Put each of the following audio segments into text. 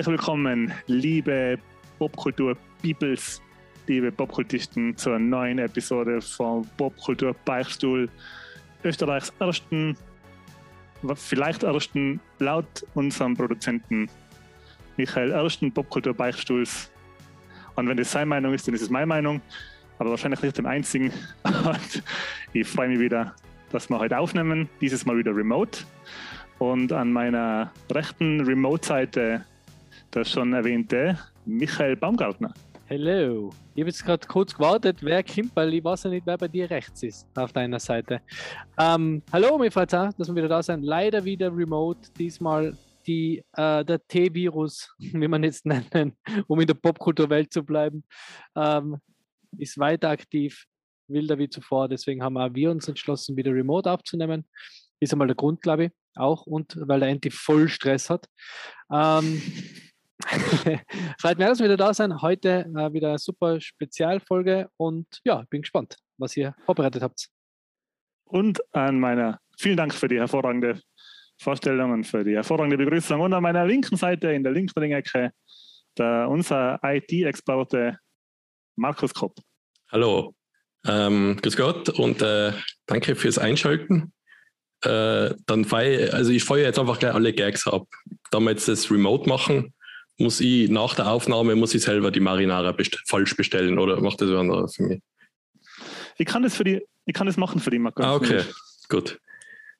Herzlich willkommen, liebe Popkultur-Bibels, liebe Popkultisten, zur neuen Episode von Popkultur Beichtstuhl, Österreichs ersten, vielleicht ersten, laut unserem Produzenten Michael ersten Popkultur Beichtstuhls. Und wenn das seine Meinung ist, dann ist es meine Meinung, aber wahrscheinlich nicht den einzigen. Und ich freue mich wieder, dass wir heute aufnehmen, dieses Mal wieder remote. Und an meiner rechten Remote-Seite der schon erwähnte Michael Baumgartner. Hello. Ich habe jetzt gerade kurz gewartet, wer kommt, weil ich weiß ja nicht, wer bei dir rechts ist auf deiner Seite. Ähm, hallo, es dass wir wieder da sind. Leider wieder remote. Diesmal die, äh, der T-Virus, wie man jetzt nennen, um in der Popkulturwelt zu bleiben, ähm, ist weiter aktiv, wilder wie zuvor. Deswegen haben auch wir uns entschlossen, wieder remote aufzunehmen. Ist einmal der Grund, glaube ich, auch. Und weil der Anti voll Stress hat. Ähm, Freut mich, dass wir wieder da sind. Heute äh, wieder eine super Spezialfolge und ja, bin gespannt, was ihr vorbereitet habt. Und an meiner, vielen Dank für die hervorragende Vorstellung und für die hervorragende Begrüßung. Und an meiner linken Seite, in der linken Ringecke, der, unser IT-Experte Markus Kopp. Hallo, ähm, grüß Gott und äh, danke fürs Einschalten. Äh, dann feier, also ich feuere jetzt einfach gleich alle Gags ab. Da wir jetzt das Remote machen, muss ich nach der Aufnahme, muss ich selber die Marinara best falsch bestellen oder macht das wer andere für mich? Ich kann das für die, ich kann das machen für die Marco. Ah, okay, gut.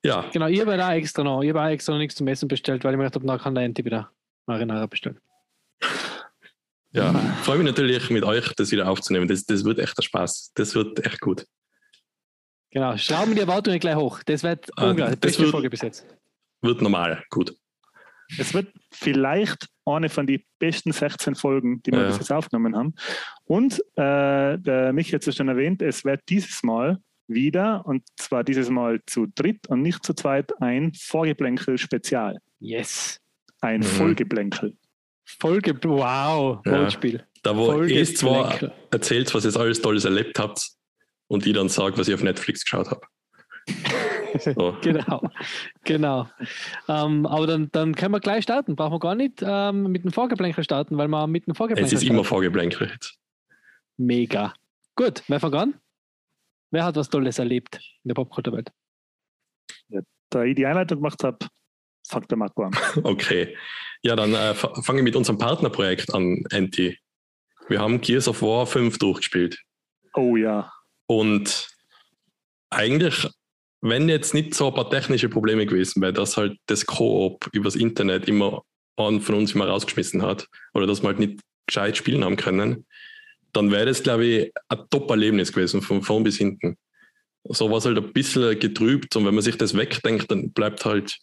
Ja. Genau, ich habe da extra noch, ich habe extra noch nichts zum Essen bestellt, weil ich mir gedacht habe, dann kann der Enti wieder Marinara bestellen. Ja, freue mich natürlich mit euch, das wieder aufzunehmen. Das, das wird echt ein Spaß. Das wird echt gut. Genau, schrauben die Erwartungen gleich hoch. Das wird äh, unglaublich. Das beste Folge bis jetzt. Wird normal, gut. Es wird vielleicht eine von den besten 16 Folgen, die wir ja. bis jetzt aufgenommen haben. Und äh, der Michi hat es schon erwähnt, es wird dieses Mal wieder, und zwar dieses Mal zu dritt und nicht zu zweit, ein Vorgeplänkel-Spezial. Yes. Ein mhm. Vollgeplänkel. Folge, wow, ja. Wortspiel. Da, wo ihr zwar erzählt, was ihr alles Tolles erlebt habt, und ich dann sage, was ich auf Netflix geschaut habe. So. genau, genau. Ähm, aber dann, dann können wir gleich starten. Brauchen wir gar nicht ähm, mit dem Vorgeplänkel starten, weil wir mit dem Vorgeplänkel Es ist starten. immer Vorgeplänkel jetzt. Mega. Gut, wer fängt an? Wer hat was Tolles erlebt in der Popkulturwelt? Ja, da ich die Einleitung gemacht habe, fängt der Marco an. Okay. Ja, dann äh, fange ich mit unserem Partnerprojekt an, Anti. Wir haben Gears of War 5 durchgespielt. Oh ja. Und eigentlich wenn jetzt nicht so ein paar technische Probleme gewesen wäre, dass halt das Koop übers Internet immer einen von uns immer rausgeschmissen hat oder dass wir halt nicht gescheit spielen haben können, dann wäre das, glaube ich, ein Top-Erlebnis gewesen, von vorn bis hinten. So war es halt ein bisschen getrübt und wenn man sich das wegdenkt, dann bleibt halt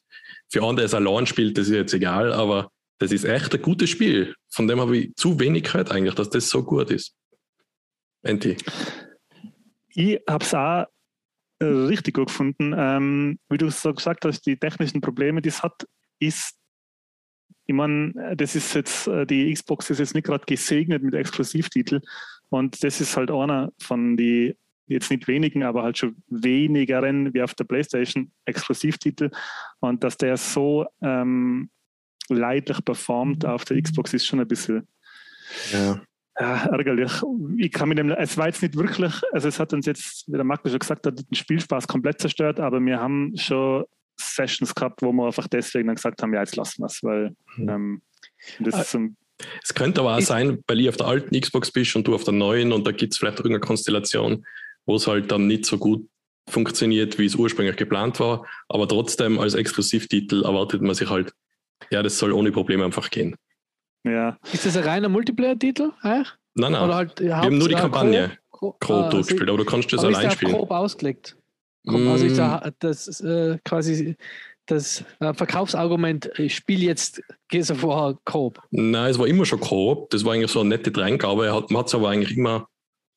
für andere, der es allein spielt, das ist jetzt egal, aber das ist echt ein gutes Spiel. Von dem habe ich zu wenig gehört eigentlich, dass das so gut ist. Enti. Ich habe es auch richtig gut gefunden. Ähm, wie du so gesagt hast, die technischen Probleme, die es hat, ist, ich meine, das ist jetzt, äh, die Xbox ist jetzt nicht gerade gesegnet mit Exklusivtitel. Und das ist halt einer von die jetzt nicht wenigen, aber halt schon wenigeren wie auf der PlayStation Exklusivtitel. Und dass der so ähm, leidlich performt auf der Xbox ist schon ein bisschen ja ja, ärgerlich. Ich kann mit dem, es war jetzt nicht wirklich, also es hat uns jetzt, wie der Marco schon gesagt hat, den Spielspaß komplett zerstört, aber wir haben schon Sessions gehabt, wo wir einfach deswegen dann gesagt haben, ja, jetzt lassen wir es, weil mhm. ähm, das ist so es könnte aber auch sein, weil ich auf der alten Xbox bist und du auf der neuen und da gibt es vielleicht irgendeine Konstellation, wo es halt dann nicht so gut funktioniert, wie es ursprünglich geplant war, aber trotzdem als Exklusivtitel erwartet man sich halt, ja, das soll ohne Probleme einfach gehen. Ja. Ist das ein reiner Multiplayer-Titel? Nein, nein. Oder halt, wir haben nur die Kampagne grob, grob ah, durchgespielt, aber du kannst das allein spielen. grob ausgelegt. Mm. Also ist da das äh, quasi das äh, Verkaufsargument, ich spiele jetzt Gears of War Coop. Nein, es war immer schon Coop. Das war eigentlich so eine nette Dreingabe. Man hat es aber eigentlich immer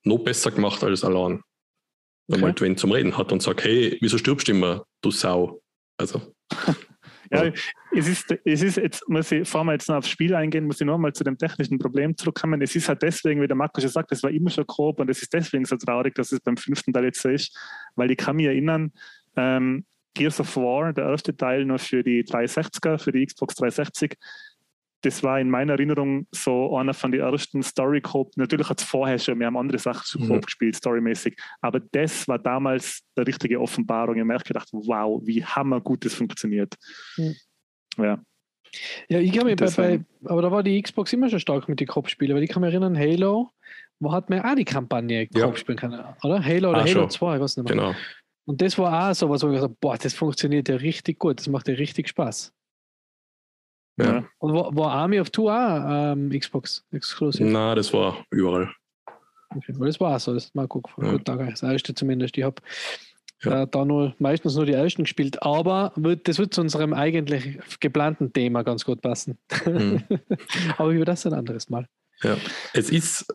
noch besser gemacht als allein. Wenn man halt wen zum Reden hat und sagt, hey, wieso stirbst du immer, du Sau? Also. Ja, es ist, es ist jetzt, muss ich, bevor wir jetzt noch aufs Spiel eingehen, muss ich nochmal zu dem technischen Problem zurückkommen. Es ist halt deswegen, wie der Marco schon sagt, es war immer schon grob und es ist deswegen so traurig, dass es beim fünften Teil jetzt so ist, weil ich kann mich erinnern, ähm, Gears of War, der erste Teil nur für die 360er, für die Xbox 360, das war in meiner Erinnerung so einer von den ersten story coop Natürlich hat es vorher schon, wir haben andere Sachen mhm. gespielt, storymäßig, aber das war damals der richtige Offenbarung. Ich habe mir gedacht, wow, wie hammergut das funktioniert. Mhm. Ja. Ja, ich kann mich bei, bei, aber da war die Xbox immer schon stark mit den Kopfspielen, weil ich kann mich erinnern, Halo, wo hat man auch die Kampagne ja. Kopf spielen können, oder? Halo oder ah, Halo schon. 2, ich weiß nicht mehr. Genau. Und das war auch so was, wo ich gesagt habe, boah, das funktioniert ja richtig gut, das macht ja richtig Spaß. Ja. Und war, war Army of Two auch ähm, Xbox exklusiv? Nein, das war überall. Okay, das war auch so, das ist mal gut, ja. gut das erste zumindest. Ich habe ja. äh, da nur meistens nur die ersten gespielt, aber wird, das wird zu unserem eigentlich geplanten Thema ganz gut passen. Mhm. aber über das ein anderes Mal. Ja, es ist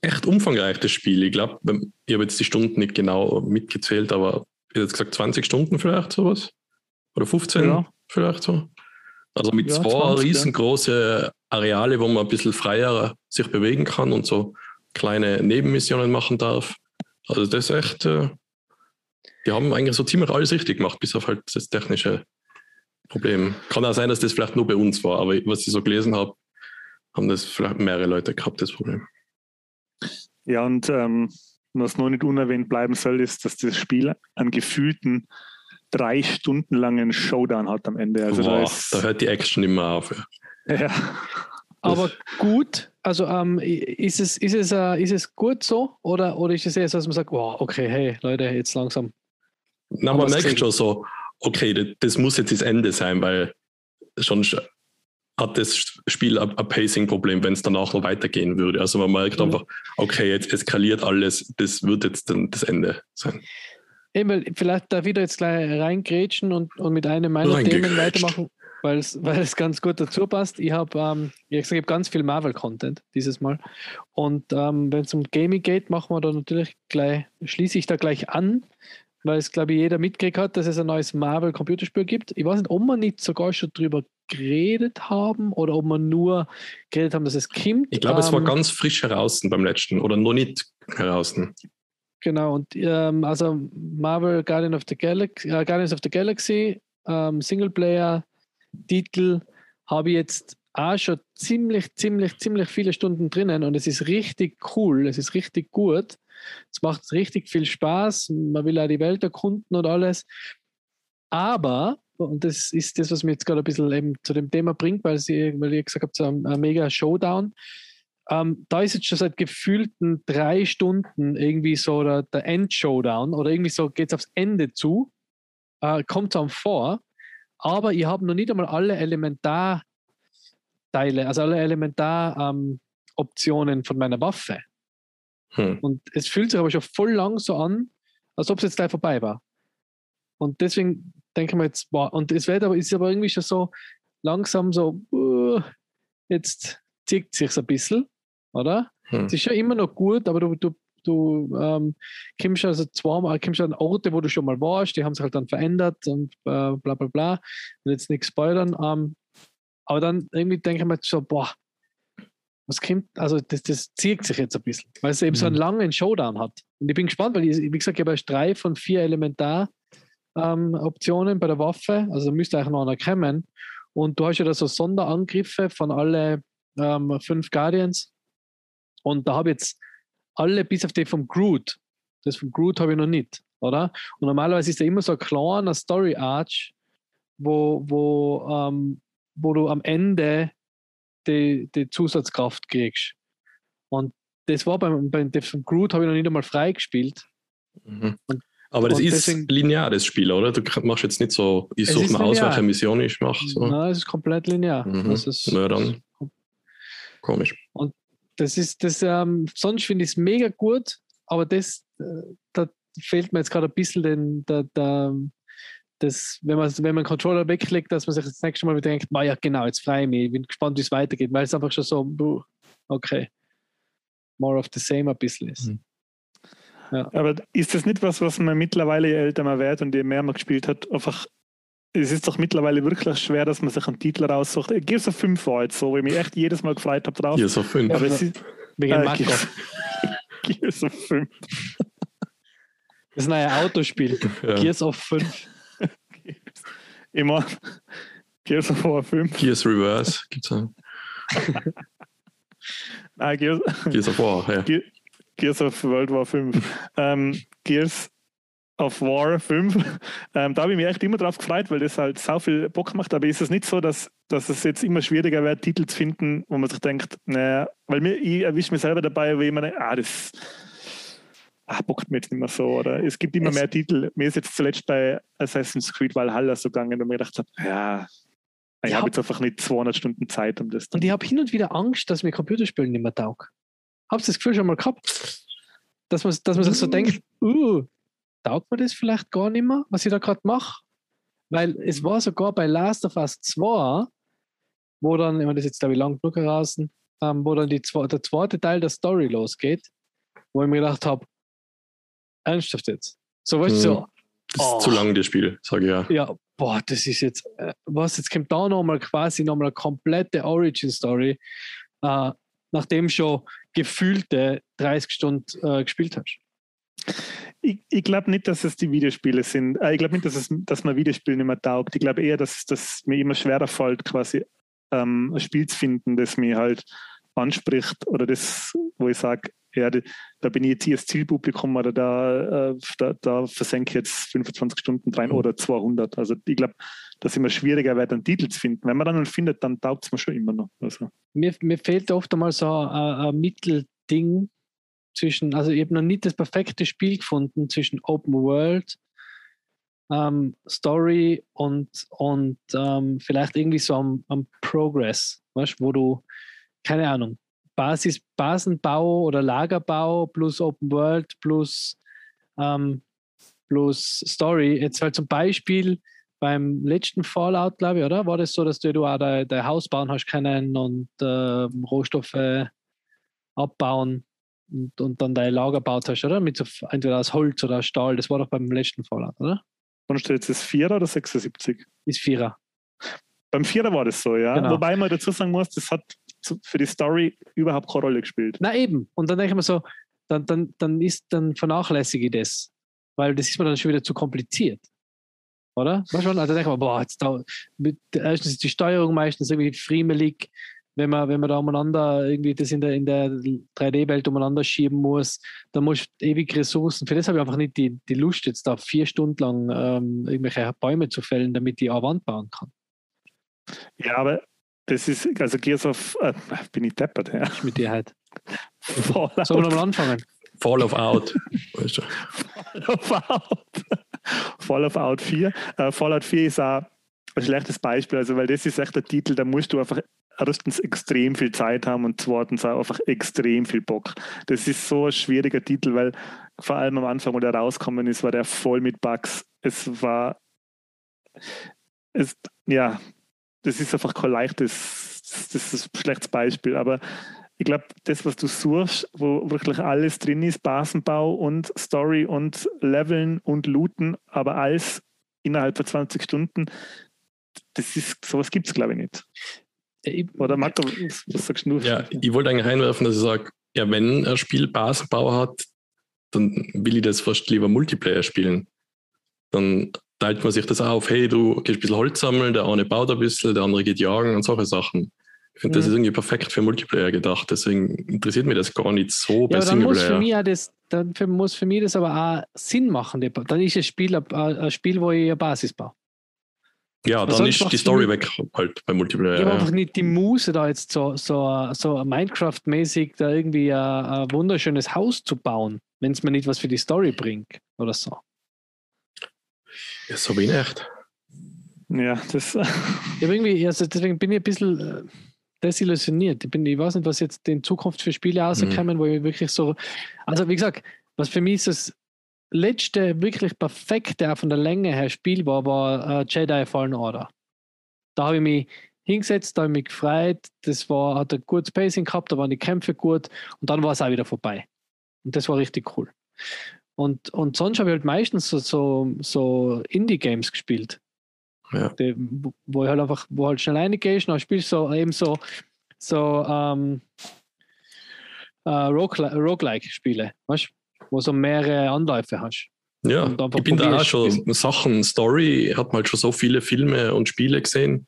echt umfangreich, das Spiel. Ich glaube, ich habe jetzt die Stunden nicht genau mitgezählt, aber ich hätte gesagt 20 Stunden vielleicht sowas. Oder 15 ja. vielleicht so. Also mit ja, zwei 20, riesengroße Areale, wo man ein bisschen freier sich bewegen kann und so kleine Nebenmissionen machen darf. Also das ist echt, äh, die haben eigentlich so ziemlich alles richtig gemacht, bis auf halt das technische Problem. Kann auch sein, dass das vielleicht nur bei uns war, aber was ich so gelesen habe, haben das vielleicht mehrere Leute gehabt, das Problem. Ja, und ähm, was noch nicht unerwähnt bleiben soll, ist, dass das Spiel einen gefühlten drei Stunden langen Showdown hat am Ende. Also Boah, da, ist, da, hört die Action immer auf. Ja. ja. Aber gut, also ähm, ist, es, ist, es, uh, ist es gut so oder, oder ist es eher so, dass man sagt, wow, okay, hey Leute, jetzt langsam. Na, man merkt schon so, okay, das, das, muss jetzt das Ende sein, weil schon hat das Spiel ein, ein Pacing-Problem, wenn es danach noch weitergehen würde. Also man merkt mhm. einfach, okay, jetzt eskaliert alles, das wird jetzt dann das Ende sein. Eben, vielleicht darf ich da jetzt gleich reingrätschen und, und mit einem meiner Themen weitermachen, weil es, weil es ganz gut dazu passt. Ich habe ähm, ich hab ganz viel Marvel-Content dieses Mal. Und ähm, wenn es um Gaming geht, machen wir da natürlich gleich, schließe ich da gleich an, weil es, glaube ich, jeder mitgekriegt hat, dass es ein neues Marvel-Computerspiel gibt. Ich weiß nicht, ob wir nicht sogar schon drüber geredet haben oder ob wir nur geredet haben, dass es kommt. Ich glaube, ähm, es war ähm, ganz frisch heraus beim letzten oder noch nicht heraus. Genau, und ähm, also Marvel Guardian of the Galaxy, äh, Guardians of the Galaxy, ähm, Singleplayer-Titel habe ich jetzt auch schon ziemlich, ziemlich, ziemlich viele Stunden drinnen und es ist richtig cool, es ist richtig gut. Es macht richtig viel Spaß, man will auch die Welt erkunden und alles. Aber, und das ist das, was mir jetzt gerade ein bisschen eben zu dem Thema bringt, weil, sie, weil ihr gesagt habt, so ein, ein mega Showdown. Ähm, da ist jetzt schon seit gefühlten drei Stunden irgendwie so der, der End-Showdown oder irgendwie so geht es aufs Ende zu, äh, kommt dann vor, aber ich habe noch nicht einmal alle Elementarteile, also alle Elementaroptionen ähm, von meiner Waffe. Hm. Und es fühlt sich aber schon voll lang so an, als ob es jetzt gleich vorbei war. Und deswegen denke ich mir jetzt, boah, und es wird aber, ist aber irgendwie schon so langsam so, uh, jetzt zieht es sich ein bisschen oder? Hm. Es ist ja immer noch gut, aber du, du, du ähm, kommst also zweimal, kommst an Orte, wo du schon mal warst, die haben sich halt dann verändert und äh, bla bla bla. Und jetzt nichts spoilern. Ähm, aber dann irgendwie denke ich mir so, boah, was kommt, also das, das zieht sich jetzt ein bisschen, weil es eben mhm. so einen hm. langen Showdown hat. Und ich bin gespannt, weil ich, wie gesagt, ich habe erst drei von vier Elementar-Optionen ähm, bei der Waffe, also müsste eigentlich noch einer kommen. Und du hast ja da so Sonderangriffe von alle ähm, fünf Guardians. Und da habe ich jetzt alle, bis auf die vom Groot, das vom Groot habe ich noch nicht, oder? Und normalerweise ist da immer so ein kleiner Story Arch, wo, wo, ähm, wo du am Ende die, die Zusatzkraft kriegst. Und das war beim, beim vom Groot habe ich noch nicht einmal freigespielt. Mhm. Aber das ist deswegen, linear, das Spiel, oder? Du machst jetzt nicht so, ich suche mal aus, welche Mission ich mache. So. Nein, es ist komplett linear. Mhm. Das ist, Na dann. Komisch. Das ist, das, ähm, sonst finde ich es mega gut, aber das, äh, da fehlt mir jetzt gerade ein bisschen den, der, der, das, wenn man, wenn man einen Controller wegklickt, dass man sich das nächste Mal wieder denkt, ja genau, jetzt freue ich mich, ich bin gespannt, wie es weitergeht, weil es einfach schon so, okay, more of the same ein bisschen ist. Mhm. Ja. Aber ist das nicht was, was man mittlerweile, je älter man wird und je mehr man gespielt hat, einfach es ist doch mittlerweile wirklich schwer, dass man sich einen Titel raussucht. Gears of 5 war jetzt so, wo ich mich echt jedes Mal gefreut habe drauf. Gears of 5. Aber es ist, Wegen äh, Gears, Gears of 5. Das ist ein Autospiel. Ja. Gears of 5. Immer Gears of War 5. Gears Reverse gibt es auch. Nein, Gears, Gears of War, ja. Ge- Gears of World War 5. ähm, Gears of War 5. Ähm, da habe ich mich echt immer drauf gefreut, weil das halt so viel Bock macht. Aber ist es nicht so, dass, dass es jetzt immer schwieriger wird, Titel zu finden, wo man sich denkt, naja, weil mir, ich erwische mich selber dabei, ich immer denke, ah, das ah, bockt mir jetzt nicht mehr so. Oder es gibt immer Es- mehr Titel. Mir ist jetzt zuletzt bei Assassin's Creed Valhalla so gegangen und mir gedacht habe, ja, ich Ja. habe jetzt einfach nicht 200 Stunden Zeit, um das Und ich habe hin und wieder Angst, dass mir Computerspielen nicht mehr taugt. Habt ihr das Gefühl schon mal gehabt? Dass man, dass man sich so denkt, uh, taugt mir das vielleicht gar nicht mehr, was ich da gerade mache? Weil es war sogar bei Last of Us 2, wo dann, ich meine, das ist jetzt glaube ich lang genug heraus, ähm, wo dann die, der zweite Teil der Story losgeht, wo ich mir gedacht habe, ernsthaft jetzt? So, weißt du, so, Das ist Oh. zu lang, das Spiel, sage ich ja. ja, boah, das ist jetzt, äh, was, jetzt kommt da nochmal quasi nochmal eine komplette Origin-Story, äh, nachdem schon gefühlte 30 Stunden äh, gespielt hast. Ich, ich glaube nicht, dass es die Videospiele sind. Äh, ich glaube nicht, dass, es, dass man Videospiele nicht mehr taugt. Ich glaube eher, dass das mir immer schwerer fällt, quasi ähm, ein Spiel zu finden, das mich halt anspricht oder das, wo ich sage, ja, da, da bin ich jetzt hier das Zielpublikum oder da, äh, da, da versenke ich jetzt 25 Stunden rein Mhm. oder 200. Also ich glaube, dass es immer schwieriger wird, einen Titel zu finden. Wenn man dann einen findet, dann taugt es mir schon immer noch. Also, Mir, mir fehlt oft einmal so ein, ein Mittelding zwischen, also ich habe noch nicht das perfekte Spiel gefunden zwischen Open World, ähm, Story und, und ähm, vielleicht irgendwie so am, am Progress, weißt, wo du, keine Ahnung, Basis, Basenbau oder Lagerbau plus Open World plus, ähm, plus Story. Jetzt halt zum Beispiel beim letzten Fallout, glaube ich, oder? War das so, dass du, du auch dein, dein Haus bauen hast können und äh, Rohstoffe abbauen und, und dann dein Lager baut hast, oder? Mit so, entweder aus Holz oder aus Stahl. Das war doch beim letzten Fallout, oder? wann steht jetzt das Vierer oder 76? Ist Vierer. Beim Vierer war das so, ja. Genau. Wobei man dazu sagen muss, das hat für die Story überhaupt keine Rolle gespielt. Na eben. Und dann denke ich mir so, dann, dann, dann, ist, dann vernachlässige ich das. Weil das ist mir dann schon wieder zu kompliziert. Oder? Weißt du, also denke ich mir, boah, jetzt da, mit, erstens ist die Steuerung meistens irgendwie friemelig, wenn man, wenn man da umeinander irgendwie das in der, in der 3D-Welt umeinander schieben muss, dann muss du ewig Ressourcen. Für das habe ich einfach nicht die, die Lust, jetzt da vier Stunden lang ähm, irgendwelche Bäume zu fällen, damit ich eine Wand bauen kann. Ja, aber das ist, also Gears of, äh, bin ich deppert, ja. Ich mit dir halt. Fallout, Sollen wir nochmal anfangen? Fall of Out. weißt du. Fallout. Fallout Out 4. Äh, Fallout 4 ist auch ein schlechtes Beispiel, also weil das ist echt der Titel, da musst du einfach erstens extrem viel Zeit haben und zweitens auch einfach extrem viel Bock. Das ist so ein schwieriger Titel, weil vor allem am Anfang, wo der rausgekommen ist, war der voll mit Bugs. Es war, es, ja, das ist einfach kein leichtes, das ist ein schlechtes Beispiel, aber ich glaube, das, was du suchst, wo wirklich alles drin ist, Basenbau und Story und Leveln und Looten, aber alles innerhalb von 20 Stunden, das ist, sowas gibt es, glaube ich, nicht. Oder Marco, was was sagst du? Ja, ich wollte eigentlich einwerfen, dass ich sage, ja, wenn ein Spiel Basenbau hat, dann will ich das fast lieber Multiplayer spielen. Dann teilt man sich das auf, hey, du gehst ein bisschen Holz sammeln, der eine baut ein bisschen, der andere geht jagen und solche Sachen. Ich finde, das Mhm. ist irgendwie perfekt für Multiplayer gedacht. Deswegen interessiert mich das gar nicht so bei Ja, aber dann muss für Singleplayer. mich das, dann für, muss für mich das aber auch Sinn machen. Dann ist das Spiel ein, ein Spiel, wo ich eine Basis baue. Ja, dann ist die Story weg halt bei Multiplayer. ich habe Ja, einfach nicht die Muße, da jetzt so, so, so Minecraft-mäßig da irgendwie ein, ein wunderschönes Haus zu bauen, wenn es mir nicht was für die Story bringt oder so. ja, so bin ich echt. Ja, das, Ich hab irgendwie, also deswegen bin ich ein bisschen äh, desillusioniert. Ich, bin, ich weiß nicht, was jetzt in Zukunft für Spiele rauskommen, wo ich wirklich so. Also, wie gesagt, was für mich so das letzte wirklich perfekte, auch von der Länge her Spiel war, war äh, Jedi Fallen Order. Da habe ich mich hingesetzt, da habe ich mich gefreut. Das war, hat ein gutes Pacing gehabt, da waren die Kämpfe gut und dann war es auch wieder vorbei. Und das war richtig cool. Und, und sonst habe ich halt meistens so, so, so Indie-Games gespielt Ja. die, wo ich halt einfach, wo halt schnell reingehst, dann spielst du so eben so, so ähm, äh, Roguelike- Roguelike-Spiele, weißt du, wo so mehrere Anläufe hast. Ja, ich bin da auch schon Sachen, Story, hat man halt schon so viele Filme und Spiele gesehen.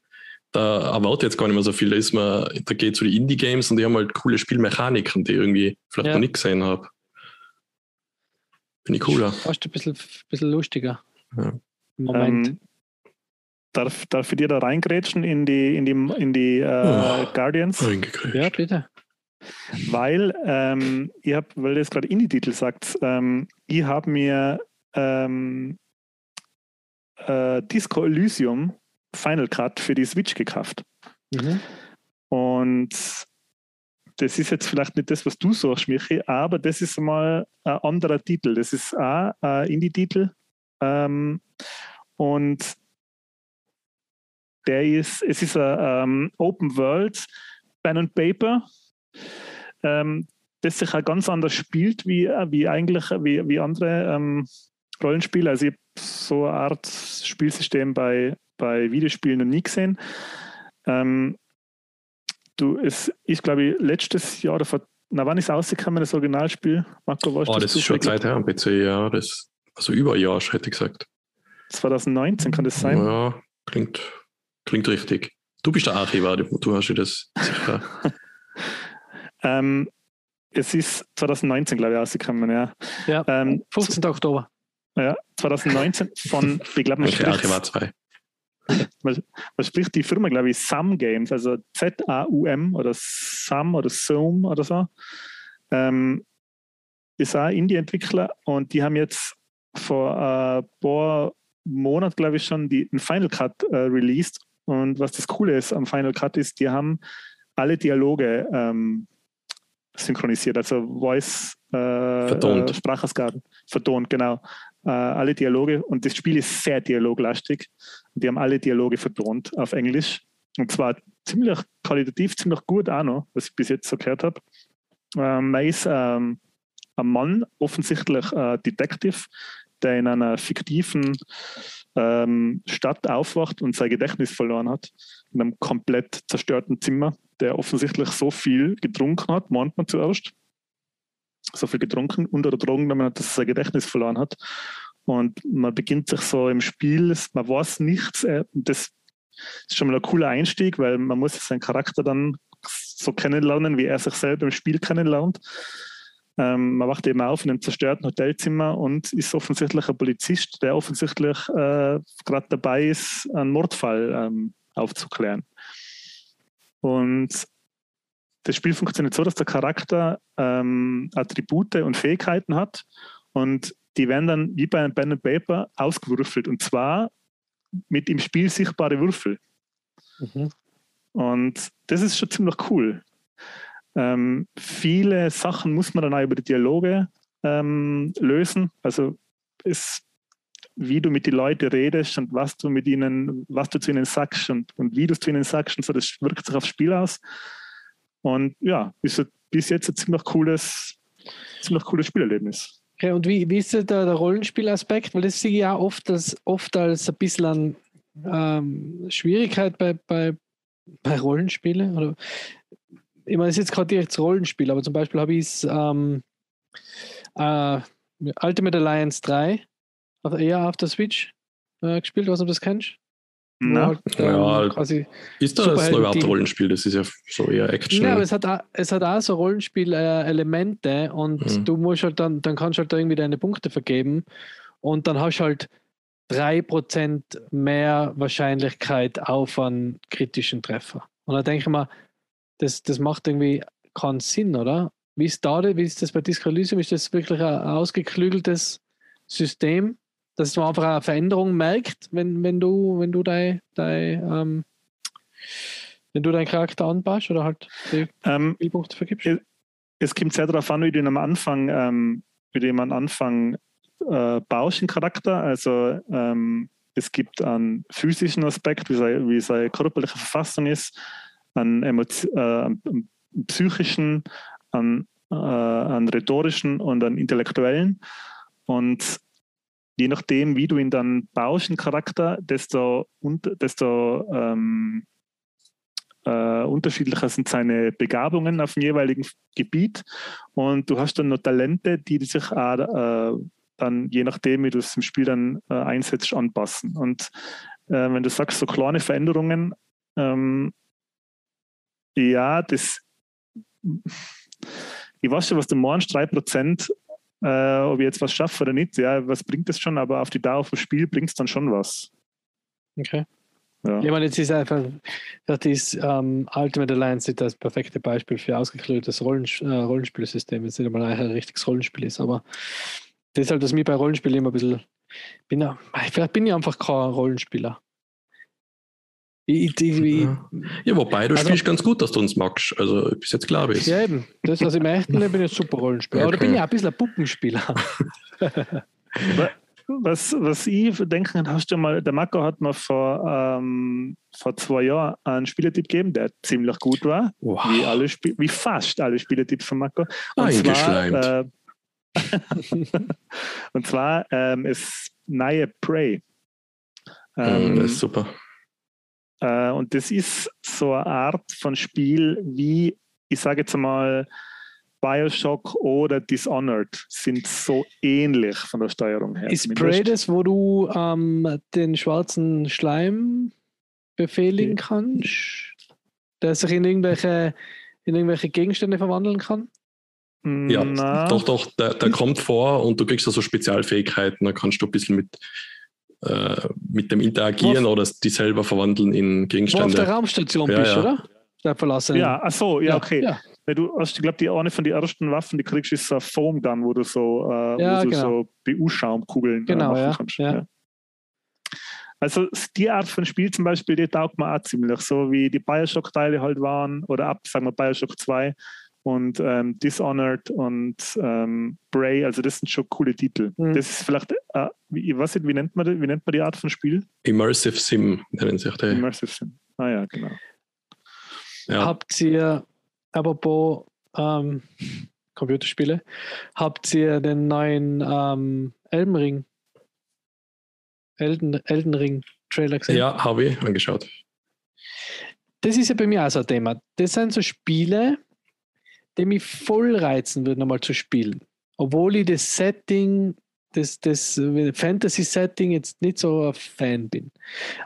da erwarte ich jetzt gar nicht mehr so viel. Da, ist man, da geht es zu die Indie-Games und die haben halt coole Spielmechaniken, die ich irgendwie vielleicht Ja. noch nicht gesehen habe. Finde ich cooler. Fast ein bisschen, bisschen lustiger. Ja. Im Moment. Ähm, darf, darf ich dir da reingrätschen in die, in die, in die äh, Oh. Guardians? Ja, bitte. Weil, ähm, ich hab, weil du jetzt gerade Indie-Titel sagt, ähm, ich habe mir ähm, äh, Disco Elysium Final Cut für die Switch gekauft. Mhm. Und das ist jetzt vielleicht nicht das, was du sagst, Michi, aber das ist mal ein anderer Titel. Das ist auch ein Indie-Titel. Ähm, und der ist, es ist ein ähm, Open World Pen and Paper, ähm, das sich auch ganz anders spielt wie, wie eigentlich wie, wie andere ähm, Rollenspiele. Also ich habe so eine Art Spielsystem bei, bei Videospielen noch nie gesehen. Ähm, du, es ist, glaube ich, letztes Jahr oder vor, na, wann ist rausgekommen, das Originalspiel? Marco, Oh, das ist schon? Zeit her am PC, ja. Das, also über ein Jahr, hätte ich gesagt. 2019 kann das sein. Ja, klingt, klingt richtig. Du bist der Archivar, du du hast ja das sicher. Ähm, es ist 2019, glaube ich, rausgekommen, ja. Ja, Ähm, 15. Oktober. ja 2019 von, ich glaube, man Okay, 2. man spricht die Firma, glaube ich, Sam Games, also Z-A-U-M oder Sam oder Zoom oder so. Ähm, ist auch Indie-Entwickler und die haben jetzt vor ein paar Monaten, glaube ich, schon die, einen Final Cut äh, released. Und was das Coole ist am Final Cut ist, die haben alle Dialoge ähm, synchronisiert, also Voice, äh, Vertont. Äh, Sprachausgaben, vertont, genau. Äh, alle Dialoge und das Spiel ist sehr dialoglastig. Die haben alle Dialoge vertont auf Englisch. Und zwar ziemlich qualitativ, ziemlich gut auch noch, was ich bis jetzt so gehört habe. Ähm, man ist ähm, ein Mann, offensichtlich äh, Detective, der in einer fiktiven ähm, Stadt aufwacht und sein Gedächtnis verloren hat. In einem komplett zerstörten Zimmer, der offensichtlich so viel getrunken hat, meint man zuerst. So viel getrunken und oder Drogen genommen hat, dass er sein Gedächtnis verloren hat. Und man beginnt sich so im Spiel, man weiß nichts. äh, Das ist schon mal ein cooler Einstieg, weil man muss seinen Charakter dann so kennenlernen, wie er sich selber im Spiel kennenlernt. Ähm, man wacht eben auf in einem zerstörten Hotelzimmer und ist offensichtlich ein Polizist, der offensichtlich äh, gerade dabei ist, einen Mordfall ähm, aufzuklären. Und das Spiel funktioniert so, dass der Charakter ähm, Attribute und Fähigkeiten hat und die werden dann wie bei einem Pen and Paper ausgewürfelt und zwar mit im Spiel sichtbare Würfel. Mhm. Und das ist schon ziemlich cool. Ähm, viele Sachen muss man dann auch über die Dialoge ähm, lösen. Also es, wie du mit den Leuten redest und was du mit ihnen, was du zu ihnen sagst und, und wie du es zu ihnen sagst und so, das wirkt sich aufs Spiel aus. Und ja, ist bis jetzt ein ziemlich cooles, ziemlich cooles Spielerlebnis. Okay, und wie, wie ist da der Rollenspielaspekt? Weil das sehe ich ja oft als, oft als ein bisschen ähm, Schwierigkeit bei, bei, bei Rollenspielen. Oder, ich meine, es ist jetzt gerade direkt das Rollenspiel, aber zum Beispiel habe ich es ähm, äh, Ultimate Alliance 3 auf, eher auf der Switch äh, gespielt, was du das kennst? Na, halt, Ja, ähm, quasi Ist das ein Superhelden-Team. Rollenspiel? Das ist ja so eher Action. Ja, aber es hat, auch, es hat auch so Rollenspiel-Elemente und Mhm. du musst halt dann, dann kannst du halt da irgendwie deine Punkte vergeben und dann hast du halt 3% mehr Wahrscheinlichkeit auf einen kritischen Treffer. Und da denke ich mal, das, das macht irgendwie keinen Sinn, oder? Wie ist, da, wie ist das bei Disco Elysium? Ist das wirklich ein ausgeklügeltes System, dass man einfach eine Veränderung merkt, wenn, wenn du, wenn du dein, dein, ähm, wenn du deinen Charakter anpasst oder halt die ähm, Spielpunkte vergibst? Es kommt sehr darauf an, wie du ihn am Anfang, ähm, wie du ihn am Anfang äh, baust, den Charakter. Also ähm, es gibt einen physischen Aspekt, wie seine, wie seine körperliche Verfassung ist, einen, Emotio äh, einen psychischen, einen, äh, einen rhetorischen und einen intellektuellen. Und je nachdem, wie du ihn dann baust, den Charakter, desto, und, desto ähm, äh, unterschiedlicher sind seine Begabungen auf dem jeweiligen Gebiet. Und du hast dann noch Talente, die sich auch, äh, dann, je nachdem, wie du es im Spiel dann äh, einsetzt, anpassen. Und äh, wenn du sagst, so kleine Veränderungen, Ähm, ja, das. Ich weiß schon, was du meinst, 3%, äh, ob ich jetzt was schaffe oder nicht. Ja, was bringt das schon, aber auf die Dauer vom Spiel bringt es dann schon was. Okay. Ja. Ich meine, jetzt ist einfach, das ist ähm, Ultimate Alliance das perfekte Beispiel für ausgeklügeltes Rollen, äh, Rollenspielsystem, wenn es nicht einmal ein richtiges Rollenspiel ist, aber das ist halt, dass mir bei Rollenspielen immer ein bisschen, bin ja, vielleicht bin ich einfach kein Rollenspieler. Ich, ich, ich, ja, wobei du also, spielst ganz gut, dass du uns magst. Also bis jetzt klar bist. Ja, eben. Das, im echten Leben bin ich ein super Rollenspieler. Okay. Aber da bin ich auch ein bisschen ein Puppenspieler. was, was ich denke, hast du mal, der Marco hat mir vor, ähm, vor zwei Jahren einen Spielertipp gegeben, der ziemlich gut war. Wow. Wie, alle wie fast alle Spielertipps von Marco. Und zwar, äh, und zwar ähm, ist neue Prey. Ähm, das ist super. Äh, und das ist so eine Art von Spiel wie, ich sage jetzt mal, Bioshock oder Dishonored sind so ähnlich von der Steuerung her. Ist Prey das, wo du ähm, den schwarzen Schleim befehligen okay. kannst, der sich in irgendwelche, in irgendwelche Gegenstände verwandeln kann? Ja, Na. doch, doch, der, der kommt vor und du kriegst also Spezialfähigkeiten, da kannst du ein bisschen mit äh, mit dem interagieren auf, oder die selber verwandeln in Gegenstände. Wo auf der Raumstation ja, bist, ja. oder? Der verlassen. Ja, ach so, ja, okay. Ja. Du hast, ich glaube, die eine von den ersten Waffen, die kriegst, ist so ein Foam Gun, wo du so, äh, ja, wo du genau. so BU-Schaumkugeln äh, genau, machen kannst. Ja. Also die Art von Spiel zum Beispiel, die taugt mir auch ziemlich, so wie die Bioshock-Teile halt waren oder ab, sagen wir Bioshock 2 und ähm, Dishonored und ähm, Bray, also das sind schon coole Titel. Mhm. Das ist vielleicht, äh, wie, was, wie, nennt man, wie nennt man die Art von Spiel? Immersive Sim nennen sich die. Immersive Sim, ah ja, genau. Ja. Habt ihr, apropos ähm, Computerspiele, habt ihr den neuen ähm, Elden Ring, Elden, Elden Ring Trailer gesehen? Ja, habe ich angeschaut. Das ist ja bei mir auch so ein Thema. Das sind so Spiele, die mich voll reizen würde, nochmal zu spielen. Obwohl ich das Setting, das, das Fantasy-Setting jetzt nicht so ein Fan bin.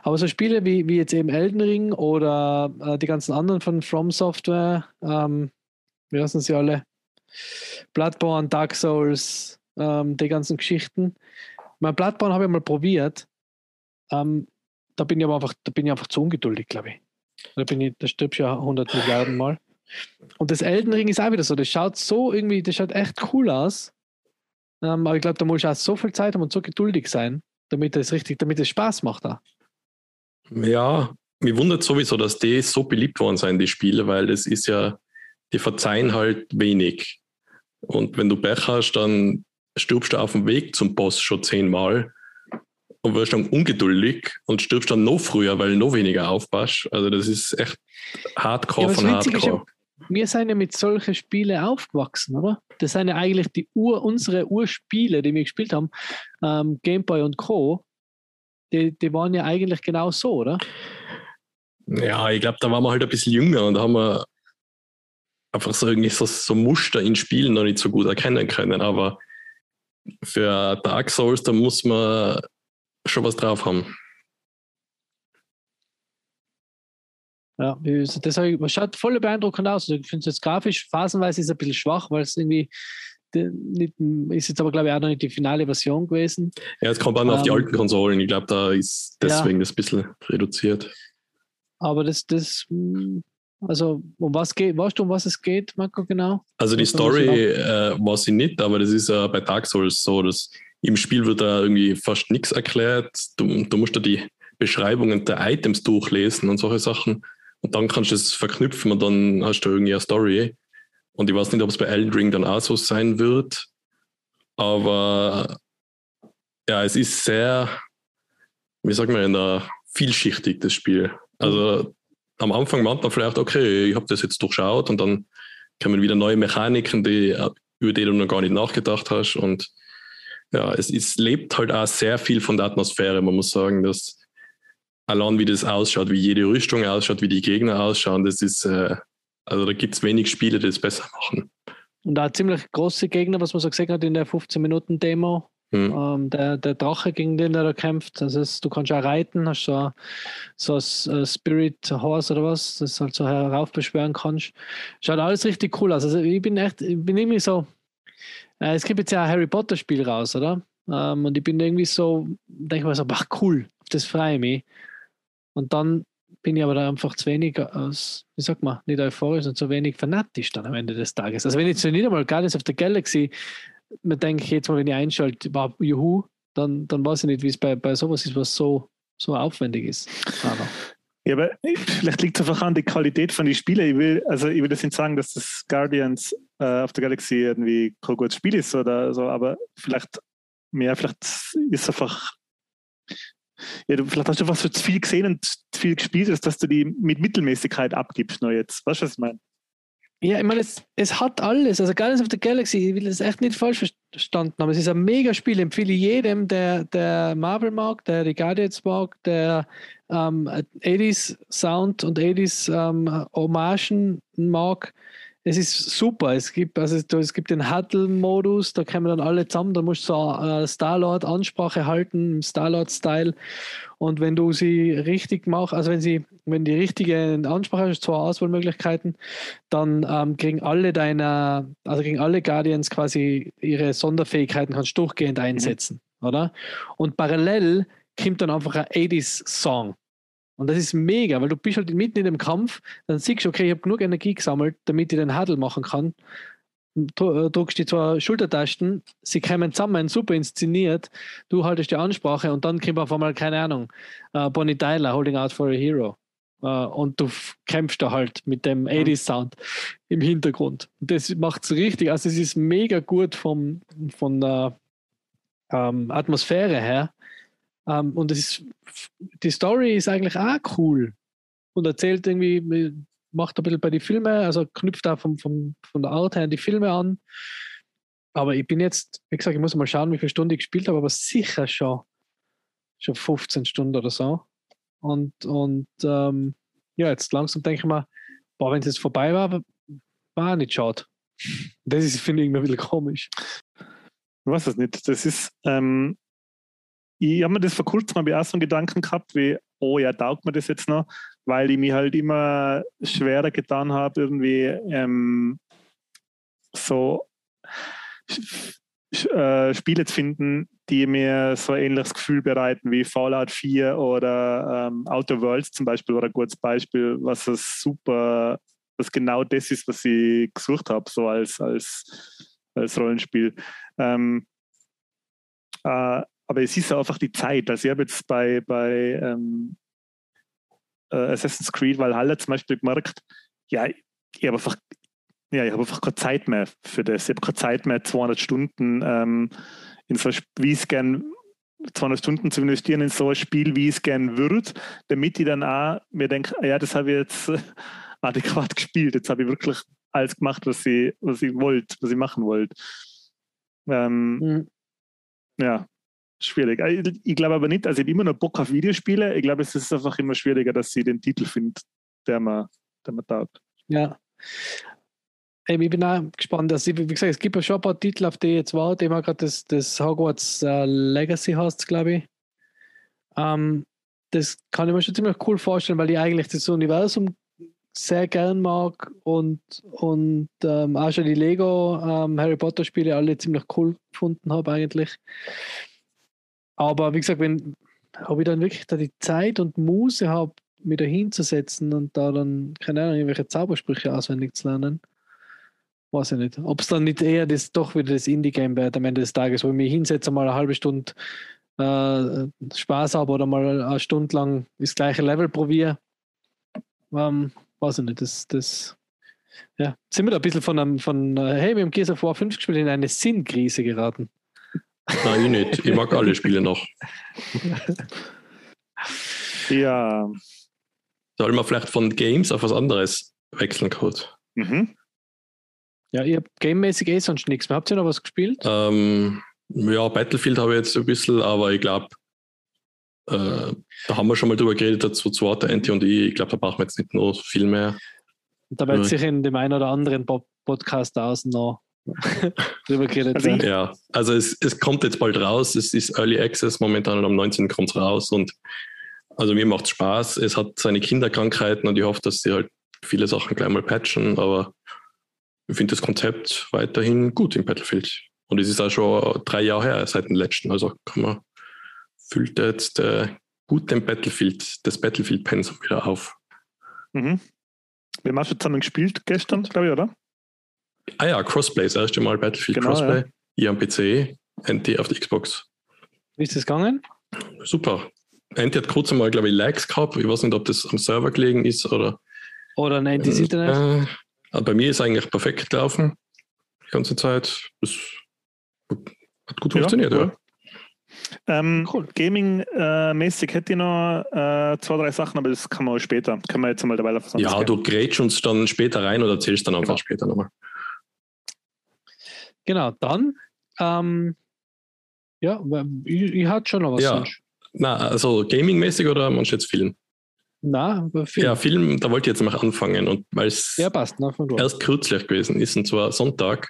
Aber so Spiele wie, wie jetzt eben Elden Ring oder äh, die ganzen anderen von From Software, ähm, wie heißen sie alle? Bloodborne, Dark Souls, ähm, die ganzen Geschichten. Mein Bloodborne habe ich mal probiert. Ähm, da bin ich aber einfach, da bin ich einfach zu ungeduldig, glaube ich. Da bin ich, da stirbst du ja 100 Milliarden Mal. Und das Elden Ring ist auch wieder so. Das schaut so irgendwie, das schaut echt cool aus. Ähm, aber ich glaube, da muss auch so viel Zeit haben und so geduldig sein, damit es richtig, damit es Spaß macht da. Ja, mir wundert sowieso, dass die so beliebt worden sind, die Spiele, weil es ist ja, die verzeihen halt wenig. Und wenn du Pech hast, dann stirbst du auf dem Weg zum Boss schon zehnmal und wirst dann ungeduldig und stirbst dann noch früher, weil du noch weniger aufpasst. Also das ist echt Hardcore ja, von Hardcore wir sind ja mit solchen Spielen aufgewachsen, oder? Das sind ja eigentlich die Ur, unsere Urspiele, die wir gespielt haben, ähm, Game Boy und Co., die, die waren ja eigentlich genau so, oder? Ja, ich glaube, da waren wir halt ein bisschen jünger und da haben wir einfach so irgendwie so, so Muster in Spielen noch nicht so gut erkennen können. Aber für Dark Souls, da muss man schon was drauf haben. Ja, das schaut voll beeindruckend aus. Ich finde es jetzt grafisch, phasenweise ist es ein bisschen schwach, weil es irgendwie nicht, ist jetzt aber, glaube ich, auch noch nicht die finale Version gewesen. Ja, es kommt auch noch ähm, auf die ähm, alten Konsolen. Ich glaube, da ist deswegen ja. das ein bisschen reduziert. Aber das, das, also um was geht, weißt du, um was es geht, Marco, genau? Also die Story äh, weiß ich nicht, aber das ist ja äh, bei Dark Souls so, dass im Spiel wird da irgendwie fast nichts erklärt. Du, du musst da die Beschreibungen der Items durchlesen und solche Sachen. Und dann kannst du es verknüpfen und dann hast du irgendwie eine Story. Und ich weiß nicht, ob es bei Elden Ring dann auch so sein wird. Aber ja, es ist sehr, wie sagt man, da, vielschichtig, das Spiel. Also am Anfang meint man vielleicht, okay, ich habe das jetzt durchschaut und dann kommen wieder neue Mechaniken, die, über die du noch gar nicht nachgedacht hast. Und ja, es, es lebt halt auch sehr viel von der Atmosphäre. Man muss sagen, dass allein wie das ausschaut, wie jede Rüstung ausschaut, wie die Gegner ausschauen, das ist, äh, also da gibt es wenig Spiele, die es besser machen. Und da ziemlich große Gegner, was man so gesehen hat in der 15-Minuten-Demo Mhm. Ähm, der, der Drache, gegen den der da kämpft, das ist, du kannst auch reiten, hast so, so ein Spirit Horse oder was, das halt so heraufbeschwören kannst. Schaut alles richtig cool aus. Also ich bin echt, ich bin irgendwie so, äh, es gibt jetzt ja ein Harry Potter Spiel raus, oder? Ähm, und ich bin irgendwie so, denke mal so, ach cool, das freue ich mich. Und dann bin ich aber da einfach zu wenig aus, wie sagt man, nicht euphorisch und zu wenig fanatisch dann am Ende des Tages. Also wenn ich so nicht einmal Guardians of the Galaxy, mir denke ich jetzt mal, wenn ich einschalte, war juhu, dann, dann weiß ich nicht, wie es bei, bei sowas ist, was so, so aufwendig ist. Aber. Ja, aber vielleicht liegt es einfach an der Qualität von den Spielen. Ich will, also ich will das nicht sagen, dass das Guardians äh, of the Galaxy irgendwie kein gutes Spiel ist oder so, aber vielleicht mehr, vielleicht ist es einfach ja, du, vielleicht hast du einfach so zu viel gesehen und zu viel gespielt, ist, dass du die mit Mittelmäßigkeit abgibst nur jetzt. Weißt du, was ich meine? Ja, ich meine, es, es hat alles. Also Guardians of the Galaxy, ich will das echt nicht falsch verstanden haben. Es ist ein mega Spiel. Ich empfehle jedem, der, der Marvel mag, der die Guardians mag, der ähm, 80s Sound und 80s ähm, Hommagen mag es ist super. Es gibt, also es gibt den Huddle-Modus, da kommen dann alle zusammen, da musst du so äh, Star-Lord-Ansprache halten, im Star-Lord-Style. Und wenn du sie richtig machst, also wenn sie, wenn die richtige Ansprache hast, zwei Auswahlmöglichkeiten, dann ähm, kriegen alle deiner, also kriegen alle Guardians quasi ihre Sonderfähigkeiten kannst durchgehend einsetzen, mhm. oder? Und parallel kommt dann einfach ein 80s-Song. Und das ist mega, weil du bist halt mitten in dem Kampf, dann siehst du, okay, ich habe genug Energie gesammelt, damit ich den Huddle machen kann. Äh, drückst die zwei Schultertasten, sie kommen zusammen, super inszeniert, du haltest die Ansprache und dann kommt auf einmal, keine Ahnung, uh, Bonnie Tyler, Holding Out for a Hero. Uh, und du kämpfst da halt mit dem 80s-Sound im Hintergrund. Das macht es richtig, also es ist mega gut vom, von der ähm, Atmosphäre her. Um, und ist, die Story ist eigentlich auch cool und erzählt irgendwie, macht ein bisschen bei den Filmen, also knüpft auch vom, vom, von der Art her die Filme an. Aber ich bin jetzt, wie gesagt, ich muss mal schauen, wie viele Stunden ich gespielt habe, aber sicher schon, schon 15 Stunden oder so. Und, und ähm, ja, jetzt langsam denke ich mir, boah, wenn es jetzt vorbei war, war nicht schade. Das ist, finde ich, irgendwie ein bisschen komisch. Ich weiß es nicht. Das ist, ähm, ich habe mir das vor kurzem auch so einen Gedanken gehabt, wie, oh ja, taugt mir das jetzt noch, weil ich mich halt immer schwerer getan habe, irgendwie ähm, so äh, Spiele zu finden, die mir so ein ähnliches Gefühl bereiten wie Fallout 4 oder ähm, Outer Worlds zum Beispiel oder ein gutes Beispiel, was es super, was genau das ist, was ich gesucht habe, so als, als, als Rollenspiel. Ähm, äh, aber es ist ja einfach die Zeit. Also ich habe jetzt bei, bei ähm, äh, Assassin's Creed Valhalla zum Beispiel gemerkt, ja, ich habe einfach, ja, ich habe einfach keine Zeit mehr für das. Ich habe keine Zeit mehr, 200 Stunden ähm, in so wie es gern 200 Stunden zu investieren in so ein Spiel, wie ich es gern würde, damit ich dann auch mir denke, ja, das habe ich jetzt adäquat gespielt. Jetzt habe ich wirklich alles gemacht, was ich, was ich wollte, was ich machen wollte. Ähm, mhm. Ja, schwierig. Äh, ich, glaube aber nicht, also ich habe immer noch Bock auf Videospiele. Ich glaube, es ist einfach immer schwieriger, dass sie den Titel findet, der man, der man taugt. Ja. Ich bin auch gespannt. Also, wie gesagt, es gibt ja schon ein paar Titel, auf die ich jetzt warte. Ich habe gerade das, das Hogwarts uh, Legacy heißt glaube ich. Um, ähm, das kann ich mir schon ziemlich cool vorstellen, weil ich eigentlich das Universum sehr gern mag und, und ähm, auch schon die Lego ähm, Harry Potter Spiele alle ziemlich cool gefunden habe eigentlich. Aber wie gesagt, wenn ob ich dann wirklich da die Zeit und Muße habe, mich da hinzusetzen und da dann, keine Ahnung, irgendwelche Zaubersprüche auswendig zu lernen, weiß ich nicht. Ob es dann nicht eher das doch wieder das Indie-Game wird am Ende des Tages, wo ich mich hinsetze, mal eine halbe Stunde äh, Spaß habe oder mal eine Stunde lang das gleiche Level probiere. Ähm, weiß ich nicht, das, das ja, sind wir da ein bisschen von einem, von, äh, hey, wir haben Gears of War 5 gespielt, in eine Sinnkrise geraten. Nein, ich nicht. Ich mag alle Spiele noch. Ja. Soll man vielleicht von Games auf was anderes wechseln, Code? Mhm. Ja, ihr habt gamemäßig eh sonst nichts mehr. Habt ihr noch was gespielt? Ähm, ja, Battlefield habe ich jetzt ein bisschen, aber ich glaube, äh, da haben wir schon mal drüber geredet, dazu zwar der Anti und ich. Ich glaube, da brauchen wir jetzt nicht noch viel mehr. Da wird sich in dem einen oder anderen Podcast außen noch drüber geredet Also. Ja, also es, es kommt jetzt bald raus. Es ist Early Access momentan und am 19. kommt es raus. Und also mir macht es Spaß. Es hat seine Kinderkrankheiten und ich hoffe, dass sie halt viele Sachen gleich mal patchen. Aber ich finde das Konzept weiterhin gut im Battlefield. Und es ist auch schon drei Jahre her seit dem letzten. Also kann man, füllt jetzt äh, gut den Battlefield, das Battlefield-Pensum wieder auf. Mhm. Wir haben auch schon zusammen gespielt gestern, glaube ich, oder? Ah ja, Crossplay, das erste Mal Battlefield Genau, Crossplay. Ihr am PC, NT auf der Xbox. Wie ist das gegangen? Super. NT hat kurz einmal, glaube ich, Lags gehabt. Ich weiß nicht, ob das am Server gelegen ist oder. Oder ein Antis Internet? Äh, aber bei mir ist eigentlich perfekt gelaufen. Die ganze Zeit. Das hat gut funktioniert, ja. cool. Ähm, Cool. Gaming-mäßig hätte ich noch äh, zwei, drei Sachen, aber das kann man auch später. Können wir jetzt mal dabei auf Ja, du grätsch uns dann später rein oder erzählst dann einfach Genau. später nochmal. Genau, dann. Ähm, ja, ich, ich hatte schon noch was. Ja. sonst. Na, also Gaming-mäßig oder manchmal jetzt Film? Na, Film. Ja, Film, da wollte ich jetzt mal anfangen. Und weil es Ja, passt. Na, erst kürzlich gewesen ist, und zwar Sonntag.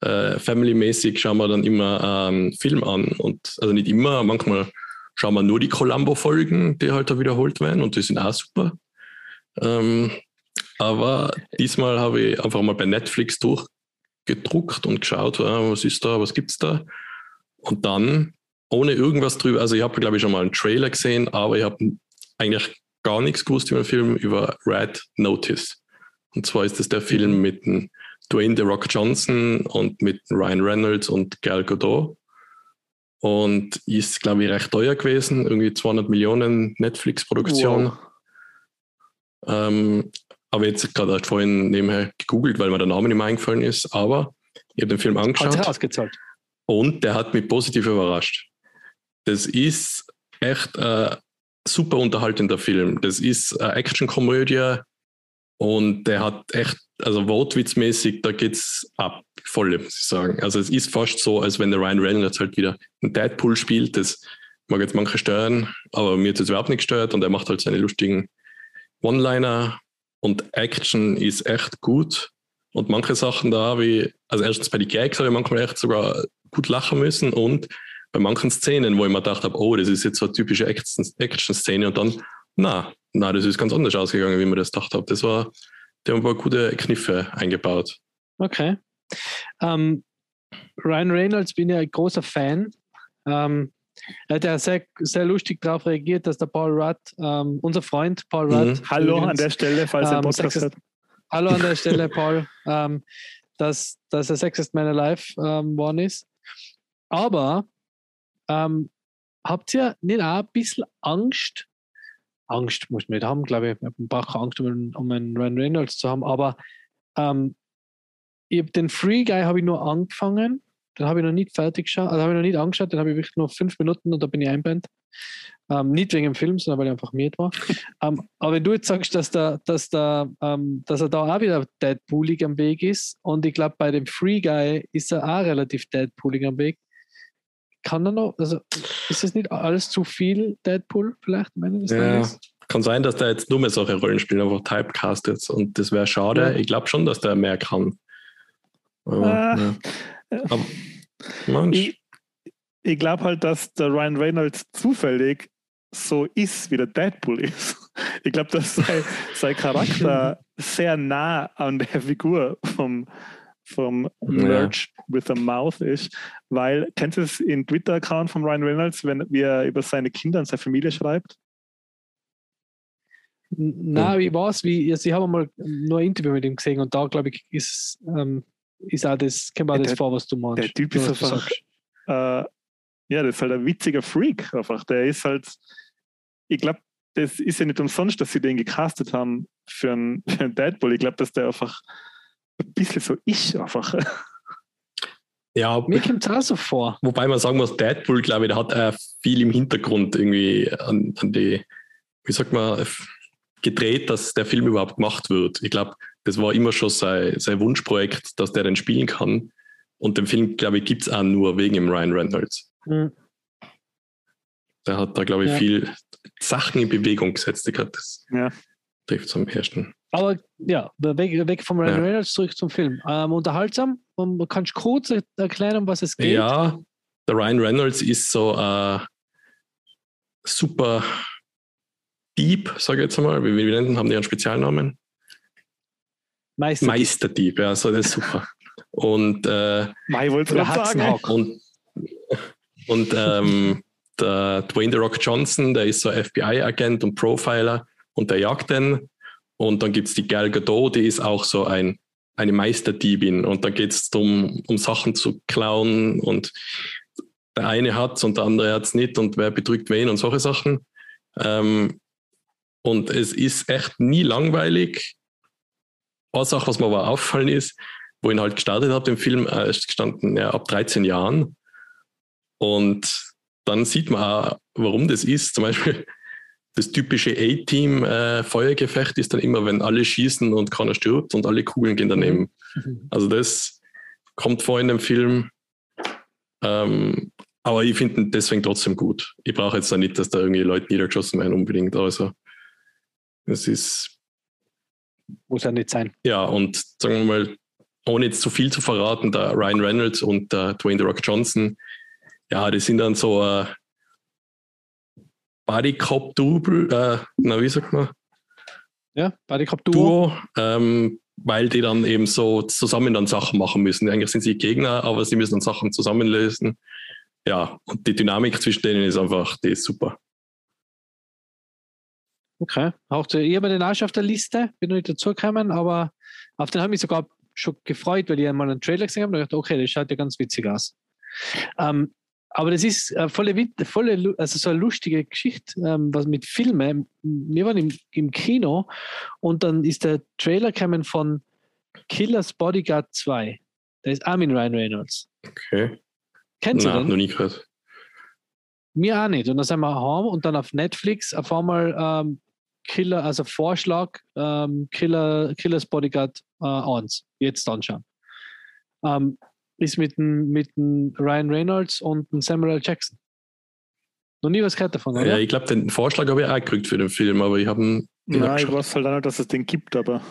Äh, Family-mäßig schauen wir dann immer ähm, Film an. Und also nicht immer, manchmal schauen wir nur die Columbo-Folgen, die halt da wiederholt werden und die sind auch super. Ähm, aber diesmal habe ich einfach mal bei Netflix durchgedruckt und geschaut, äh, was ist da, was gibt's da. Und dann, ohne irgendwas drüber, also ich habe, glaube ich, schon mal einen Trailer gesehen, aber ich habe eigentlich gar nichts gewusst über den Film über Red Notice. Und zwar ist das der Film mit dem Dwayne The Rock Johnson und mit Ryan Reynolds und Gal Gadot. Und ist, glaube ich, recht teuer gewesen, irgendwie 200 Millionen Netflix-Produktion. Wow. Ähm, aber jetzt gerade halt vorhin nebenher gegoogelt, weil mir der Name nicht mehr eingefallen ist. Aber ich habe den Film Hat sich angeschaut ausgezahlt. und der hat mich positiv überrascht. Das ist echt ein super unterhaltender Film. Das ist eine Actionkomödie und der hat echt, also wortwitzmäßig, da geht's ab, voll, muss ich sagen. Also es ist fast so, als wenn der Ryan Reynolds halt wieder einen Deadpool spielt. Das mag jetzt manche stören, aber mir hat das überhaupt nicht gestört und er macht halt seine lustigen One-Liner und Action ist echt gut. Und manche Sachen da, wie, also erstens bei den Gags habe ich manchmal echt sogar gut lachen müssen und bei manchen Szenen, wo ich mir gedacht habe, oh, das ist jetzt so eine typische Action- Action-Szene und dann, na, na, das ist ganz anders ausgegangen, wie man das gedacht habe. Das war, die haben ein paar gute Kniffe eingebaut. Okay. Ähm, Ryan Reynolds bin ja ein großer Fan. Ähm, er hat ja sehr, sehr lustig darauf reagiert, dass der Paul Rudd, ähm, unser Freund Paul Mhm. Rudd, Hallo an übrigens, der Stelle, falls ihr Ähm, Podcast Sexist- hört. Hallo an der Stelle, Paul, ähm, dass, dass er Sexist Man Alive ähm, worden ist. Aber ähm, habt ihr nicht auch ein bisschen Angst? Angst muss man nicht haben, glaube ich. Man braucht keine Angst, um einen, um einen Ryan Reynolds zu haben. Aber ähm, ich hab den Free Guy habe ich nur angefangen. Den habe ich noch nicht fertig geschaut. Also habe ich noch nicht angeschaut. Den habe ich wirklich nur fünf Minuten und da bin ich einband. Ähm, nicht wegen dem Film, sondern weil ich einfach miert war. ähm, aber wenn du jetzt sagst, dass, der, dass, der, ähm, dass er da auch wieder Deadpoolig am Weg ist und ich glaube, bei dem Free Guy ist er auch relativ Deadpoolig am Weg, kann er noch, also ist das nicht alles zu viel Deadpool vielleicht am Ende des Ja. Tages? Kann sein, dass der jetzt nur mehr solche Rollenspiele einfach typecastet und das wäre schade. Ja. Ich glaube schon, dass der mehr kann. Aber, Ah. ja. Aber, Mensch. Ich, ich glaube halt, dass der Ryan Reynolds zufällig so ist, wie der Deadpool ist. Ich glaube, dass sein, sein Charakter sehr nah an der Figur vom, vom Merch with a Mouth ist, weil, kennst du es im Twitter-Account von Ryan Reynolds, wenn wie er über seine Kinder und seine Familie schreibt? Na, wie war es? Wie, also ich habe mal nur ein Interview mit ihm gesehen und da, glaube ich, ist, ähm, ist auch das, kommt auch Ja, das der- vor, was du meinst. Der Typ ist einfach, äh, ja, das ist halt ein witziger Freak einfach. Der ist halt, ich glaube, das ist ja nicht umsonst, dass sie den gecastet haben für einen, für einen Deadpool. Ich glaube, dass der einfach ein bisschen so ist einfach. Ja, Mir kommt es auch so vor. wobei man sagen muss, Deadpool, glaube ich, der hat äh, viel im Hintergrund irgendwie an, an die, wie sagt man, gedreht, dass der Film überhaupt gemacht wird. Ich glaube, das war immer schon sein, sein Wunschprojekt, dass der den spielen kann. Und den Film, glaube ich, gibt es auch nur wegen dem Ryan Reynolds. Hm. Der hat da, glaube ich, Ja. viel Sachen in Bewegung gesetzt. Ich glaube, das Ja. trifft zum ersten. Aber ja, weg, weg vom Ryan Ja. Reynolds zurück zum Film. Ähm, unterhaltsam. Und kannst du kurz erklären, um was es geht? Ja, der Ryan Reynolds ist so äh, super Dieb, sage ich jetzt einmal. Wie, wie nennen haben die einen Spezialnamen? Meister. Meisterdieb, ja, so das ist super. Und, äh, Mai wollte sagen. Und, und ähm, der Dwayne The Rock Johnson, der ist so FBI-Agent und Profiler und der jagt den. Und dann gibt es die Gal Gadot, die ist auch so ein, eine Meisterdiebin. Und dann geht es darum, um Sachen zu klauen und der eine hat es und der andere hat es nicht und wer betrügt wen und solche Sachen. Ähm, und es ist echt nie langweilig. Eine Sache, was mir aber auffallen ist, wo ich ihn halt gestartet habe, den Film, äh, ist gestanden ja, ab 13 Jahren. Und dann sieht man auch, warum das ist. Zum Beispiel das typische A-Team-Feuergefecht ist dann immer, wenn alle schießen und keiner stirbt und alle Kugeln gehen daneben. Also das kommt vor in dem Film. Ähm, aber ich finde ihn deswegen trotzdem gut. Ich brauche jetzt da nicht, dass da irgendwie Leute niedergeschossen werden unbedingt. Also es ist, Muss ja nicht sein. ja, und sagen wir mal, ohne jetzt zu viel zu verraten, der Ryan Reynolds und der Dwayne The Rock Johnson, ja, die sind dann so äh, Body Cop Double, äh, na, wie sagt man? Ja, Buddy Cop Duo. Duo, ähm, weil die dann eben so zusammen dann Sachen machen müssen. Eigentlich sind sie Gegner, aber sie müssen dann Sachen zusammenlösen. Ja, und die Dynamik zwischen denen ist einfach, die ist super. Okay. Auch ich habe den auch schon auf der Liste, bin noch nicht dazugekommen, aber auf den habe ich mich sogar schon gefreut, weil ich einmal einen Trailer gesehen habe und dachte, okay, das schaut ja ganz witzig aus. Ähm, aber das ist äh, volle, volle, also so eine lustige Geschichte, ähm, was mit Filmen. Wir waren im, im Kino und dann ist der Trailer gekommen von Killers Bodyguard 2. Da ist Armin Ryan Reynolds. Okay. Kennst du Nein, den? noch nie gehört. Mir auch nicht. Und dann sind wir heim und dann auf Netflix auf einmal ähm, Killer, also Vorschlag, ähm, Killer, Killers Bodyguard äh, 1. Jetzt anschauen. Ähm, ist mit dem, mit dem Ryan Reynolds und dem Samuel L. Jackson. Noch nie was gehört davon, oder? Ja, ich glaube, den Vorschlag habe ich auch gekriegt für den Film, aber ich habe ihn nicht Nein, ich weiß halt auch nicht, dass es den gibt, aber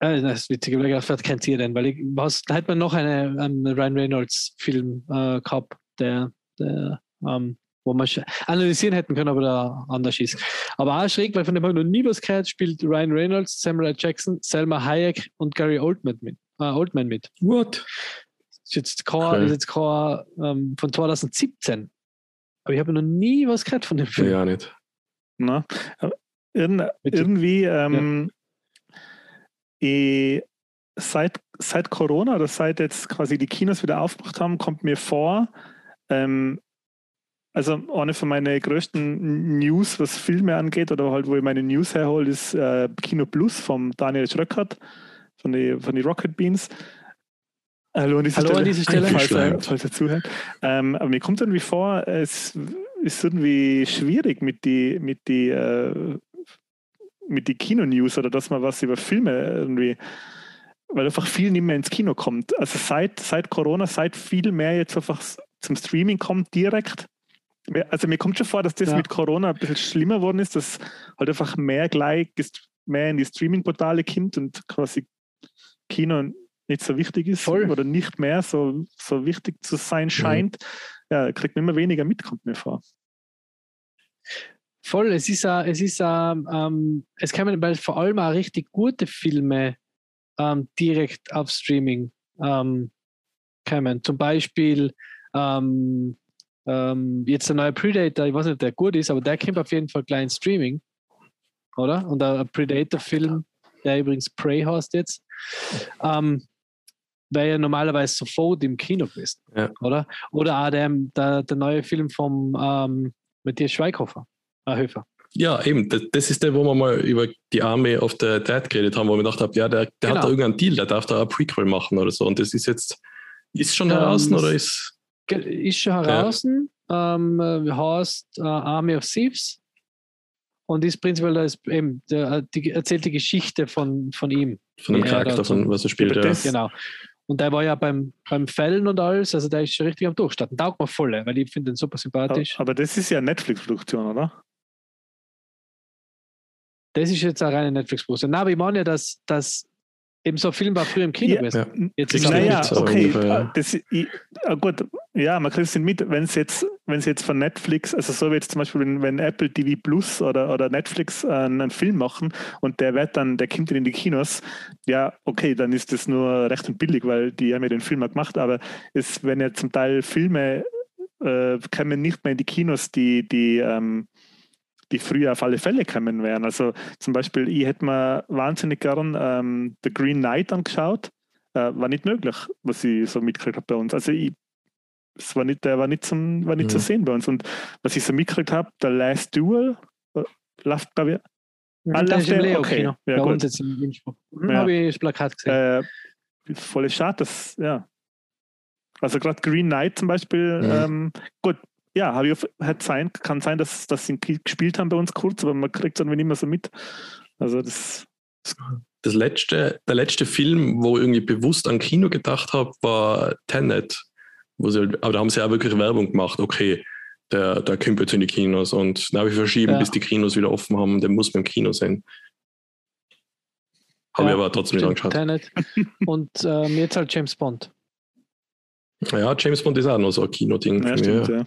Äh, das ist witzig, weil ich vielleicht kennt ihr den, weil ich, was, da hat man noch eine, einen Ryan Reynolds-Film äh, gehabt, der, der ähm, wo man analysieren hätten können, aber der anders ist. Aber auch schräg, weil von dem habe ich noch nie was gehört, spielt Ryan Reynolds, Samuel. Jackson, Selma Hayek und Gary Oldman mit. Äh, Oldman mit. What? Das ist jetzt kein, ist jetzt kein, ähm, von 2017. Aber ich habe noch nie was gehört von dem Film. Ja, nicht. na, Bitte. irgendwie ähm, eh, seit, seit Corona oder seit jetzt quasi die Kinos wieder aufgemacht haben, kommt mir vor, ähm, also eine von meinen größten News, was Filme angeht, oder halt, wo ich meine News herhole, ist äh, Kino Plus vom Daniel Schröckert von den von die Rocket Beans. Hallo an dieser Hallo an Stelle, dieser Stelle. falls er, falls er zuhört. Ähm, aber mir kommt irgendwie vor, es ist irgendwie schwierig mit die, mit die, äh, mit die Kino-News oder dass man was über Filme irgendwie, weil einfach viel nicht mehr ins Kino kommt. Also seit, seit Corona, seit viel mehr jetzt einfach zum Streaming kommt direkt. Also mir kommt schon vor, dass das Ja. mit Corona ein bisschen schlimmer geworden ist, dass halt einfach mehr gleich mehr in die Streaming-Portale kommt und quasi Kino nicht so wichtig ist Voll. oder nicht mehr so, so wichtig zu sein scheint. Ja, kriegt man immer weniger mit, kommt mir vor. Voll, es ist, äh, es ist, ähm, ähm, es kommen weil vor allem auch richtig gute Filme ähm, direkt auf Streaming ähm, kommen. Zum Beispiel ähm, ähm, jetzt der neue Predator, ich weiß nicht, ob der gut ist, aber der kommt auf jeden Fall gleich in Streaming, oder? Und der Predator-Film, der übrigens Prey heißt jetzt, ähm, wäre ja normalerweise sofort im Kino gewesen, Ja. oder? Oder auch der, der, der neue Film vom ähm, Matthias Schweighofer. Ah, Höfer. Ja, eben. Das, ist der, wo wir mal über die Army of the Dead geredet haben, wo wir gedacht haben, ja, der, der Genau. hat da irgendeinen Deal, der darf da ein Prequel machen oder so. Und das ist jetzt, ist schon Ähm, heraus das- oder ist. Ist schon heraus, ähm, äh, heißt äh, Army of Thieves und ist prinzipiell da ist eben, der, äh, die, erzählt die Geschichte von, von ihm. Von dem Ja, Charakter, dazu. von was er spielt. Aber Ja. das- Genau. Und der war ja beim, beim Fällen und alles, also der ist schon richtig am Durchstarten. Taugt mir voll, weil ich finde den super sympathisch. Aber das ist ja Netflix-Produktion, oder? Das ist jetzt eine reine Netflix-Produktion. Na, aber ich meine ja, dass, dass eben so ein Film war früher im Kino Ja, gewesen. Ja. Jetzt ist Naja, okay. ungefähr, ja. Das, ich, ah, gut, ja, man kriegt es mit, wenn es jetzt, wenn es jetzt von Netflix, also so wie jetzt zum Beispiel, wenn, wenn Apple TV Plus oder, oder Netflix äh, einen Film machen und der wird dann, der kommt dann in die Kinos, ja, okay, dann ist das nur recht und billig, weil die haben ja den Film auch gemacht, aber es werden ja zum Teil Filme äh, kommen nicht mehr in die Kinos, die, die, ähm, die früher auf alle Fälle kommen wären. Also zum Beispiel, ich hätte mir wahnsinnig gern ähm, The Green Knight angeschaut. Äh, war nicht möglich, was ich so mitgekriegt habe bei uns. Also ich, es war nicht, der war nicht, zum, war nicht zu Mhm. sehen bei uns. Und was ich so mitgekriegt habe, The Last Duel, äh, läuft, glaube ich, Ah, im läuft der? Leo-Kino. Okay, ja, bei gut. uns jetzt Innsbruck. Mhm, Ja. Habe ich das Plakat gesehen. äh, voll schade, dass, ja. Also gerade Green Knight zum Beispiel, Mhm. ähm, gut, ja, habe ich hat sein, kann sein, dass, dass sie gespielt haben bei uns kurz, aber man kriegt es irgendwie nicht mehr so mit. Also das, Das letzte, der letzte Film, wo ich irgendwie bewusst an Kino gedacht habe, war Tenet. Wo sie, halt- aber da haben sie auch wirklich Werbung gemacht. Okay, der, der kommt jetzt in die Kinos und dann habe ich verschieben, Ja. bis die Kinos wieder offen haben. Den muss man im Kino sehen. Habe Ja, ich aber trotzdem nicht angeschaut. Tenet. Und ähm, jetzt halt James Bond. Ja, James Bond ist auch noch so ein Kinoding. ja, für stimmt, mich. ja.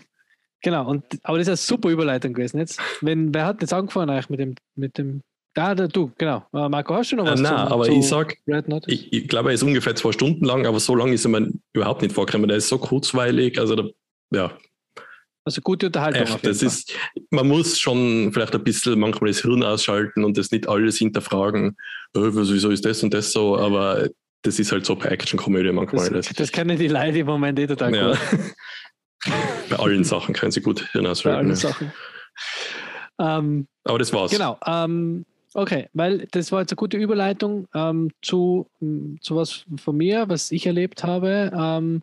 Genau, und, aber das ist eine super Überleitung gewesen jetzt. Wenn, wer hat jetzt angefangen eigentlich mit dem, mit dem, da, da du, genau. Äh, Marco, hast du noch Äh, was nein, zum- aber zu ich sag, ich, ich glaube, er ist ungefähr zwei Stunden lang, aber so lange ist er mir überhaupt nicht vorgekommen. Der ist so kurzweilig. Also, da, ja, Also gute Unterhaltung. auf echt. Das Fall. ist, man muss schon vielleicht ein bisschen manchmal das Hirn ausschalten und das nicht alles hinterfragen. Äh, wieso ist das und das so? Aber das ist halt so bei Action-Komödie manchmal. das, Das, das kennen die Leute im Moment eh total ja. gut. bei allen Sachen können sie gut Hirn Bei allen Ja. Sachen. Ähm, Aber das war's. Genau. Ähm, okay, weil das war jetzt eine gute Überleitung ähm, zu, m, zu was von mir, was ich erlebt habe. Ähm,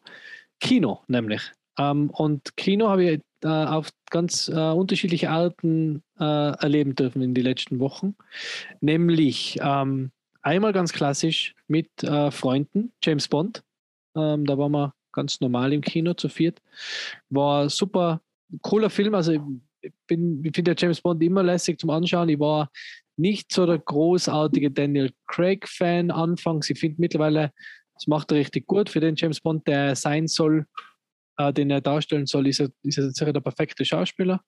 Kino nämlich. Ähm, und Kino habe ich äh, auf ganz äh, unterschiedliche Arten äh, erleben dürfen in den letzten Wochen. Nämlich ähm, einmal ganz klassisch mit äh, Freunden, James Bond. Da waren wir ganz normal im Kino zu viert. War super cooler Film. Also ich bin, ich finde ja James Bond immer lässig zum Anschauen. Ich war nicht so der großartige Daniel Craig-Fan anfangs. Ich finde mittlerweile, das macht er richtig gut für den James Bond, der sein soll, äh, den er darstellen soll, ist er, ist er sicher der perfekte Schauspieler,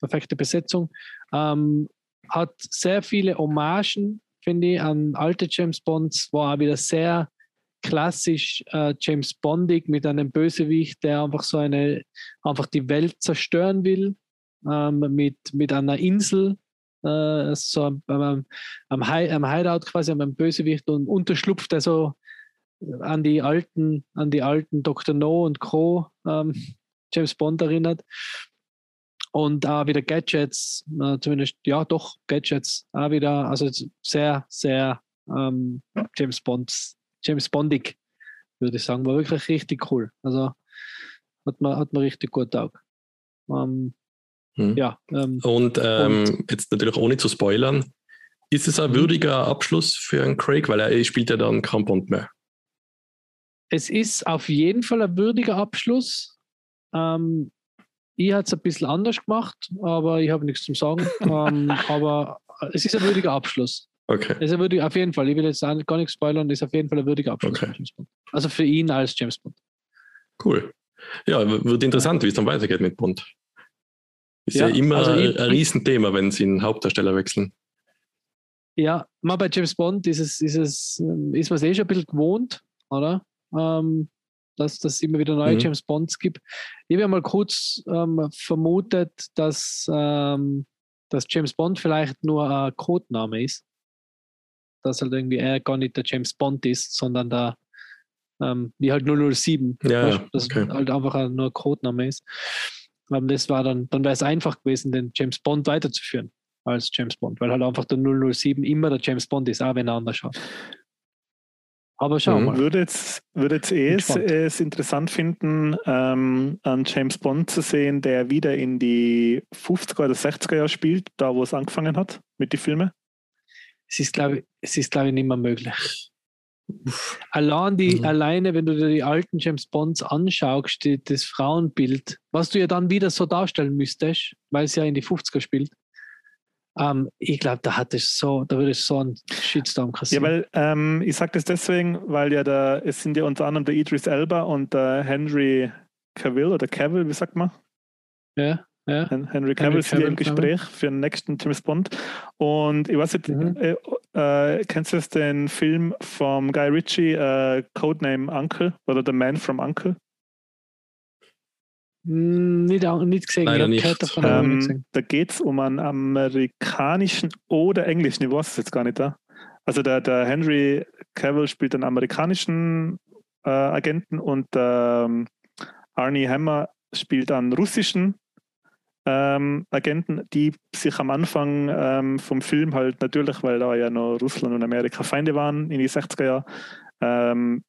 perfekte Besetzung. Ähm, hat sehr viele Hommagen, finde ich, an alte James Bonds, war auch wieder sehr klassisch äh, James Bondig mit einem Bösewicht, der einfach so eine, einfach die Welt zerstören will, ähm, mit, mit einer Insel, äh, so am, am, am, Hi- am Hideout quasi, am Bösewicht und unterschlupft er so an die alten, an die alten Dr. No und Co. Ähm, James Bond erinnert. Und auch wieder Gadgets, äh, zumindest, ja doch, Gadgets, auch wieder, also sehr, sehr ähm, James Bonds, James Bondig, würde ich sagen, war wirklich richtig cool. Also hat man, hat man richtig gut taugt. Ähm, Hm. ja, ähm, Und, ähm, jetzt natürlich ohne zu spoilern, ist es ein Mhm. würdiger Abschluss für einen Craig, weil er spielt ja dann kein Bond mehr. es ist auf jeden Fall ein würdiger Abschluss. Ähm, ich hatte es ein bisschen anders gemacht, aber ich habe nichts zum Sagen. ähm, aber es ist ein würdiger Abschluss. Okay. Ist ein würdiger, auf jeden Fall. Ich will jetzt gar nichts spoilern, ist auf jeden Fall ein würdiger Abschluss. Okay. von James Bond. Also für ihn als James Bond. Cool. Ja, wird interessant, wie es dann weitergeht mit Bond. Ist ja, Ja, immer also ich- ein Riesenthema, wenn sie einen Hauptdarsteller wechseln. Ja, mal bei James Bond ist es, ist es, ist man es eh schon ein bisschen gewohnt, oder? Ähm, dass es immer wieder neue Mhm. James Bonds gibt. Ich habe ja mal kurz ähm, vermutet, dass, ähm, dass James Bond vielleicht nur ein Codename ist. Dass halt irgendwie er gar nicht der James Bond ist, sondern der, ähm, wie halt 007. Ja, weißt dass okay. halt einfach ein- nur ein Codename ist. Ähm, das war dann, dann wäre es einfach gewesen, den James Bond weiterzuführen als James Bond, weil halt einfach der 007 immer der James Bond ist, auch wenn er anders schaut. Aber schau Mhm. mal. Würde jetzt, würde jetzt eh es, es interessant finden, ähm, einen James Bond zu sehen, der wieder in die 50er oder 60er Jahre spielt, da wo es angefangen hat mit den Filmen. Es ist, glaube ich, es ist, glaube ich, nicht mehr möglich. Allein die, Mhm. alleine, wenn du dir die alten James Bonds anschaust, die, das Frauenbild, was du ja dann wieder so darstellen müsstest, weil es ja in die 50er spielt, Ähm, ich glaube, da hat es so, da würde es so einen Shitstorm Ja, kassieren. weil ähm, ich sage das deswegen, weil ja da, es sind ja unter anderem der Idris Elba und der Henry Cavill oder Cavill, wie sagt man? ja, ja. Hen- Henry Cavill sind ja im Gespräch für den nächsten James Bond. Und ich weiß nicht, Mhm. äh, äh, kennst du jetzt den Film vom Guy Ritchie, äh, Codename Uncle oder The Man from Uncle? Hm, Nicht, nicht gesehen. Leider nicht. gehört davon, Ähm, gesehen. da geht es um einen amerikanischen oder englischen, ich weiß es jetzt gar nicht da. Also der, der Henry Cavill spielt einen amerikanischen äh, Agenten und ähm, Arnie Hammer spielt einen russischen ähm, Agenten, die sich am Anfang ähm, vom Film halt natürlich, weil da ja noch Russland und Amerika Feinde waren in die 60er Jahre, ähm,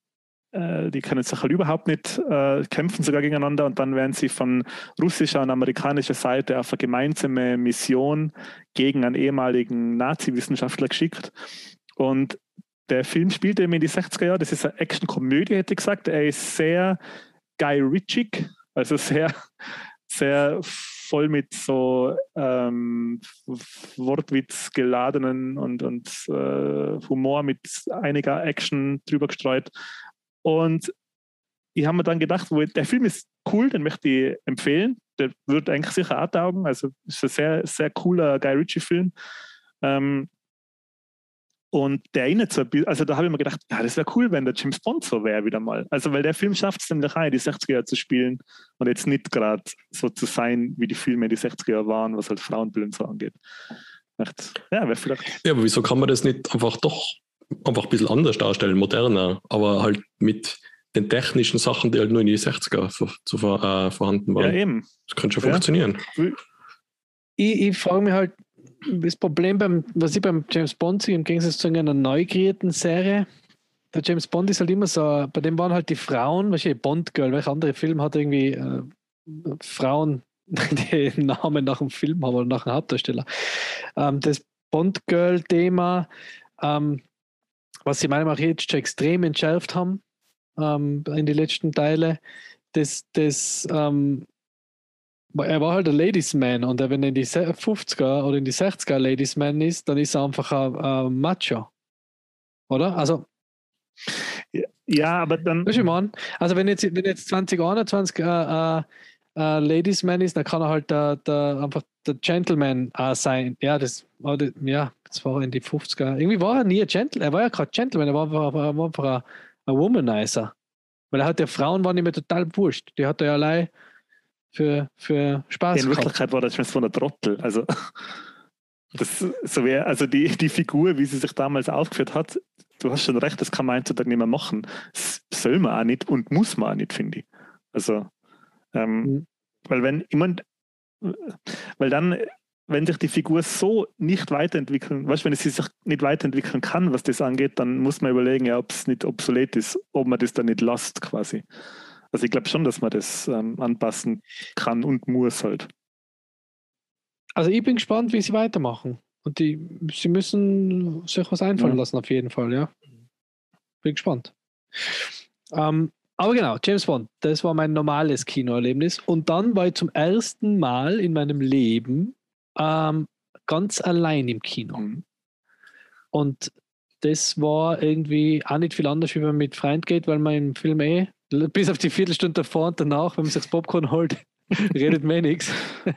äh, die können sich halt überhaupt nicht äh, kämpfen sogar gegeneinander und dann werden sie von russischer und amerikanischer Seite auf eine gemeinsame Mission gegen einen ehemaligen Nazi-Wissenschaftler geschickt. Und der Film spielt eben in die 60er Jahre. Das ist eine Action-Komödie, hätte ich gesagt. Er ist sehr Guy Ritchie, also sehr, sehr voll mit so ähm, Wortwitz geladenen und, und äh, Humor mit einiger Action drüber gestreut. Und ich habe mir dann gedacht, der Film ist cool, den möchte ich empfehlen. Der wird eigentlich sicher auch taugen. Also ist ein sehr, sehr cooler Guy Ritchie-Film. Ähm, und der erinnert so ein bisschen, also da habe ich mir gedacht, ja, das wäre cool, wenn der James Bond so wäre wieder mal. Also, weil der Film schafft es nämlich auch, in die 60er Jahre zu spielen und jetzt nicht gerade so zu sein, wie die Filme in die 60er Jahre waren, was halt Frauenbild und so angeht. Echt, ja, wäre vielleicht. Ja, aber wieso kann man das nicht einfach doch einfach ein bisschen anders darstellen, moderner, aber halt mit den technischen Sachen, die halt nur in die 60er vor, zu, äh, vorhanden Ja, waren. eben. das könnte schon Ja. funktionieren. Ich, ich frage mich halt, das Problem, beim, was ich beim James Bond sehe, im Gegensatz zu einer neu kreierten Serie, der James Bond ist halt immer so, bei dem waren halt die Frauen, wahrscheinlich Bond Girl, welcher andere Film hat irgendwie äh, Frauen, die Namen nach dem Film haben oder nach dem Hauptdarsteller. Ähm, das Bond Girl-Thema, ähm, was sie meiner Meinung nach jetzt schon extrem entschärft haben ähm, in die letzten Teile, das, das ähm, er war halt ein Ladies Man und wenn er in die se- 50er oder in die 60er Ladies Man ist, dann ist er einfach ein, ein Macho. Oder? Also, Ja, aber dann. weißt du, meine? Also, wenn jetzt, wenn jetzt 2021 äh, äh, äh, Ladies Man ist, dann kann er halt der, der, einfach der Gentleman äh, sein. Ja, das war, die- ja, das war in die 50er. Irgendwie war er nie ein Gentleman. Er war ja gerade Gentleman, er war einfach, er war einfach ein, ein Womanizer. Weil er hat der Frauen waren ihm ja total wurscht. Die hat er ja allein für, für Spaß In. Wirklichkeit war das schon so ein Trottel. Also, das, so wär, also die, die Figur, wie sie sich damals aufgeführt hat, du hast schon recht, das kann man heutzutage nicht mehr machen. Das soll man auch nicht und muss man auch nicht, finde ich. Also, ähm, Mhm. weil wenn jemand, weil dann, wenn sich die Figur so nicht weiterentwickeln, weißt du, wenn sie sich nicht weiterentwickeln kann, was das angeht, dann muss man überlegen, ja, ob es nicht obsolet ist, ob man das dann nicht lasst quasi. Also ich glaube schon, dass man das ähm, anpassen kann und muss halt. Also ich bin gespannt, wie sie weitermachen. Und die, sie müssen sich was einfallen Ja. lassen, auf jeden Fall, ja. Bin gespannt. Ähm, aber genau, James Bond, das war mein normales Kinoerlebnis. Und dann war ich zum ersten Mal in meinem Leben ähm, ganz allein im Kino. Mhm. Und das war irgendwie auch nicht viel anders, wie wenn man mit Freund geht, weil man im Film eh, bis auf die Viertelstunde davor und danach, wenn man sich das Popcorn holt, redet man eh nichts.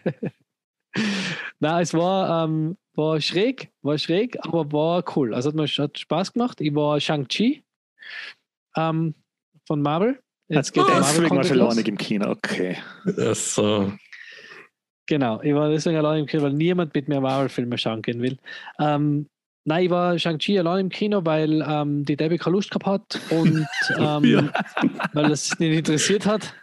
Nein, es war, ähm, war schräg, war schräg, aber war cool. Also hat mir hat Spaß gemacht. Ich war Shang-Chi ähm, von Marvel. Jetzt geht der Deswegen war los. nicht im Kino, okay. Das, äh, Genau, ich war deswegen allein im Kino, weil niemand mit mir Marvel-Filme schauen gehen will. Ähm, nein, ich war Shang-Chi allein im Kino, weil ähm, die Debbie keine Lust gehabt hat und ähm, Ja. weil es nicht interessiert hat.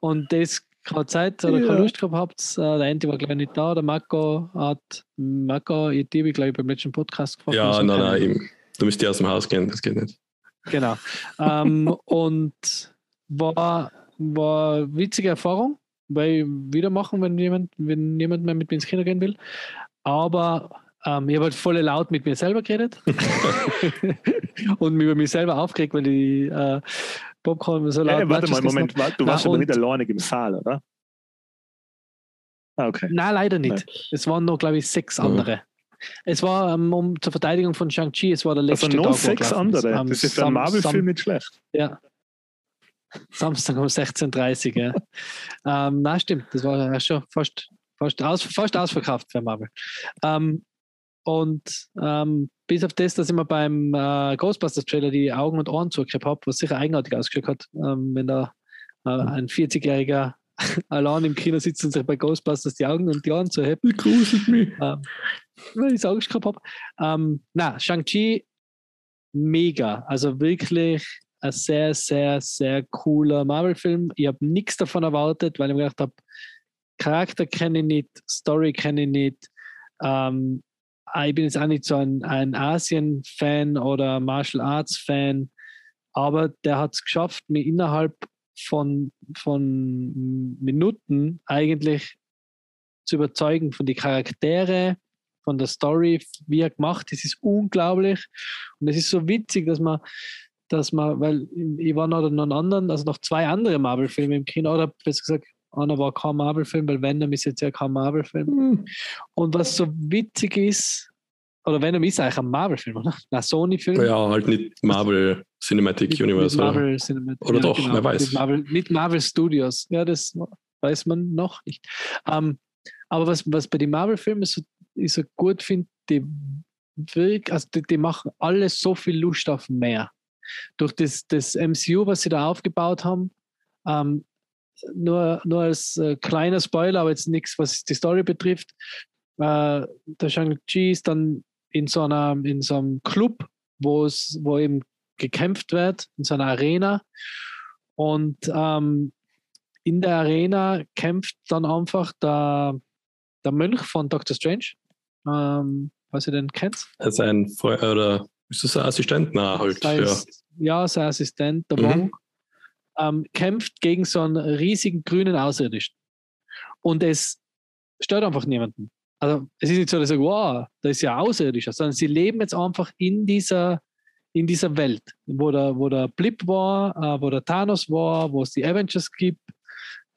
Und das keine Zeit oder Ja. keine Lust gehabt habt. Äh, der Enti war gleich nicht da. Der Marco hat, Marco, ich die habe glaube ich beim letzten Podcast gefragt. ja, Also nein, nein, eben. du müsst ja aus dem Haus gehen, das geht nicht. Genau. ähm, und war, war eine witzige Erfahrung, weil ich wieder machen, wenn jemand, wenn niemand mehr mit mir ins Kino gehen will. Aber ähm, ich habe halt voll laut mit mir selber geredet und mich über mich selber aufgeregt, weil die äh, Popcorn so laut Äh, warte mal, Moment, warte, du Na, warst aber und- nicht alleinig im Saal, oder? Ah, okay. Nein, leider nicht. Es waren noch, glaube ich, sechs Ja. andere. Es war ähm, um, zur Verteidigung von Shang-Chi, es war der letzte Also noch Tag, wo sechs gelaufen ist. andere. Am Das ist Sam- Marvel-Film nicht schlecht. Ja. Samstag um 16.30 Uhr, ja. ähm, na, stimmt, das war ja schon fast, fast, aus, fast ausverkauft für Marvel. Ähm, und ähm, bis auf das, dass ich mir beim äh, Ghostbusters-Trailer die Augen und Ohren zugekriegt habe, was sicher eigenartig ausgeschaut hat, ähm, wenn da äh, ein 40-Jähriger allein im Kino sitzt und sich bei Ghostbusters die Augen und die Ohren zuhebt Das gruselt mich. ähm, weil ich es Angst gehabt habe. Ähm, na, Shang-Chi, mega. Also wirklich ein sehr, sehr, sehr cooler Marvel-Film. Ich habe nichts davon erwartet, weil ich mir gedacht habe, Charakter kenne ich nicht, Story kenne ich nicht. Ähm, ich bin jetzt auch nicht so ein, ein Asien-Fan oder Martial Arts-Fan, aber der hat es geschafft, mir innerhalb von, von Minuten eigentlich zu überzeugen von die Charaktere, von der Story, wie er gemacht ist, ist unglaublich. Und es ist so witzig, dass man, dass man, weil ich war noch einen anderen, also noch zwei andere Marvel-Filme im Kino, oder besser gesagt, einer war kein Marvel-Film, weil Venom ist jetzt ja kein Marvel-Film. Und was so witzig ist, oder Venom ist eigentlich ein Marvel-Film, oder? Ein Sony-Film. Ja, halt nicht Marvel Cinematic Mit- Universe. Oder? Marvel Cinematic. Oder doch, wer weiß. Mit Marvel, mit Marvel Studios. Ja, das weiß man noch nicht. Ähm, aber was, was bei den Marvel-Filmen so, ich so gut finde, die, wirk- also die, die machen alles so viel Lust auf mehr. Durch das, das MCU, was sie da aufgebaut haben, ähm, nur, nur als äh, kleiner Spoiler, aber jetzt nichts, was die Story betrifft. Äh, der Shang-Chi ist dann in so, einer, in so einem Club, wo es, wo eben gekämpft wird, in so einer Arena. Und ähm, in der Arena kämpft dann einfach der, der Mönch von Doctor Strange, ähm, was ihr denn kennt. Also ein Fre oder ist das ein Assistent? Nein, halt. Sein, Ja. ja, sein Assistent, der Mhm. Wong, ähm, kämpft gegen so einen riesigen grünen Außerirdischen. Und es stört einfach niemanden. Also es ist nicht so, dass ich sage, wow, da ist ja Außerirdischer, sondern sie leben jetzt einfach in dieser, in dieser Welt, wo der, wo der Blip war, äh, wo der Thanos war, wo es die Avengers gibt,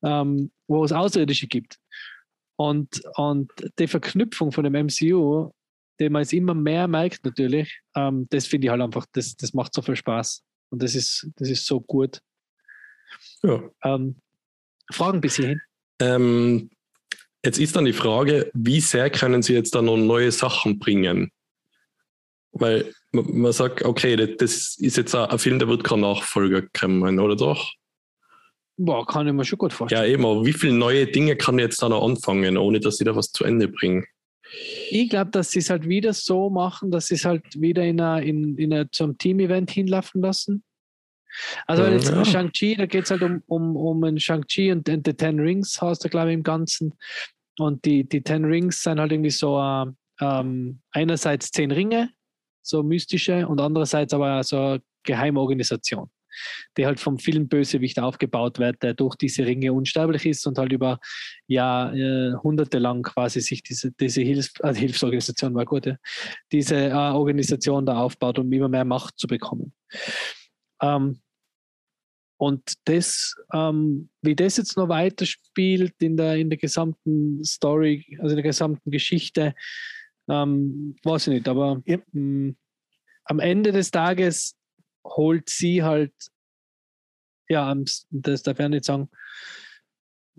ähm, wo es Außerirdische gibt. Und, und die Verknüpfung von dem MCU, die man jetzt immer mehr merkt natürlich, ähm, das finde ich halt einfach, das, das macht so viel Spaß. Und das ist, das ist so gut. Ja. Ähm, Fragen bis hierhin? Ähm, jetzt ist dann die Frage, wie sehr können Sie jetzt da noch neue Sachen bringen? Weil man, sagt, okay, das, ist jetzt ein, Film, der wird kein Nachfolger kommen, oder doch? Boah, kann ich mir schon gut Ja, vorstellen. eben, aber wie viele neue Dinge kann ich jetzt da noch anfangen, ohne dass sie da was zu Ende bringen? Ich glaube, dass sie es halt wieder so machen, dass sie es halt wieder in, einer, in, in einer, zum Team-Event hinlaufen lassen. Also Ja. Shang-Chi, da geht es halt um, um, um einen Shang-Chi und den The Ten Rings heißt er, glaube ich, im Ganzen. Und die, die Ten Rings sind halt irgendwie so äh, ähm, einerseits zehn Ringe, so mystische, und andererseits aber so eine Geheimorganisation, die halt vom vielen Bösewicht aufgebaut wird, der durch diese Ringe unsterblich ist und halt über ja, äh, Hunderte lang quasi sich diese, diese Hilfs äh, Hilfsorganisation war gut, ja, diese äh, Organisation da aufbaut, um immer mehr Macht zu bekommen. Ähm, und das, ähm, wie das jetzt noch weiterspielt in der, in der gesamten Story, also in der gesamten Geschichte, ähm, weiß ich nicht, aber Ja. mh, am Ende des Tages holt sie halt, ja, das darf ich nicht sagen,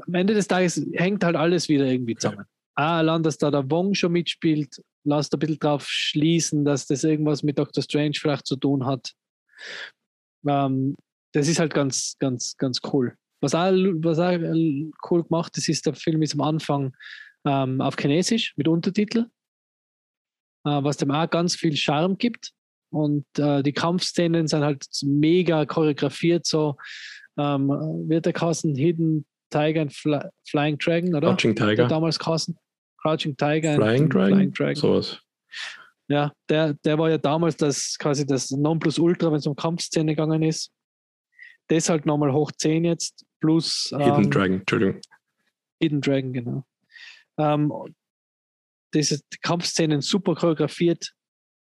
am Ende des Tages hängt halt alles wieder irgendwie zusammen. Ah, allein, dass da der Wong schon mitspielt, lasst ein bisschen drauf schließen, dass das irgendwas mit Doctor Strange vielleicht zu tun hat. Ähm, das ist halt ganz, ganz, ganz cool. Was auch, was auch cool gemacht ist, ist, der Film ist am Anfang ähm, auf Chinesisch mit Untertitel, äh, was dem auch ganz viel Charme gibt. Und äh, die Kampfszenen sind halt mega choreografiert, so ähm, wird der Kassen Hidden Tiger and Fly, Flying Dragon, oder? Crouching Tiger, damals Kassen. Crouching Tiger Flying and Dragon, Flying Dragon. sowas. Ja, der, der war ja damals das quasi das Nonplusultra, wenn es um Kampfszene gegangen ist. Das halt nochmal hoch 10 jetzt, plus Hidden ähm, Dragon, Entschuldigung. Hidden Dragon, genau. Ähm, diese Kampfszenen super choreografiert,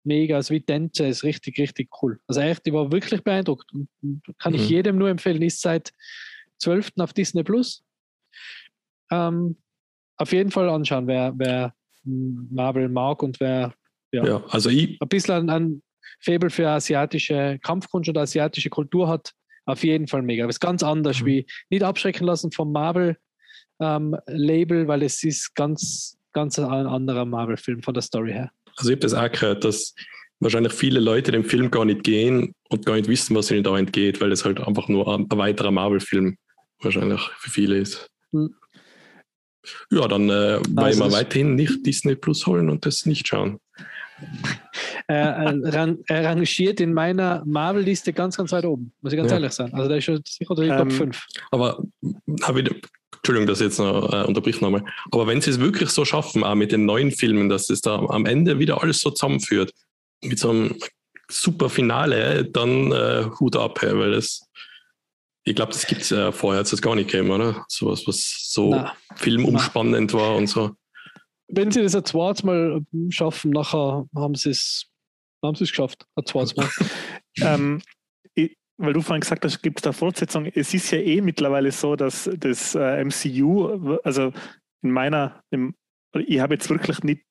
mega, also wie Tänzer ist richtig, richtig cool. Also echt, ich war wirklich beeindruckt und, kann ich Mhm. jedem nur empfehlen, ist seit 12. auf Disney Plus. Ähm, auf jeden Fall anschauen, wer, wer Marvel mag und wer ja, Ja, also ich, ein bisschen ein, Faible für asiatische Kampfkunst oder asiatische Kultur hat, auf jeden Fall mega. Aber es ist ganz anders, Mhm. wie nicht abschrecken lassen vom Marvel-Label, weil es ist ganz, ganz ein anderer Marvel-Film von der Story her. also ich habe das auch gehört, dass wahrscheinlich viele Leute dem Film gar nicht gehen und gar nicht wissen, was ihnen da entgeht, weil es halt einfach nur ein, ein weiterer Marvel-Film wahrscheinlich für viele ist. Hm. Ja, dann äh, weil Also wir weiterhin nicht Disney Plus holen und das nicht schauen. Rang, er rangiert in meiner Marvel-Liste ganz, ganz weit oben, muss ich ganz Ja. ehrlich sein. Also der ist schon sicher unter die Ähm, Top 5. Aber habe ich, Entschuldigung, dass ich jetzt noch äh, unterbricht nochmal. Aber wenn sie es wirklich so schaffen, auch mit den neuen Filmen, dass es da am Ende wieder alles so zusammenführt, mit so einem super Finale, dann äh, Hut ab, weil das, ich glaube, das gibt es äh, vorher jetzt gar nicht gegeben, oder? Sowas, was so Na, filmumspannend war und so. Wenn sie das ein zweites Mal schaffen, nachher haben sie es haben sie es geschafft. Ein zweites Mal. ähm, ich, weil du vorhin gesagt hast, gibt es da Fortsetzung. Es ist ja eh mittlerweile so, dass das äh, MCU, also in meiner, im, ich habe jetzt wirklich nicht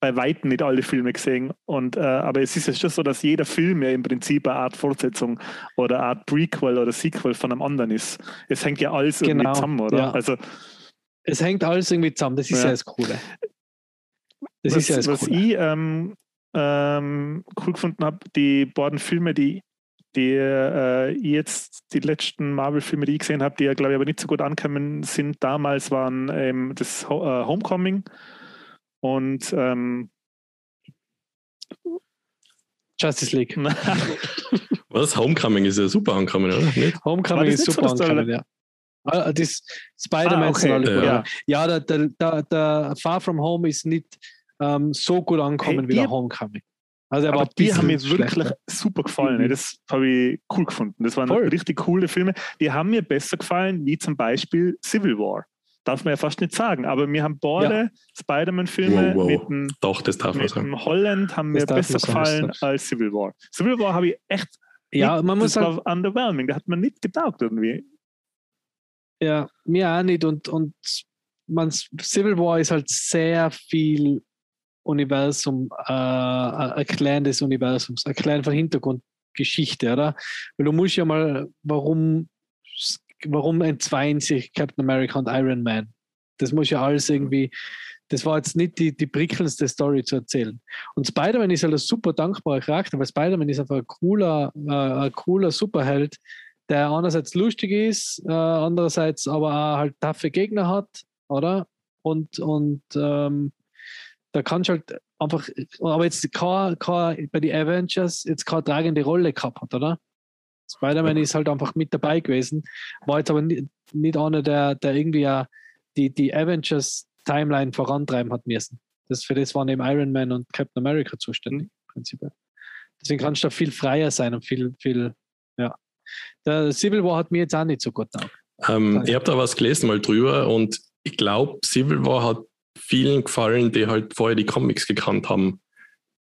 bei Weitem nicht alle Filme gesehen. Und, äh, aber es ist ja schon so, dass jeder Film ja im Prinzip eine Art Fortsetzung oder eine Art Prequel oder Sequel von einem anderen ist. Es hängt ja alles irgendwie Genau, zusammen, oder? ja. Also es hängt alles irgendwie zusammen. Das ist Ja. ja, das Coole. Das was, ist ja das was Coole. ich ähm, ähm, cool gefunden habe, die beiden Filme, die, die äh, ich jetzt, die letzten Marvel-Filme, die ich gesehen habe, die ja, glaube ich, aber nicht so gut ankamen, sind damals waren ähm, das Ho äh, Homecoming und ähm, Justice League. Was? Homecoming ist ja super angekommen, oder? Nicht? Homecoming ist so, super da angekommen, ja. Ah, Das Spider-Man Ah, okay. sind alle gut. Ja. Ja, der, der, der, der Far From Home ist nicht ähm, so gut angekommen Hey, wie der Homecoming. Also er aber die haben mir wirklich schlechter. super gefallen. Mhm. Das habe ich cool gefunden. Das waren Voll. richtig coole Filme. Die haben mir besser gefallen, wie zum Beispiel Civil War. Darf man ja fast nicht sagen, aber mir haben beide Spider-Man-Filme Wow, wow. mit dem Doch, das darf mit sagen. dem Holland haben Das mir besser sagen, gefallen als Civil War. Civil War habe ich echt Ja, nicht, man muss das halt, war underwhelming, da hat man nicht getaugt irgendwie. Ja, mir auch nicht. Und, und man, Civil War ist halt sehr viel Universum, äh, ein erklärendes Universums, erklären von Hintergrundgeschichte, oder? Weil du musst ja mal, warum, warum entzweien sich Captain America und Iron Man? Das muss ja alles irgendwie, das war jetzt nicht die, die prickelndste Story zu erzählen. Und Spider-Man ist halt ein super dankbarer Charakter, weil Spider-Man ist einfach ein cooler, äh, ein cooler Superheld, der einerseits lustig ist, äh, andererseits aber auch halt taffe Gegner hat, oder? Und, und ähm, da kannst du halt einfach, aber jetzt kein, kein, bei den Avengers jetzt keine tragende Rolle gehabt hat, oder? Spider-Man ist halt einfach mit dabei gewesen, war jetzt aber nicht, nicht einer, der, der irgendwie ja die, die Avengers-Timeline vorantreiben hat müssen. Das, für das waren eben Iron Man und Captain America zuständig, prinzipiell. Deswegen kannst du da viel freier sein und viel, viel, ja. Der Civil War hat mir jetzt auch nicht so gut getan. Ähm, ich habe da was gelesen mal drüber und ich glaube, Civil War hat vielen gefallen, die halt vorher die Comics gekannt haben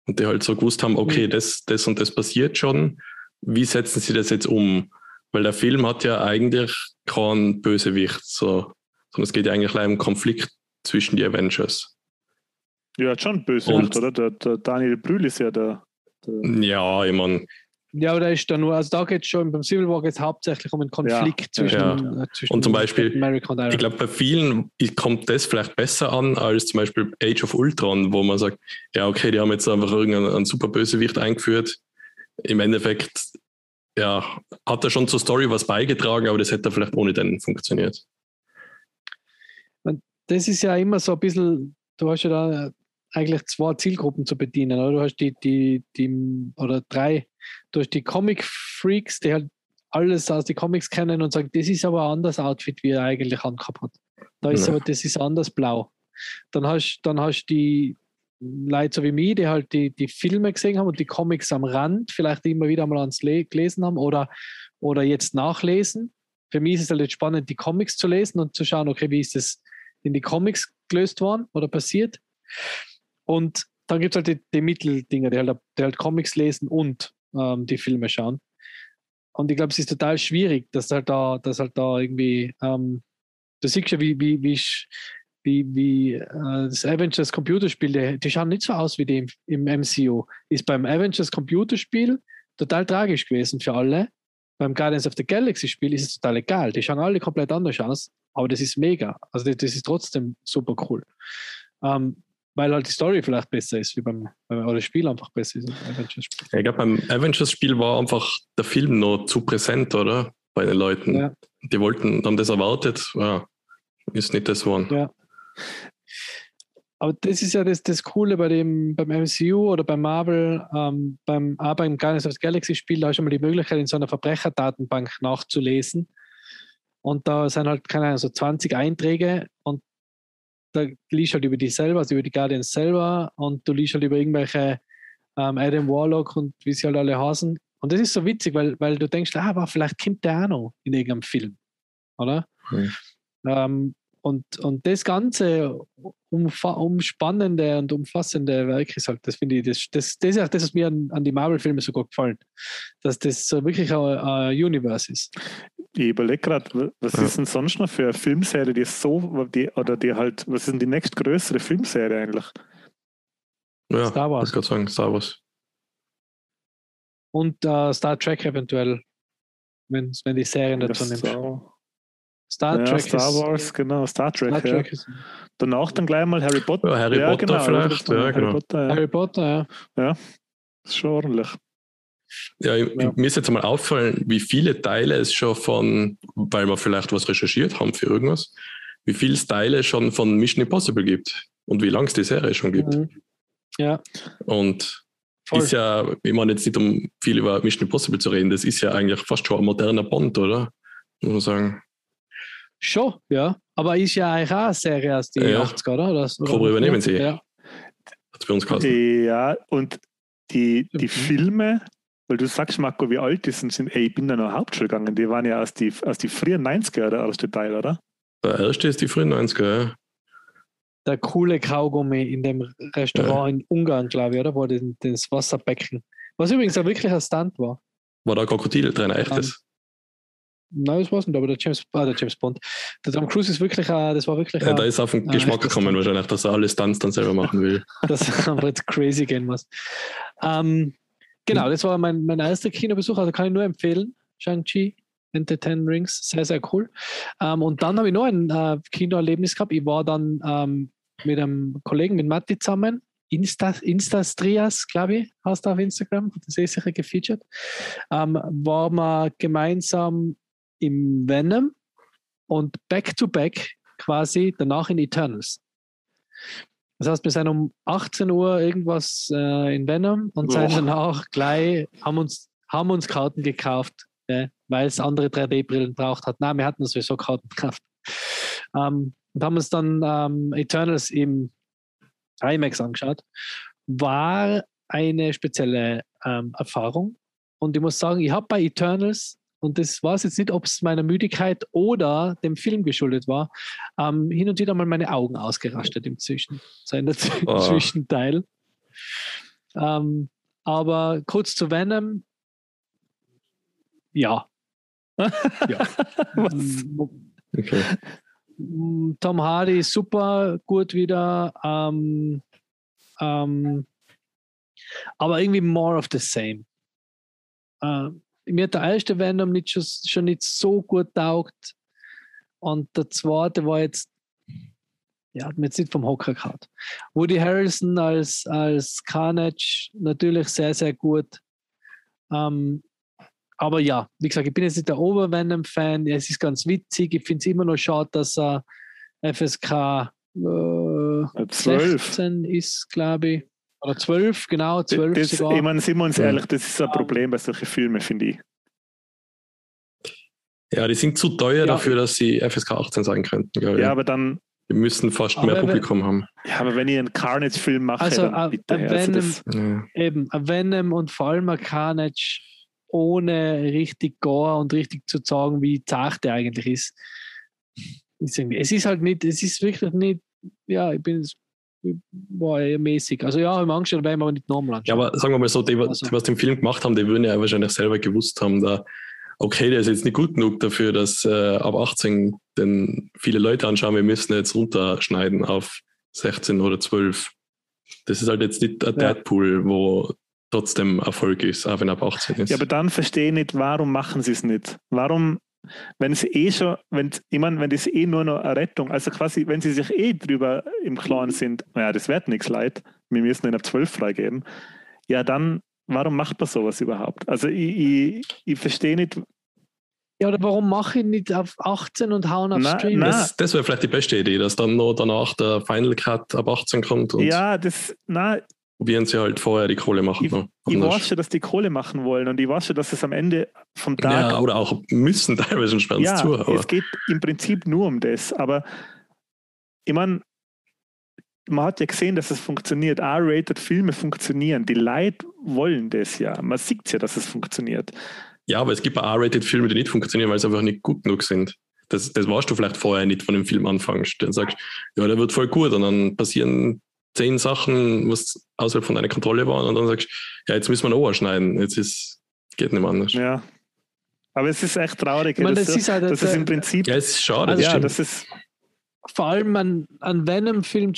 und die halt so gewusst haben, okay, Mhm. das, das und das passiert schon. Wie setzen sie das jetzt um? Weil der Film hat ja eigentlich keinen Bösewicht, so, sondern es geht ja eigentlich um Konflikt zwischen die Avengers. Ja, hat schon böse, Und- oder? Der, der Daniel Brühl ist ja der. der Ja, ich meine, Ja, aber da ist da nur, also da geht es schon, beim Civil War geht es hauptsächlich um einen Konflikt zwischen, Ja. äh, zwischen Und zum Beispiel, America und Iron Ich glaube, bei vielen kommt das vielleicht besser an als zum Beispiel Age of Ultron, wo man sagt, ja, okay, die haben jetzt einfach irgendeinen einen super Bösewicht eingeführt. Im Endeffekt, ja, hat er schon zur Story was beigetragen, aber das hätte vielleicht ohne den funktioniert. das ist ja immer so ein bisschen, du hast ja da eigentlich zwei Zielgruppen zu bedienen. Oder? Du hast die, die, die, oder drei, du hast die Comic-Freaks, die halt alles aus den Comics kennen und sagen, das ist aber ein anderes Outfit, wie er eigentlich angehabt hat. Da ist Ja. aber, das ist anders blau. Dann hast dann hast die Leute so wie mich, die halt die, die Filme gesehen haben und die Comics am Rand vielleicht immer wieder mal ans Le gelesen haben oder, oder jetzt nachlesen. Für mich ist es halt jetzt spannend, die Comics zu lesen und zu schauen, okay, wie ist das in die Comics gelöst worden oder passiert. Und dann gibt es halt die, die Mitteldinger, die halt, die halt Comics lesen und ähm, die Filme schauen. Und ich glaube, es ist total schwierig, dass halt da, dass halt da irgendwie, ähm, du siehst ja, wie, wie, wie, wie, wie äh, das Avengers Computerspiel, die, die schauen nicht so aus wie die im, im MCU. Ist beim Avengers Computerspiel total tragisch gewesen für alle. Beim Guardians of the Galaxy Spiel ist es total egal. Die schauen alle komplett anders aus, aber das ist mega. Also das, das ist trotzdem super cool. Ähm, weil halt die Story vielleicht besser ist, wie beim, oder das Spiel einfach besser ist. Ich glaube, beim Avengers-Spiel war einfach der Film noch zu präsent, oder? Bei den Leuten. Ja. Die wollten, haben das erwartet, ja, ist nicht das one. Ja. Aber das ist ja das, das Coole bei dem, beim MCU oder beim Marvel, ähm, beim, auch beim Guardians of the Galaxy Spiel, da ist schon mal die Möglichkeit, in so einer Verbrecherdatenbank nachzulesen. Und da sind halt, keine Ahnung, so 20 Einträge und da liest halt über die selber, also über die Guardians selber und du liest halt über irgendwelche ähm, Adam Warlock und wie sie halt alle heißen. Und das ist so witzig, weil, weil du denkst, ah, aber vielleicht kommt der auch noch in irgendeinem Film, oder? Mhm. Ähm, und, und das ganze umspannende und umfassende Werk ist halt, das finde ich, das, das, das ist auch das, was mir an, an die Marvel-Filme so gut gefällt. Dass das so wirklich ein, ein Universe ist. Ich überlege gerade, was ja. ist denn sonst noch für eine Filmserie, die so, die, oder die halt, was ist denn die nächstgrößere Filmserie eigentlich? Ja, Star Wars. Ich gerade sagen, Star Wars. Und uh, Star Trek eventuell, wenn, wenn die Serien dazu nimmst. Star Trek. Ja, Star Wars, ist, genau, Star Trek. Star Trek ja. ist, Danach dann gleich mal Harry Potter. Ja, Harry ja, Potter genau, vielleicht. Ja, Harry, genau. Potter, ja. Harry Potter, ja. Ja, ist schon ordentlich. Ja, ja, mir ist jetzt mal auffallen, wie viele Teile es schon von, weil wir vielleicht was recherchiert haben für irgendwas, wie viele Teile schon von Mission Impossible gibt und wie lange es die Serie schon gibt. Mhm. Ja. Und Voll. ist ja, ich meine jetzt nicht um viel über Mission Impossible zu reden, das ist ja eigentlich fast schon ein moderner Bond, oder? Muss man sagen. Schon, ja. Aber ist ja eigentlich auch eine Serie aus den ja. 80er, oder? oder Cobra übernehmen sie. Ja. Hat für uns geheißen. Ja, und die, die mhm. Filme, weil du sagst, Marco, wie alt die sind, sind ey, ich bin da noch Hauptschule gegangen. Die waren ja aus die, aus die frühen 90er, der erste Teil, oder? Der erste ist die frühen 90er, ja. Der coole Kaugummi in dem Restaurant ja. in Ungarn, glaube ich, oder? Wo den, das Wasserbecken. Was übrigens auch wirklich ein Stunt war. War da Krokodil drin, echtes? Nein, das war es nicht, aber der James, ah, der James Bond. Der Tom Cruise ist wirklich, äh, das war wirklich. Ja, da ist auf den Geschmack gekommen, wahrscheinlich, dass er alle Stunts dann selber machen will. dass er einfach jetzt crazy gehen muss. Ähm, genau, das war mein, mein erster Kinobesuch, also kann ich nur empfehlen. Shang-Chi and the Ten Rings, sehr, sehr cool. Ähm, und dann habe ich noch ein äh, Kinoerlebnis gehabt. Ich war dann ähm, mit einem Kollegen, mit Matti zusammen, Insta, Instastrias, glaube ich, hast du auf Instagram, das ist sicher gefeatured, ähm, waren wir gemeinsam im Venom und back-to-back quasi danach in Eternals. Das heißt, wir sind um 18 Uhr irgendwas äh, in Venom und sind danach gleich, haben uns, haben uns Karten gekauft, äh, weil es andere 3D-Brillen braucht hat. Nein, wir hatten sowieso Karten gekauft. Ähm, und haben uns dann ähm, Eternals im IMAX angeschaut. War eine spezielle ähm, Erfahrung. Und ich muss sagen, ich habe bei Eternals und das war es jetzt nicht, ob es meiner Müdigkeit oder dem Film geschuldet war, ähm, hin und wieder mal meine Augen ausgerastet im Zwischen, so in der oh. Zwischenteil. Ähm, aber kurz zu Venom, ja. ja. okay. Tom Hardy ist super gut wieder. Ähm, ähm, aber irgendwie more of the same. Ähm, mir hat der erste Venom nicht schon, schon nicht so gut taugt. Und der zweite war jetzt, ja, hat mir jetzt nicht vom Hocker gehabt. Woody Harrelson als, als Carnage natürlich sehr, sehr gut. Ähm, aber ja, wie gesagt, ich bin jetzt nicht der Obervenom-Fan. Es ist ganz witzig. Ich finde es immer noch schade, dass er FSK äh, 16 ist, glaube ich. Oder zwölf, genau, zwölf das, sogar. Ich meine, sind wir uns ja. ehrlich, das ist ein Problem bei solchen Filmen, finde ich. Ja, die sind zu teuer ja. dafür, dass sie FSK 18 sein könnten, glaube ich. Ja, aber dann. Die müssen fast mehr Publikum haben. Ja, aber wenn ich einen Carnage-Film mache, also, dann a, bitte. A Venom, also ja. Eben, ein Venom und vor allem ein Carnage ohne richtig Gore und richtig zu sagen, wie zart der eigentlich ist. Es ist halt nicht, es ist wirklich nicht, ja, ich bin war eher mäßig. Also ja, im Angst werden wir aber nicht normal. Ja, aber sagen wir mal so, die, also. die was den Film gemacht haben, die würden ja wahrscheinlich selber gewusst haben, da okay, der ist jetzt nicht gut genug dafür, dass äh, ab 18 denn viele Leute anschauen, wir müssen jetzt runterschneiden auf 16 oder 12. Das ist halt jetzt nicht ein Ja. Deadpool, wo trotzdem Erfolg ist, auch wenn er ab 18 ist. Ja, aber dann verstehe ich nicht, warum machen sie es nicht? Warum, wenn es eh schon, wenn, ich meine, wenn das eh nur noch eine Rettung, also quasi, wenn sie sich eh drüber im Klaren sind, naja, das wird nichts leid, wir müssen ihn ab 12 freigeben, ja, dann, warum macht man sowas überhaupt? Also ich, ich, ich verstehe nicht, Ja, oder warum mache ich nicht auf 18 und hauen auf Na, Stream? na. das, das wäre vielleicht die beste Idee, dass dann noch danach der Final Cut ab 18 kommt und ja, das, na, probieren sie halt vorher die Kohle machen. ich, noch. ich weiß schon, dass die Kohle machen wollen und ich weiß schon, dass es am Ende vom Tag ja, oder auch müssen teilweise sperren es Ja, zu. Aber es geht im Prinzip nur um das. Aber ich meine, man hat ja gesehen, dass es funktioniert. R-rated Filme funktionieren. Die Leute wollen das ja. Man sieht ja, dass es funktioniert. ja, aber es gibt auch R-Rated-Filme, die nicht funktionieren, weil sie einfach nicht gut genug sind. Das, das weißt du vielleicht vorher nicht von dem Film anfängst. Dann sagst ja, der wird voll gut und dann passieren zehn Sachen, was außerhalb von deiner Kontrolle waren und dann sagst ja, jetzt müssen wir noch schneiden. Jetzt ist, geht nicht mehr anders. Ja, Ja. Aber es ist echt traurig. Ich meine, das so- ist halt das ist im Prinzip. es ist schade, Also das ja, stimmt. das ist. vor allem an, an Venom-Film,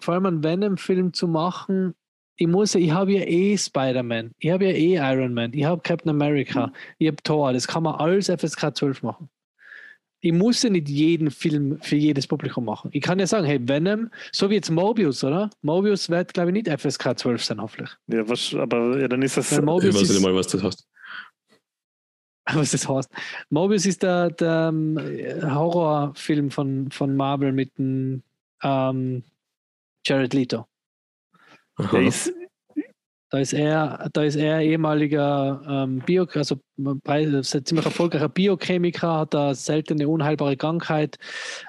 vor allem an Venom-Film zu machen, ich muss ja, ich habe ja eh Spider-Man, ich habe ja eh Iron Man, ich habe Captain America, ich habe Thor, das kann man alles FSK 12 machen. Ich muss ja nicht jeden Film für jedes Publikum machen. Ich kann ja sagen, hey, Venom, so wie jetzt Mobius, oder? Mobius wird, glaube ich, nicht FSK 12 sein, hoffentlich. Ja, was, aber ja, dann ist das. Weil ich Mobius weiß ist, nicht mal, was das heißt. was das heißt. Mobius ist der, der ähm, Horrorfilm von, von Marvel mit dem ähm, Jared Leto. Der ist, Da ist er, da ist er ehemaliger ähm, Bio, also ziemlich erfolgreicher Biochemiker, hat eine seltene unheilbare Krankheit,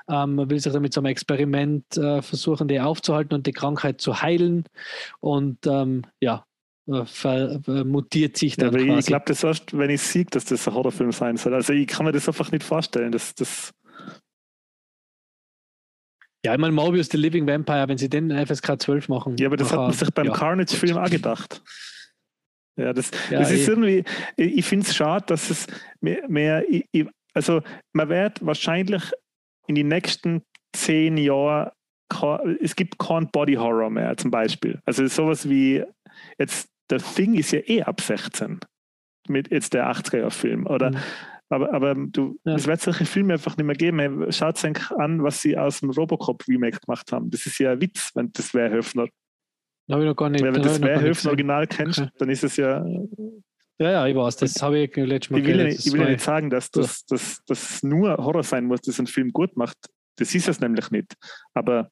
ähm, will sich damit so einem Experiment äh, versuchen, die aufzuhalten und die Krankheit zu heilen. Und ähm, ja, äh, äh, mutiert sich ja, dann aber ich glaube, das erst, wenn ich sehe, dass das ein Horrorfilm sein soll. Also ich kann mir das einfach nicht vorstellen. Das, das, ja, ich meine, Mobius, The Living Vampire, wenn sie den FSK 12 machen. ja, aber das hat man sich beim ja. Carnage-Film auch gedacht. Ja, das, Ja, das ist eh. irgendwie, ich, ich finde es schade, dass es mehr, mehr ich, ich, also man wird wahrscheinlich in die nächsten zehn Jahren, es gibt kein Body Horror mehr zum Beispiel. Also sowas wie, jetzt, der Thing ist ja eh ab 16 mit jetzt der 80er-Jahr-Film. Oder Mhm. Aber, aber du, Ja. es wird solche Filme einfach nicht mehr geben. Hey, Schaut euch an, was sie aus dem Robocop-Remake gemacht haben. Das ist ja ein Witz, wenn das wäre Höfner. Habe ich noch gar nicht. Wenn du das ich noch gar nicht Werhöfen gesehen. Original kennst, Okay. dann ist es ja. Ja, ja, ich weiß, das habe ich letztes Mal Ich will, nicht, das ich will nicht sagen, dass das, dass es nur Horror sein muss, dass ein Film gut macht. Das ist es nämlich nicht. Aber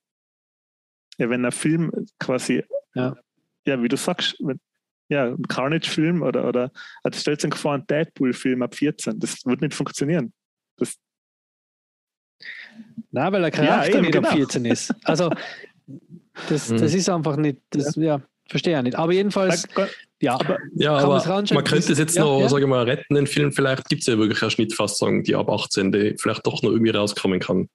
ja, wenn ein Film quasi, Ja. ja wie du sagst, wenn, ja, ein Carnage-Film oder, oder also stellt sich vor, ein Deadpool-Film ab 14, das wird nicht funktionieren. Das, Nein, weil der Charakter eben, nicht ab genau. 14 ist. Also, das, Mhm. das ist einfach nicht, das, ja, verstehe ich nicht. Aber jedenfalls, ja, aber Ja, aber ranschauen? man könnte es jetzt Ja, noch, ja. sage ich mal, retten, den Film. Vielleicht gibt es ja wirklich eine Schnittfassung, die ab 18, die vielleicht doch noch irgendwie rauskommen kann.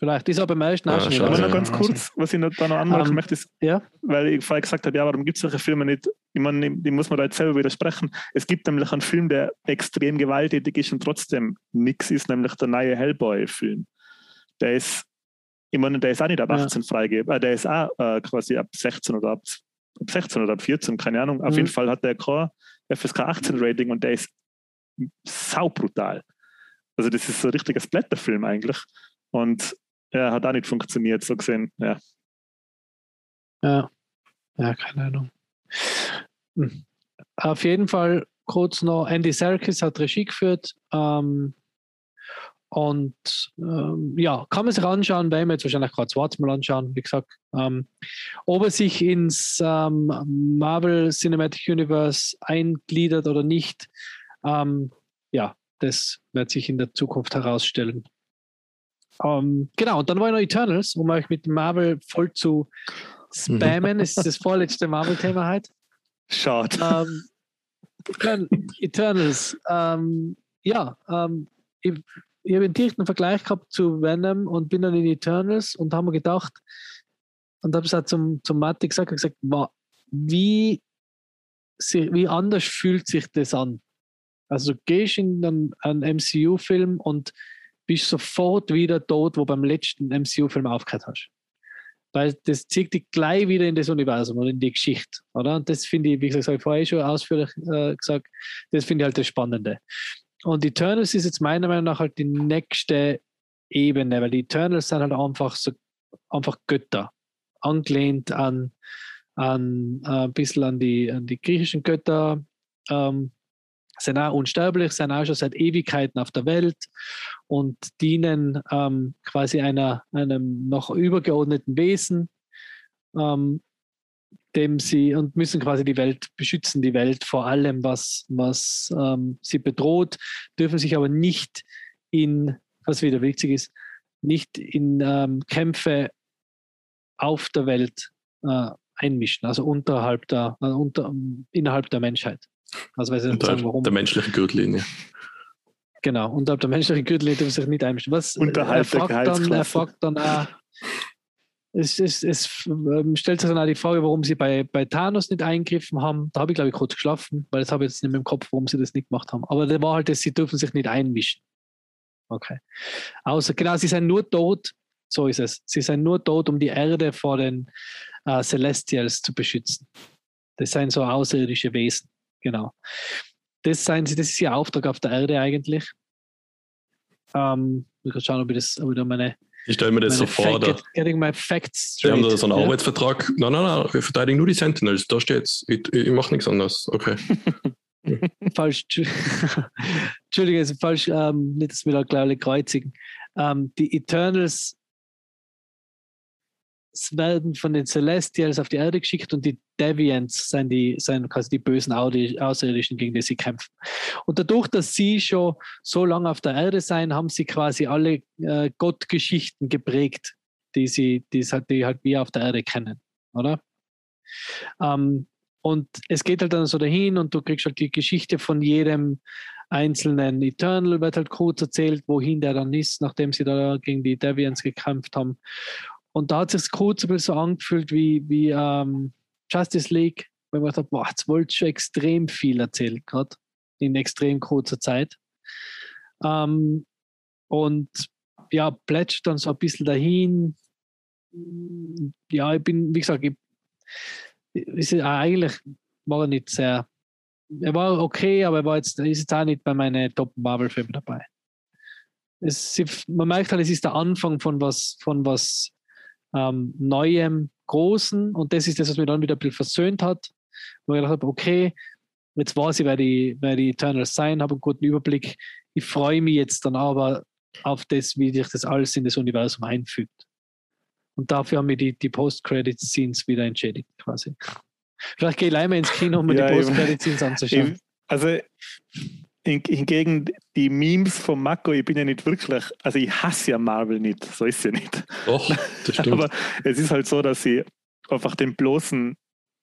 Vielleicht ist er beim ersten Ah, schade. Aber noch ganz kurz, was ich noch, da noch anmerken Ähm, möchte, ist, ja. weil ich vorher gesagt habe, ja, warum gibt es solche Filme nicht? Ich meine, die muss man da jetzt selber widersprechen. Es gibt nämlich einen Film, der extrem gewalttätig ist und trotzdem nichts ist, nämlich der neue Hellboy-Film. Der ist, ich meine, der ist auch nicht ab Ja. 18 freigegeben, äh, der ist auch äh, quasi ab 16 oder ab, ab 16 oder ab 14, keine Ahnung. Auf Mhm. jeden Fall hat der kein FSK 18 Rating und der ist saubrutal. Also das ist so ein richtiger Splatterfilm eigentlich. Und er hat auch nicht funktioniert, so gesehen. Ja. Ja. ja, keine Ahnung. Hm. Auf jeden Fall kurz noch, Andy Serkis hat Regie geführt. Ähm, und ähm, ja, kann man sich anschauen, werden wir jetzt wahrscheinlich gerade Wort mal anschauen, wie gesagt. Ähm, ob er sich ins ähm, Marvel Cinematic Universe eingliedert oder nicht, ähm, ja, das wird sich in der Zukunft herausstellen. Ähm, genau, und dann war noch Eternals, um euch mit Marvel voll zu spammen. Es ist das vorletzte Marvel-Thema heute. Schade. Ähm, dann Eternals. Ähm, ja, ähm, ich, ich habe einen direkten Vergleich gehabt zu Venom und bin dann in Eternals und habe mir gedacht, und habe es auch zum, zum Matti gesagt, gesagt wow, wie, wie anders fühlt sich das an? Also du gehst in einen, einen MCU-Film und bist sofort wieder tot, wo beim letzten MCU-Film aufgehört hast. Weil das zieht dich gleich wieder in das Universum oder in die Geschichte, oder? Und das finde ich, wie gesagt, habe ich vorher schon ausführlich äh, gesagt, das finde ich halt das Spannende. Und Eternals ist jetzt meiner Meinung nach halt die nächste Ebene, weil die Eternals sind halt einfach so einfach Götter, angelehnt an, an äh, ein bisschen an die, an die griechischen Götter, ähm, sind auch unsterblich, sind auch schon seit Ewigkeiten auf der Welt und dienen ähm, quasi einer, einem noch übergeordneten Wesen, ähm, dem sie und müssen quasi die Welt beschützen, die Welt vor allem, was, was ähm, sie bedroht, dürfen sich aber nicht in, was wieder wichtig ist, nicht in ähm, Kämpfe auf der Welt äh, einmischen, also unterhalb der, äh, unter, innerhalb der Menschheit. Also weiß ich nicht sagen, warum. Der menschliche Gürtellinie. Genau, unterhalb der menschlichen Gürtellinie dürfen sich nicht einmischen. Was unterhalb er fragt dann, er fragt dann auch, es, es, es ähm, stellt sich dann auch die Frage, warum sie bei, bei Thanos nicht eingegriffen haben. Da habe ich, glaube ich, kurz geschlafen, weil das habe ich jetzt nicht mehr im Kopf, warum sie das nicht gemacht haben. Aber der war halt, dass sie dürfen sich nicht einmischen. Okay. Außer, genau, sie sind nur tot, so ist es. Sie sind nur tot, um die Erde vor den äh, Celestials zu beschützen. Das sind so außerirdische Wesen. Genau. Das, seien sie, das ist ihr Auftrag auf der Erde eigentlich. Ähm, ich kann schauen, ob ich das, ob ich da meine. Ich stelle mir das so vor. Get, getting my facts straight. Wir haben da so einen ja? Arbeitsvertrag. Nein, nein, nein, wir verteidigen nur die Sentinels. Da steht's. Ich, ich mache nichts anderes. Okay. falsch. Entschuldige, also falsch. Ähm, nicht, dass wir da gleich kreuzigen. Ähm, die Eternals werden von den Celestials auf die Erde geschickt und die Deviants sind, die, sind quasi die bösen Außerirdischen, gegen die sie kämpfen. Und dadurch, dass sie schon so lange auf der Erde sein, haben sie quasi alle äh, Gottgeschichten geprägt, die sie, die, die halt wir auf der Erde kennen, oder? Ähm, und es geht halt dann so dahin und du kriegst halt die Geschichte von jedem einzelnen Eternal, wird halt kurz erzählt, wohin der dann ist, nachdem sie da gegen die Deviants gekämpft haben. Und da hat es sich kurz ein so angefühlt wie, wie ähm, Justice League, weil man dachte, boah, jetzt wollte schon extrem viel erzählen, gerade in extrem kurzer Zeit. Ähm, und ja, plätscht dann so ein bisschen dahin. Ja, ich bin, wie gesagt, ich, ist eigentlich war er nicht sehr. Er war okay, aber er war jetzt, ist jetzt auch nicht bei meinen Top Marvel-Filmen dabei. Es, man merkt halt, es ist der Anfang von was, von was ähm, Neuem, Großen und das ist das, was mich dann wieder ein bisschen versöhnt hat, wo ich gedacht habe, okay, jetzt weiß ich, wer die, wer die Eternals sein, habe einen guten Überblick. Ich freue mich jetzt dann aber auf das, wie sich das alles in das Universum einfügt. Und dafür haben wir die, die Post-Credit-Scenes wieder entschädigt, quasi. Vielleicht gehe ich einmal ins Kino, um mir ja, die Post-Credit-Scenes anzuschauen. Also hingegen die Memes von Mako, ich bin ja nicht wirklich, also ich hasse ja Marvel nicht, so ist ja nicht. Doch, das stimmt. Aber es ist halt so, dass ich einfach den bloßen,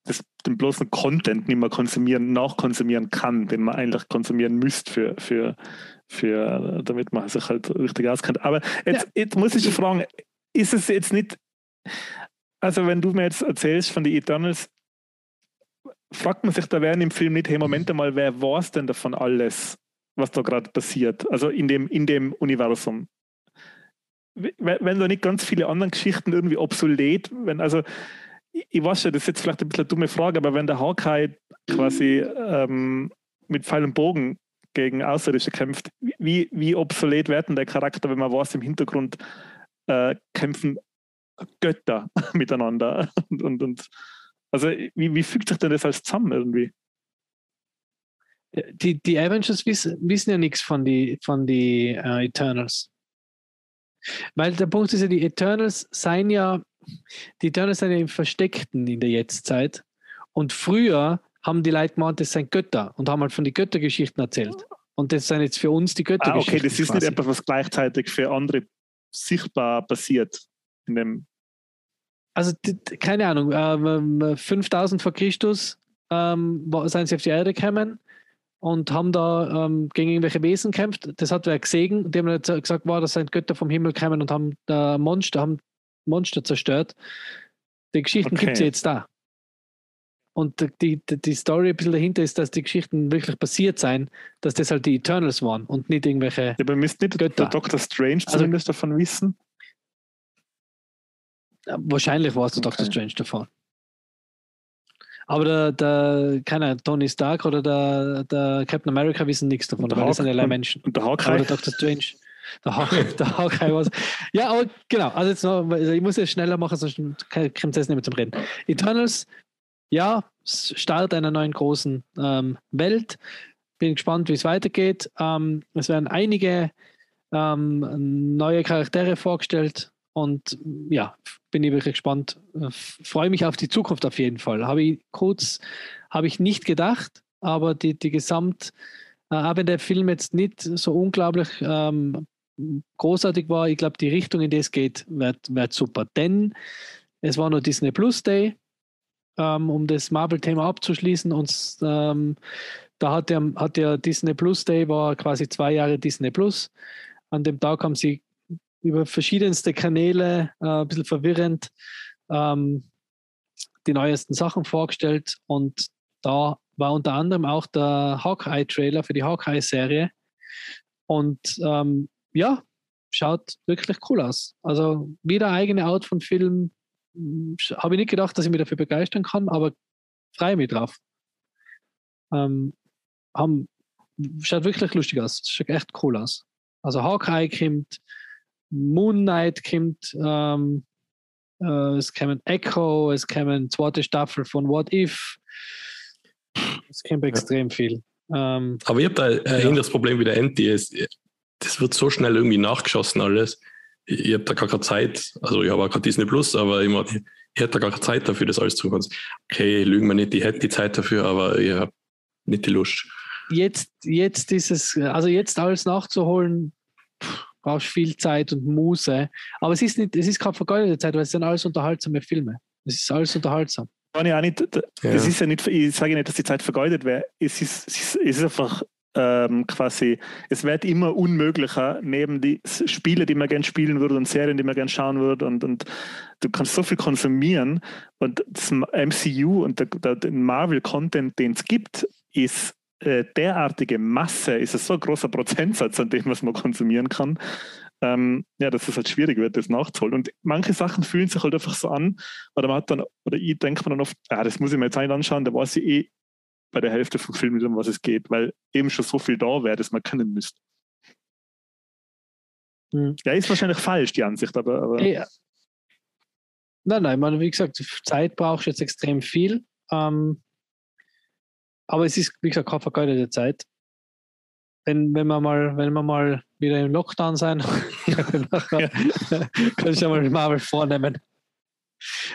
das, den bloßen Content nicht mehr konsumieren, nachkonsumieren kann, den man eigentlich konsumieren müsste für, für, für damit man sich halt richtig auskennt. Aber jetzt, ja. jetzt muss ich dich fragen, ist es jetzt nicht, also wenn du mir jetzt erzählst von den Eternals, fragt man sich da während im Film nicht, hey, Moment einmal, wer war es denn davon alles, was da gerade passiert? Also in dem, in dem Universum. Wenn da nicht ganz viele andere Geschichten irgendwie obsolet, wenn, also ich weiß ja, das ist jetzt vielleicht ein bisschen eine dumme Frage, aber wenn der Hawkeye quasi ähm, mit Pfeil und Bogen gegen Außerirdische kämpft, wie, wie obsolet wird denn der Charakter, wenn man weiß, im Hintergrund äh, kämpfen Götter miteinander und, und, und also wie, wie fügt sich denn das alles zusammen irgendwie? Die, die Avengers wissen, wissen ja nichts von den von die uh, Eternals. Weil der Punkt ist ja, die Eternals seien ja, die Eternals sind ja im Versteckten in der Jetztzeit. Und früher haben die Leute gemeint, das sind Götter und haben halt von den Göttergeschichten erzählt. Und das sind jetzt für uns die Göttergeschichten. Ah, okay, das ist quasi. nicht etwas, was gleichzeitig für andere sichtbar passiert in dem also keine Ahnung, ähm, 5000 vor Christus ähm, sind sie auf die Erde gekommen und haben da ähm, gegen irgendwelche Wesen gekämpft. Das hat wer gesehen. Die haben gesagt, wow, das sind Götter vom Himmel gekommen und haben äh, Monster, haben Monster zerstört. Die Geschichten okay. gibt es jetzt da. und die, die, die Story ein bisschen dahinter ist, dass die Geschichten wirklich passiert sein, dass das halt die Eternals waren und nicht irgendwelche. Ja, aber müsste nicht Götter. der Dr. Strange Also- zumindest davon wissen? Wahrscheinlich war es der Doctor Okay. Strange davon. Aber der, der keine Ahnung, Tony Stark oder der, der Captain America wissen nichts davon, der das sind und- Menschen. Und der Aber Hawkeye? der Dr. Strange, der, Haw der Hawkeye was. Ja, aber genau, also jetzt noch, also ich muss es schneller machen, sonst kommt es nicht mehr zum Reden. Eternals, ja, Start einer neuen großen ähm, Welt. Bin gespannt, wie es weitergeht. Ähm, es werden einige ähm, neue Charaktere vorgestellt und ja, bin ich wirklich gespannt. Freue mich auf die Zukunft auf jeden Fall. Habe ich kurz, habe ich nicht gedacht, aber die, die Gesamt, äh, auch der Film jetzt nicht so unglaublich ähm, großartig war, ich glaube, die Richtung, in die es geht, wird, wird super. Denn es war nur Disney Plus Day, ähm, um das Marvel-Thema abzuschließen. Und ähm, da hat der, hat der Disney Plus Day, war quasi zwei Jahre Disney Plus. An dem Tag haben sie über verschiedenste Kanäle, äh, ein bisschen verwirrend, ähm, die neuesten Sachen vorgestellt. Und da war unter anderem auch der Hawkeye-Trailer für die Hawkeye-Serie. Und ähm, ja, schaut wirklich cool aus. Also wieder eigene Art von Film. Habe ich nicht gedacht, dass ich mich dafür begeistern kann, aber freue mich drauf. Ähm, haben, schaut wirklich lustig aus. Schaut echt cool aus. Also Hawkeye kommt, Moon Knight kommt, ähm, äh, es kommen Echo, es kommen zweite Staffel von What If. Es kommt extrem viel. Ähm, Aber ich habe da ein Ja. Problem wie der Anti. Es- Das wird so schnell irgendwie nachgeschossen alles. Ich, ich habe da gar keine Zeit. Also ich habe auch kein Disney Plus, aber ich, mein, ich, hätte da gar keine Zeit dafür, das alles zu können. Okay, lügen wir nicht, ich hätte die Zeit dafür, aber ich habe nicht die Lust. jetzt, jetzt ist es, also jetzt alles nachzuholen, pff, brauchst viel Zeit und Muße. Aber es ist nicht, es ist keine vergeudete Zeit, weil es sind alles unterhaltsame Filme. Es ist alles unterhaltsam. Kann ich auch nicht, Ja. Es ist ja nicht, ich sage nicht, dass die Zeit vergeudet wäre. Es ist, es ist, es ist einfach ähm, quasi, es wird immer unmöglicher, neben die Spiele, die man gerne spielen würde und Serien, die man gerne schauen würde und, und du kannst so viel konsumieren und das MCU und der, der, den Marvel-Content, den es gibt, ist äh, derartige Masse, ist es so ein großer Prozentsatz, an dem was man konsumieren kann, ähm, ja, dass es halt schwierig wird, das nachzuholen. Und manche Sachen fühlen sich halt einfach so an, oder man hat dann, oder ich denke mir dann oft, ja, das muss ich mir jetzt nicht anschauen, da weiß ich eh bei der Hälfte vom Film nicht, um was es geht, weil eben schon so viel da wäre, dass man kennen müsste. Hm. Ja, ist wahrscheinlich falsch, die Ansicht, aber, aber Ja. Nein, nein, ich meine, wie gesagt, Zeit brauchst du jetzt extrem viel. Ähm, aber es ist, wie gesagt, keine vergeudete Zeit. Wenn, wenn, wir mal, wenn wir mal wieder im Lockdown sein, kann ich ja mal Marvel vornehmen.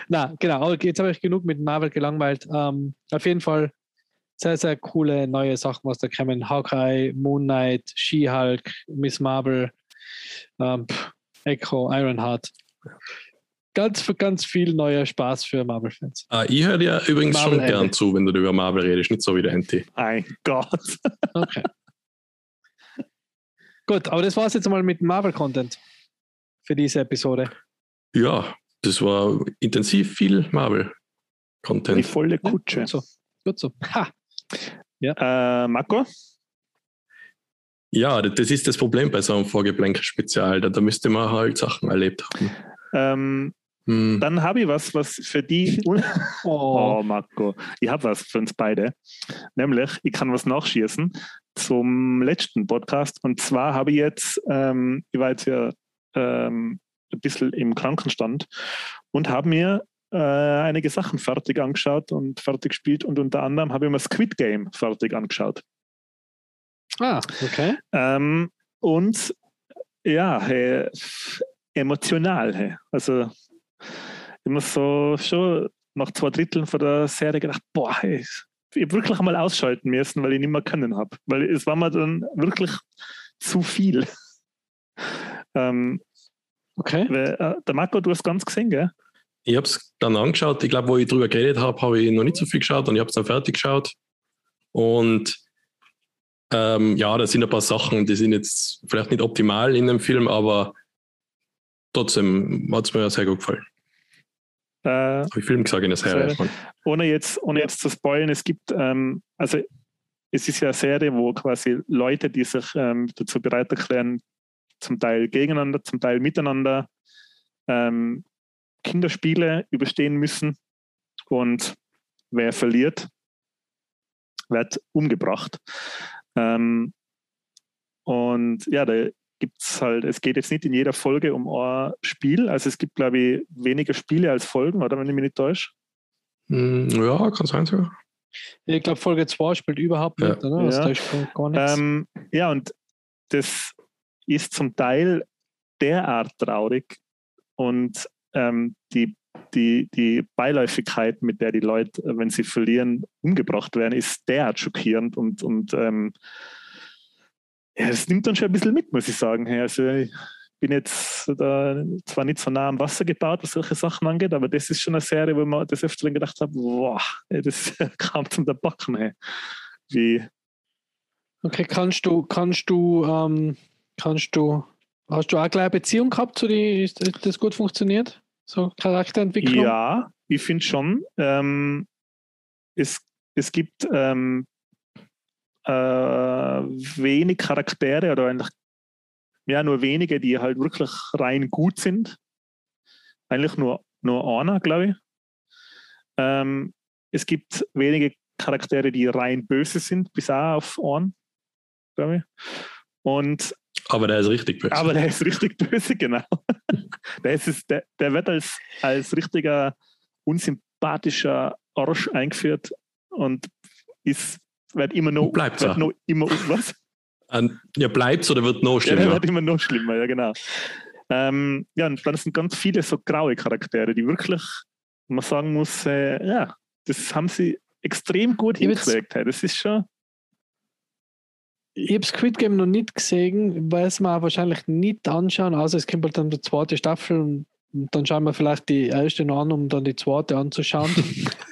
Na, genau, aber jetzt habe ich genug mit Marvel gelangweilt. Ähm, auf jeden Fall sehr, sehr coole neue Sachen, was da kommen. Hawkeye, Moon Knight, She-Hulk, Miss Marvel, ähm, Echo, Ironheart. Ganz, ganz viel neuer Spaß für Marvel-Fans. Ah, ich höre dir übrigens Marvel schon gern zu, wenn du über Marvel redest, nicht so wie der Anti. mein Gott. Okay. Gut, aber das war es jetzt mal mit Marvel-Content für diese Episode. Ja, das war intensiv viel Die Marvel-Content. volle Kutsche. Gut so. Gut so. Ha. Äh, Marco? Ja, das ist das Problem bei so einem Vorgeplänkel-Spezial. Da, da müsste man halt Sachen erlebt haben. Ähm, Hm. dann habe ich was, was für die. Oh. Oh, Marco. Ich habe was für uns beide. Nämlich, ich kann was nachschießen zum letzten Podcast. Und zwar habe ich jetzt, ähm, ich war jetzt ja ähm, ein bisschen im Krankenstand und habe mir äh, einige Sachen fertig angeschaut und fertig gespielt. Und unter anderem habe ich mir Squid Game fertig angeschaut. Ah, okay. Ähm, und ja, hey, emotional. Hey. Also immer so schon nach zwei Dritteln von der Serie gedacht, boah, hey, ich habe wirklich einmal ausschalten müssen, weil ich nicht mehr können habe. Weil es war mir dann wirklich zu viel. ähm, Okay. weil, äh, der Marco, du hast ganz gesehen, gell? Ich habe es dann angeschaut. Ich glaube, wo ich drüber geredet habe, habe ich noch nicht so viel geschaut und ich habe es dann fertig geschaut. Und ähm, ja, da sind ein paar Sachen, die sind jetzt vielleicht nicht optimal in dem Film, aber trotzdem hat es mir sehr gut gefallen. Äh, Habe ich Film gesagt in der Serie. Serie. ohne jetzt, ohne jetzt zu spoilen, es gibt, ähm, also es ist ja eine Serie, wo quasi Leute, die sich ähm, dazu bereit erklären, zum Teil gegeneinander, zum Teil miteinander ähm, Kinderspiele überstehen müssen. Und wer verliert, wird umgebracht. Ähm, und ja, da gibt es halt, es geht jetzt nicht in jeder Folge um ein Spiel. Also es gibt, glaube ich, weniger Spiele als Folgen, oder wenn ich mich nicht täusche? Hm, Ja, kann sein sogar. Ich glaube, Folge 2 spielt überhaupt Ja. nicht, oder? Das Ja. ist gar- nichts. Ähm, ja, und das ist zum Teil derart traurig und ähm, die, die, die Beiläufigkeit, mit der die Leute, wenn sie verlieren, umgebracht werden, ist derart schockierend und, und ähm, ja, das nimmt dann schon ein bisschen mit, muss ich sagen. Also ich bin jetzt da zwar nicht so nah am Wasser gebaut, was solche Sachen angeht, aber das ist schon eine Serie, wo man das öfter gedacht hat, boah, das kam zum Backen. Wie, Okay, kannst du, kannst du, ähm, kannst du, hast du auch gleich eine Beziehung gehabt zu die, ist ist das gut funktioniert? So Charakterentwicklung? Ja, ich finde schon. Ähm, es, es gibt ähm, äh, wenig Charaktere oder eigentlich ja, nur wenige, die halt wirklich rein gut sind. Eigentlich nur, nur einer, glaube ich. Ähm, es gibt wenige Charaktere, die rein böse sind, bis auch auf einen, glaube ich. Und Aber der ist richtig böse. aber der ist richtig böse, genau. der, ist, der, der wird als, als richtiger unsympathischer Arsch eingeführt und ist, wird immer noch, Und bleibt's wird noch immer, was? Ja, bleibt's oder wird noch Ja, schlimmer? wird immer noch schlimmer, ja, genau. Ähm, ja, und dann sind ganz viele so graue Charaktere, die wirklich, man sagen muss, äh, ja, das haben sie extrem gut hingekriegt. hey. Das ist schon, Ich habe Squid Game noch nicht gesehen, weil es mir auch wahrscheinlich nicht anschauen, außer es kommt halt dann die zweite Staffel und dann schauen wir vielleicht die erste an, um dann die zweite anzuschauen,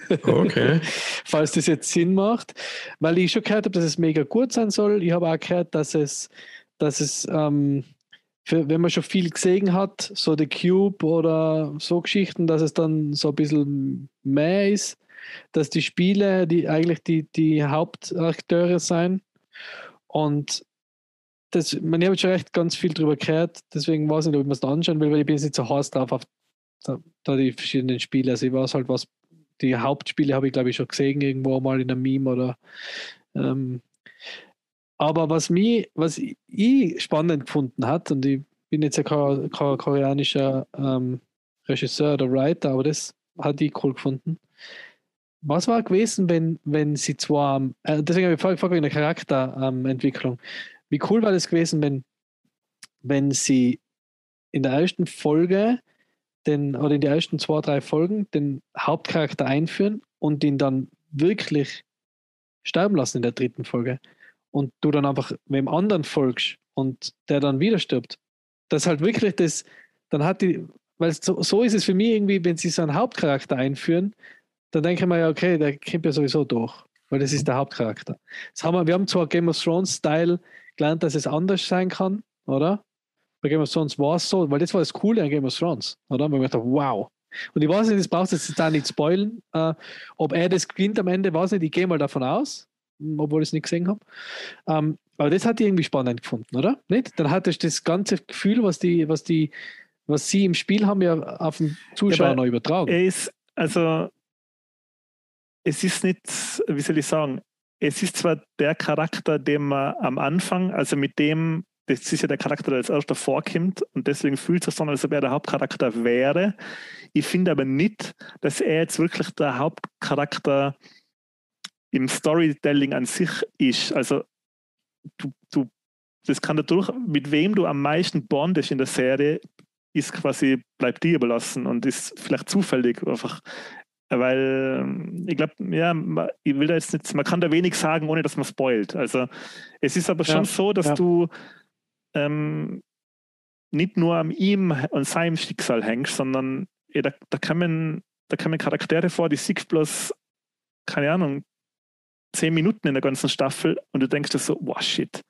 Okay. falls das jetzt Sinn macht. Weil ich schon gehört habe, dass es mega gut sein soll. Ich habe auch gehört, dass es, dass es ähm, für, wenn man schon viel gesehen hat, so The Cube oder so Geschichten, dass es dann so ein bisschen mehr ist, dass die Spiele, die eigentlich die, die Hauptakteure sein. Und das, man, ich habe schon recht ganz viel drüber gehört, deswegen weiß ich nicht, ob ich mir das anschauen will, weil ich bin jetzt nicht so heiß drauf auf da, da die verschiedenen Spiele. Also ich weiß halt, was die Hauptspiele habe ich, glaube ich, schon gesehen, irgendwo mal in einem Meme oder ähm, aber was mich, was ich spannend gefunden hat, und ich bin jetzt ja kein, koreanischer ähm, Regisseur oder Writer, aber das hat ich cool gefunden. Was war gewesen, wenn, wenn sie zwar, ähm, äh, deswegen habe ich vorher gefragt wegen der Charakterentwicklung, wie cool war das gewesen, wenn, wenn sie in der ersten Folge den, oder in den ersten zwei, drei Folgen den Hauptcharakter einführen und ihn dann wirklich sterben lassen in der dritten Folge und du dann einfach mit dem anderen folgst und der dann wieder stirbt. Das halt wirklich das, dann hat die, weil so, so ist es für mich irgendwie, wenn sie so einen Hauptcharakter einführen, dann denke ich mir ja, okay, der kommt ja sowieso durch, weil das ist der Hauptcharakter. Das haben wir, wir haben zwar Game of Thrones-Style gelernt, dass es anders sein kann, oder? Bei Game of Thrones war es so, weil das war das Coole an Game of Thrones, oder? Weil ich dachte, wow. Und ich weiß nicht, das brauchst du jetzt da nicht spoilen. Äh, ob er das gewinnt am Ende, weiß nicht, ich gehe mal davon aus, obwohl ich es nicht gesehen habe. Ähm, aber das hat ich irgendwie spannend gefunden, oder? Nicht? Dann hattest du das ganze Gefühl, was die, was die, was sie im Spiel haben, ja auf den Zuschauer Ja, noch übertragen. Er ist, also, es ist nicht, wie soll ich sagen, es ist zwar der Charakter, den man am Anfang, also mit dem, das ist ja der Charakter, der als erster vorkommt und deswegen fühlt es sich so an, als ob er der Hauptcharakter wäre. Ich finde aber nicht, dass er jetzt wirklich der Hauptcharakter im Storytelling an sich ist. Also, du, du, das kann dadurch, mit wem du am meisten bondest in der Serie, ist quasi, bleibt dir überlassen und ist vielleicht zufällig einfach. Weil ähm, ich glaube, ja, ich will da jetzt nicht, man kann da wenig sagen, ohne dass man spoilt. Also es ist aber schon Ja, so, dass ja. du ähm, nicht nur an ihm und seinem Schicksal hängst, sondern ja, da, da, kommen, da kommen Charaktere vor, die siehst bloß, keine Ahnung, zehn Minuten in der ganzen Staffel und du denkst dir so, wow, shit.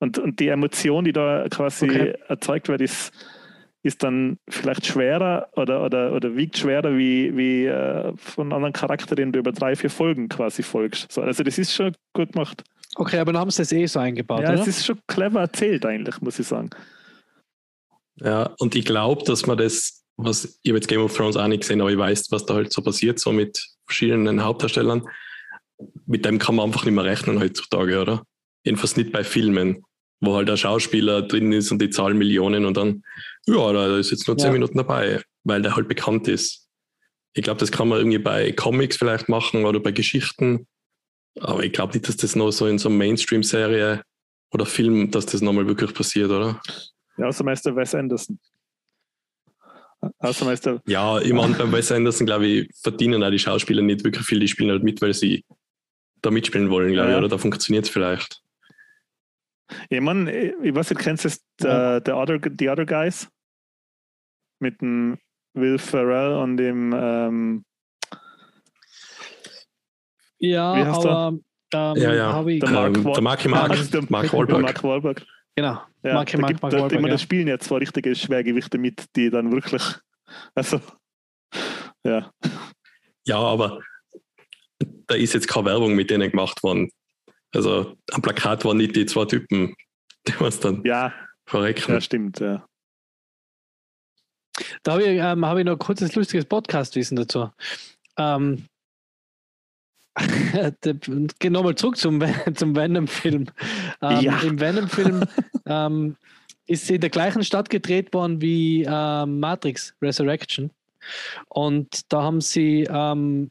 Und, und die Emotion, die da quasi Okay. erzeugt wird, ist, ist dann vielleicht schwerer oder, oder, oder wiegt schwerer wie, wie äh, von anderen Charakter, den du über drei, vier Folgen quasi folgst. So, also das ist schon gut gemacht. Okay, aber dann haben sie das eh so eingebaut, Ja, oder? es ist schon clever erzählt eigentlich, muss ich sagen. Ja, und ich glaube, dass man das, was ich habe jetzt Game of Thrones auch nicht gesehen, aber ich weiß, was da halt so passiert, so mit verschiedenen Hauptdarstellern. Mit dem kann man einfach nicht mehr rechnen heutzutage, oder? Jedenfalls nicht bei Filmen, wo halt der Schauspieler drin ist und die zahlen Millionen und dann, ja, da ist jetzt nur zehn Ja. Minuten dabei, weil der halt bekannt ist. Ich glaube, das kann man irgendwie bei Comics vielleicht machen oder bei Geschichten, aber ich glaube nicht, dass das noch so in so einer Mainstream-Serie oder Film, dass das nochmal wirklich passiert, oder? Ja, außer Meister Wes Anderson. Außer Meister, Ja, ich meine, beim Wes Anderson, glaube ich, verdienen auch die Schauspieler nicht wirklich viel. Die spielen halt mit, weil sie da mitspielen wollen, glaube Ja. ich, oder? Da funktioniert es vielleicht. Ich meine, ich weiß nicht, kennst du das, der, der other, The Other Guys? Mit dem Will Ferrell und dem, ähm, Ja, aber ähm, Ja, ja. habe ich, Der Mark ähm, der Marky Mark, also der- Mark Wahlberg. Mark Wahlberg. genau. Ja, Marky da Mark, gibt, Mark da, Wahlberg, immer, ja. da spielen ja zwei richtige Schwergewichte mit, die dann wirklich, also, ja, Ja, aber da ist jetzt keine Werbung mit denen gemacht worden. Also am Plakat waren nicht die zwei Typen, die was dann ja, verrecken. ja, stimmt, ja. Da habe ich, ähm, habe ich noch ein kurzes lustiges Podcast-Wissen dazu. Ähm, Geh nochmal zurück zum, zum Venom-Film. Ähm, Ja. Im Venom-Film ähm, ist sie in der gleichen Stadt gedreht worden wie ähm, Matrix Resurrection. Und da haben sie, ähm,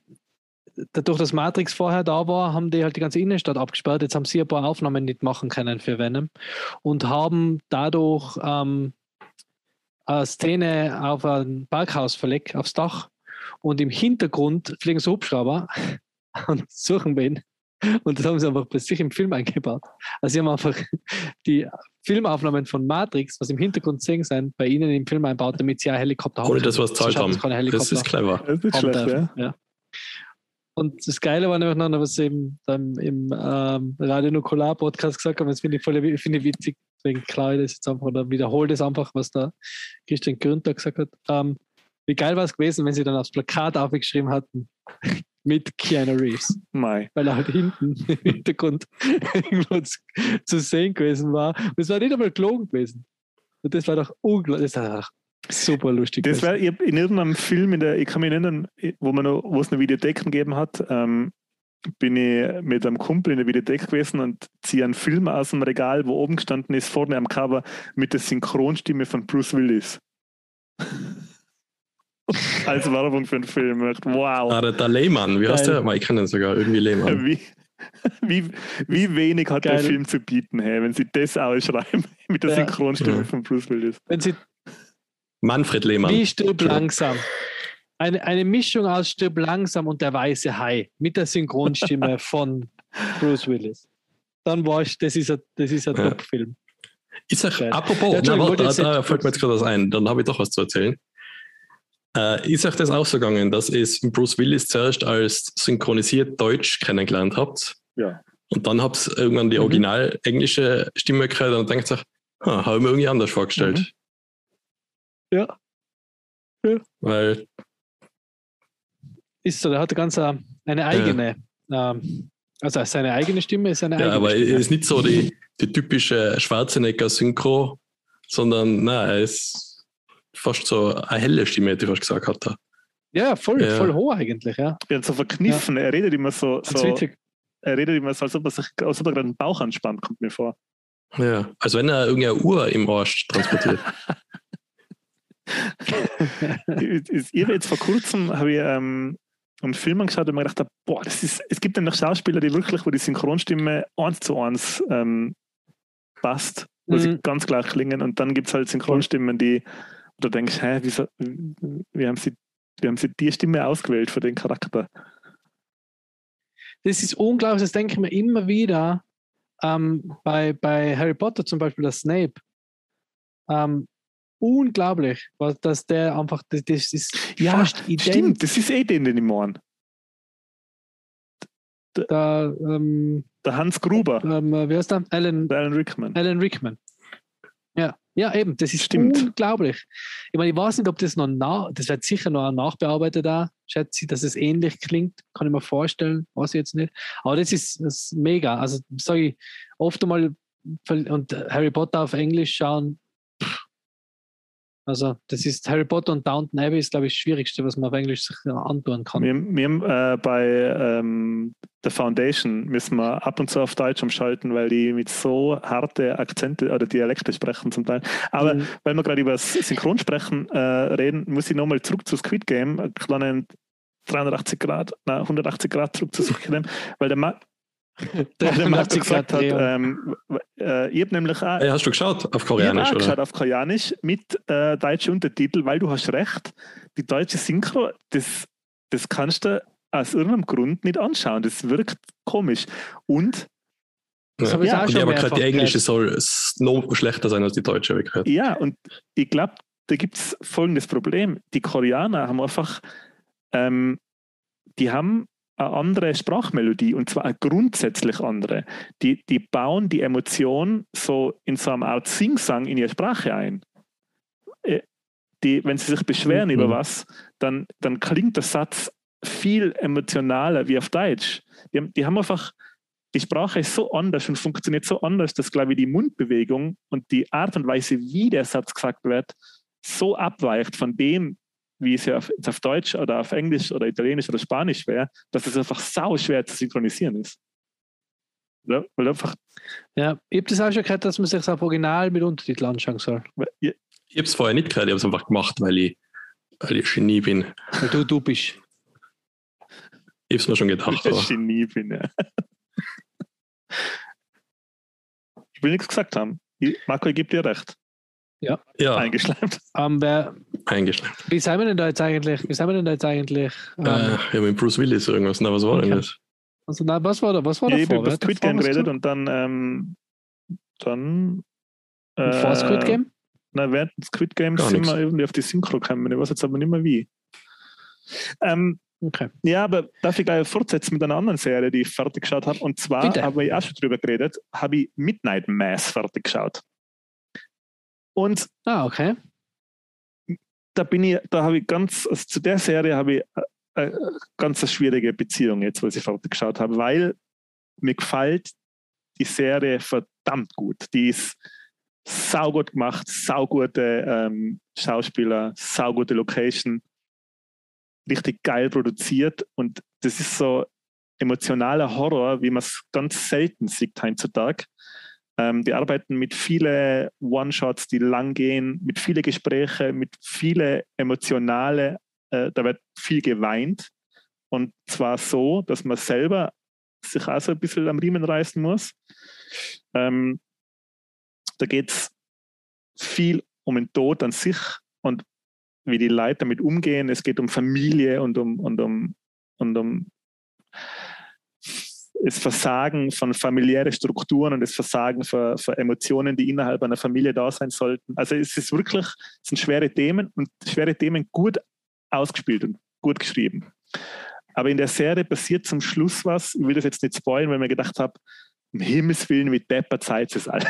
dadurch, dass Matrix vorher da war, haben die halt die ganze Innenstadt abgesperrt. Jetzt haben sie ein paar Aufnahmen nicht machen können für Venom und haben dadurch ähm, eine Szene auf ein Parkhaus verlegt, aufs Dach. Und im Hintergrund fliegen so Hubschrauber und suchen wen. Und das haben sie einfach bei sich im Film eingebaut. Also sie haben einfach die Filmaufnahmen von Matrix, was im Hintergrund sehen sein, bei ihnen im Film einbaut, damit sie ein Helikopter Ohne das, was zahlt haben. Das Helikopter ist clever. Das ist haben schlecht, ja. Und das Geile war nämlich noch, was sie im, dann im ähm, Radio Nukular Podcast gesagt haben, das finde ich voll finde ich witzig, deswegen klar ich das jetzt einfach oder wiederhole das einfach, was der Christian Gründer gesagt hat. Ähm, wie geil war es gewesen, wenn sie dann aufs Plakat aufgeschrieben hatten mit Keanu Reeves, Mei. weil er halt hinten im Hintergrund irgendwo zu, zu sehen gewesen war. Und es war nicht einmal gelogen gewesen. Und das war doch unglaublich, das war doch super lustig. Das war in irgendeinem Film, in der, ich kann mich erinnern, wo, man noch, wo es eine Videothek gegeben hat, ähm, bin ich mit einem Kumpel in der Videothek gewesen und ziehe einen Film aus dem Regal, wo oben gestanden ist, vorne am Cover, mit der Synchronstimme von Bruce Willis. Als Werbung für einen Film. Wow. Ah, der, der Lehmann, wie heißt Geil. der? Mal, Ich kenne ihn sogar, irgendwie Lehmann. Wie, wie, wie wenig hat der Geil. Film zu bieten, hey, wenn sie das ausschreiben mit der Ja. Synchronstimme Ja. von Bruce Willis. Wenn sie Manfred Lehmann. Wie stirb langsam. Eine, eine Mischung aus Stirb langsam und der weiße Hai mit der Synchronstimme von Bruce Willis. Dann war ich, das ist ein, das ist ein Ja. Top-Film. Ist Geil. apropos, Ja, na, warte, da, da fällt mir jetzt gerade was ein, dann habe ich doch was zu erzählen. Äh, ist euch das auch so gegangen, dass ihr Bruce Willis zuerst als synchronisiert Deutsch kennengelernt habt? Ja. Und dann habt ihr irgendwann die Mhm. original englische Stimme gehört und denkt euch, ha, habe ich mir irgendwie anders vorgestellt. Mhm. Ja. Ja. Weil, Ist so, der hat ganz eine, eine eigene, ähm, also seine eigene Stimme ist eine ja, eigene aber es Stimme. ist nicht so die, die typische Schwarzenegger-Synchro, sondern na, er ist fast so eine helle Stimme, hätte ich fast gesagt. Hat er. Ja, voll, Ja. voll hoch eigentlich, ja. Ja, so verkniffen. Er redet immer so, so er redet immer so, als ob er sich als ob er gerade den Bauch anspannt, kommt mir vor. Ja, als wenn er irgendeine Uhr im Arsch transportiert. ich, habe jetzt vor kurzem habe ich ähm, einen Film angeschaut und mir gedacht, boah, das ist, es gibt nämlich Schauspieler, die wirklich, wo die Synchronstimme eins zu eins ähm, passt, wo sie Mhm. ganz gleich klingen und dann gibt es halt Synchronstimmen, die wo du denkst, hä, wieso, wie haben sie wie haben sie die Stimme ausgewählt für den Charakter? Das ist unglaublich, das denke ich mir immer wieder ähm, bei, bei Harry Potter zum Beispiel, der Snape. Ähm, unglaublich, was, dass der einfach, das, das ist Ja, fast ident. Stimmt, das ist eh den, den ich meine. Der, ähm, Der Hans Gruber, ähm, wie heißt der? Alan, der Alan Rickman. Alan Rickman. Ja, Ja, eben, das ist Stimmt. unglaublich. Ich meine, ich weiß nicht, ob das noch nach, das wird sicher noch nachbearbeitet da, schätze ich, dass es ähnlich klingt, kann ich mir vorstellen, weiß ich jetzt nicht. Aber das ist, das ist mega. Also sage ich, oft einmal und Harry Potter auf Englisch schauen, also das ist Harry Potter und Downton Abbey ist, glaube ich, das Schwierigste, was man auf Englisch sich antun kann. Wir, wir haben, äh, bei ähm, The Foundation müssen wir ab und zu auf Deutsch umschalten, weil die mit so harte Akzente oder Dialekte sprechen zum Teil. Aber Mhm. weil wir gerade über das Synchronsprechen äh, reden, muss ich nochmal zurück zu Squid Game, einen kleinen 380 Grad, nein, 180 Grad zurück zu Squid Game, weil der, Ma der Marco 380 gesagt hat, ähm, äh, ich habe nämlich auch Hey, hast du geschaut auf ich habe Koreanisch, auch oder? geschaut auf Koreanisch mit äh, deutschen Untertitel, weil du hast recht, die deutsche Synchro, das, das kannst du aus irgendeinem Grund nicht anschauen. Das wirkt komisch. Und Das ich Ja, auch schon ich habe gehört, die englische soll noch schlechter sein als die deutsche, habe ich gehört. ja, und ich glaube, da gibt es folgendes Problem. Die Koreaner haben einfach, ähm, die haben eine andere Sprachmelodie und zwar eine grundsätzlich andere. Die, die bauen die Emotion so in so einer Art Singsang in ihre Sprache ein. Äh, Die, wenn sie sich beschweren Mhm. über was, dann, dann klingt der Satz viel emotionaler wie auf Deutsch. Die, haben- die haben einfach, die Sprache ist so anders und funktioniert so anders, dass, glaube ich, die Mundbewegung und die Art und Weise, wie der Satz gesagt wird, so abweicht von dem, wie es ja auf, auf Deutsch oder auf Englisch oder Italienisch oder Spanisch wäre, dass es einfach sau schwer zu synchronisieren ist. Ja, weil einfach, Ja, ich habe das auch schon gehört, dass man sich das auf Original mit Untertitel anschauen soll. weil ihr- Ich habe es vorher nicht gehört, ich habe es einfach gemacht, weil ich, weil ich Genie bin. Weil du du bist. Ich habe es mir schon ich gedacht. ein Aber. Genie bin. Ja. Ich will nichts gesagt haben. Ich, Marco, ich gebe dir recht. Ja, Eingeschleimt. Ähm, wer, eingeschnappt. wie sind wir denn da jetzt eigentlich? Wie sind wir denn da jetzt eigentlich? Ähm, Äh, ich habe mit Bruce Willis irgendwas. Na, was war denn das? also, nein, was war da? Was war Ja, da ich habe über Squid Game geredet und dann, ähm, dann vor Squid äh, Game? Na, während des Squid Games Gar sind wir irgendwie auf die Synchro gekommen. Ich weiß jetzt aber nicht mehr wie. Ähm, Okay. ja, aber darf ich gleich fortsetzen mit einer anderen Serie, die ich fertig geschaut habe? Und zwar habe ich auch schon drüber geredet, habe ich Midnight Mass fertig geschaut. Und Ah, okay. da bin ich, da habe ich ganz, also zu der Serie habe ich äh, äh, ganz eine schwierige Beziehung jetzt, was ich geschaut habe, weil mir gefällt die Serie verdammt gut. Die ist saugut gemacht, saugute ähm, Schauspieler, saugute Location, richtig geil produziert und das ist so emotionaler Horror, wie man es ganz selten sieht heutzutage. Ähm, die arbeiten mit vielen One-Shots, die lang gehen, mit vielen Gespräche, mit vielen emotionale, äh, da wird viel geweint und zwar so, dass man selber sich so ein bisschen am Riemen reißen muss. Ähm, da geht es viel um den Tod an sich und wie die Leute damit umgehen. Es geht um Familie und um, und um, und um das Versagen von familiären Strukturen und das Versagen von, von Emotionen, die innerhalb einer Familie da sein sollten. Also es ist wirklich, es sind schwere Themen und schwere Themen gut ausgespielt und gut geschrieben. Aber in der Serie passiert zum Schluss was, ich will das jetzt nicht spoilen, weil mir gedacht habe, um Himmels Willen, wie depper Zeit es alle.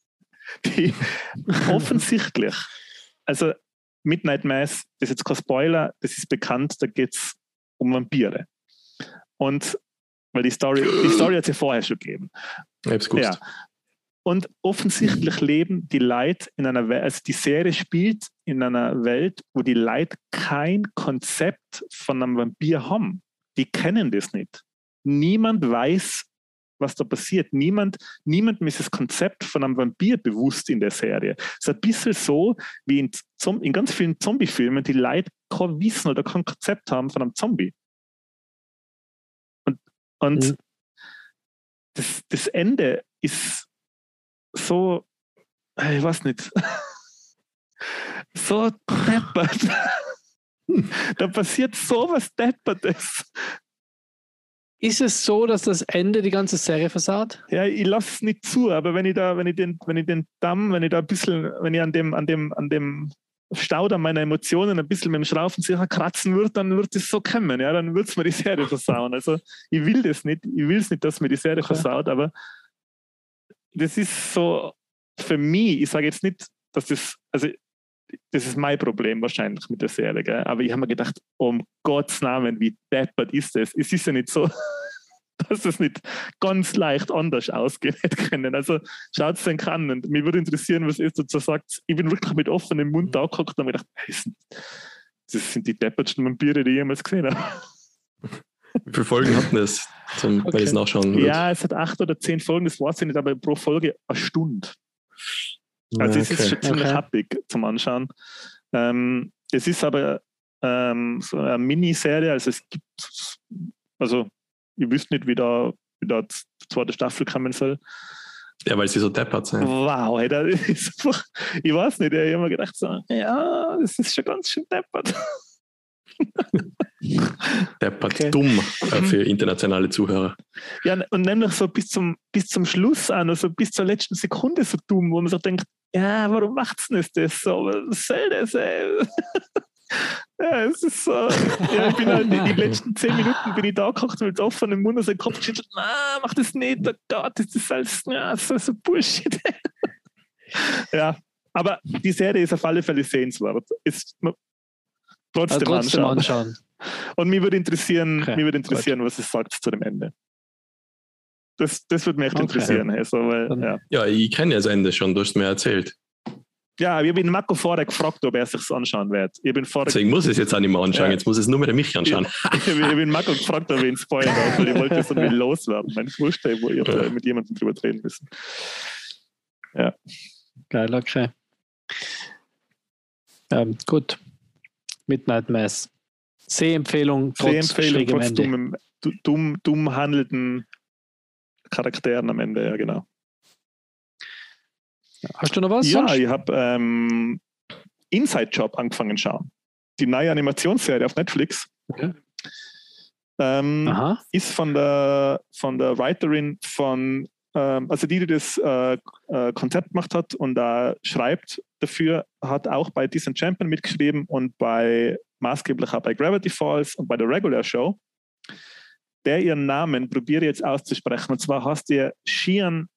Die offensichtlich, also Midnight Mass, das ist jetzt kein Spoiler, das ist bekannt, da geht es um Vampire. Und weil die Story, die Story hat es ja vorher schon gegeben. Ich gewusst. Ja. Und offensichtlich leben die Leute in einer Welt, also die Serie spielt in einer Welt, wo die Leute kein Konzept von einem Vampir haben. Die kennen das nicht. Niemand weiß, was da passiert. Niemand, niemandem ist das Konzept von einem Vampir bewusst in der Serie. Es ist ein bisschen so, wie in, in ganz vielen Zombie-Filmen, die Leute kein Wissen oder kein Konzept haben von einem Zombie. Und, Mhm. das, das Ende ist so, ich weiß nicht, so deppert. da passiert sowas Deppertes. Ist es so, dass das Ende die ganze Serie versaut? Ja, ich lasse es nicht zu, aber wenn ich da, wenn ich den, wenn ich den Damm, wenn ich da ein bisschen, wenn ich an dem, an dem, an dem Staudamm meiner Emotionen ein bisschen mit dem Schraubenzieher kratzen würde, dann wird es so kommen, ja, dann wird es mir die Serie versauen. Also ich will das nicht, ich will es nicht, dass mir die Serie Okay. versaut, aber das ist so für mich, ich sage jetzt nicht, dass das, also das ist mein Problem wahrscheinlich mit der Serie, gell? aber ich habe mir gedacht, um Gottes Namen, wie deppert ist das? Es ist ja nicht so, dass es nicht ganz leicht anders ausgehen hätte können. Also schaut es dann kann. Und mich würde interessieren, was ihr dazu sagt. Ich bin wirklich mit offenem Mund da geguckt und habe gedacht, das sind die deppertsten Vampire, die ich jemals gesehen habe. Wie viele Folgen hatten es, zum, okay. weil ich es nachschauen würde? Ja, es hat acht oder zehn Folgen, das weiß ich nicht, aber pro Folge eine Stunde. Also okay. es ist schon ziemlich okay. happig zum Anschauen. Ähm, es ist aber ähm, so eine Miniserie, also es gibt, also ich wüsste nicht, wie da, wie da die zweite Staffel kommen soll. Ja, weil sie so deppert sind. Wow, hey, das ist einfach, ich weiß nicht, ich habe mir gedacht, so, ja, das ist schon ganz schön deppert. deppert okay. dumm äh, für internationale Zuhörer. Ja, und nämlich so bis zum, bis zum Schluss an, also bis zur letzten Sekunde so dumm, wo man so denkt, ja, warum macht es das so? Was soll das, ey? Ja, es ist so. Ja, ich bin halt die, letzten zehn Minuten bin ich da gekocht mit offenem Mund und den Kopf geschüttelt. Nein, mach das nicht. Oh Gott, das ist alles ja, so, so Bullshit. ja, aber die Serie ist auf alle Fälle sehenswert. Ist trotzdem, ja, trotzdem anschauen. anschauen. Und mich würde interessieren, okay, mich würde interessieren was es sagt zu dem Ende. Das, das würde mich echt okay. interessieren. Also, weil, ja. ja, ich kenne ja das Ende schon, du hast mir erzählt. Ja, ich habe ihn Marco vorher gefragt, ob er sich anschauen wird. Ich bin vorher Deswegen muss ich es jetzt auch nicht mehr anschauen, ja. jetzt muss es nur mit mich anschauen. ich, ich, ich bin Marco gefragt, ob er ihn spoilern darf, weil ich wollte es irgendwie loswerden. Mein Vorstell, wo ihr ja. mit jemandem drüber reden müssen. Ja. Geil, okay. Ähm, gut. Midnight Mass. Sehempfehlung trotz, Sehempfehlung trotz dumm, dumm, dumm handelnden Charakteren am Ende, ja genau. Hast du noch was? Ja, sonst? ich habe ähm, Inside Job angefangen zu schauen. Die neue Animationsserie auf Netflix. Okay. Ähm, ist von der, von der Writerin von, ähm, also die, die das äh, äh, Konzept gemacht hat und da schreibt dafür, hat auch bei Disenchantment mitgeschrieben und bei maßgeblich auch bei Gravity Falls und bei der Regular Show. Der ihren Namen probiere jetzt auszusprechen. Und zwar heißt ihr Shian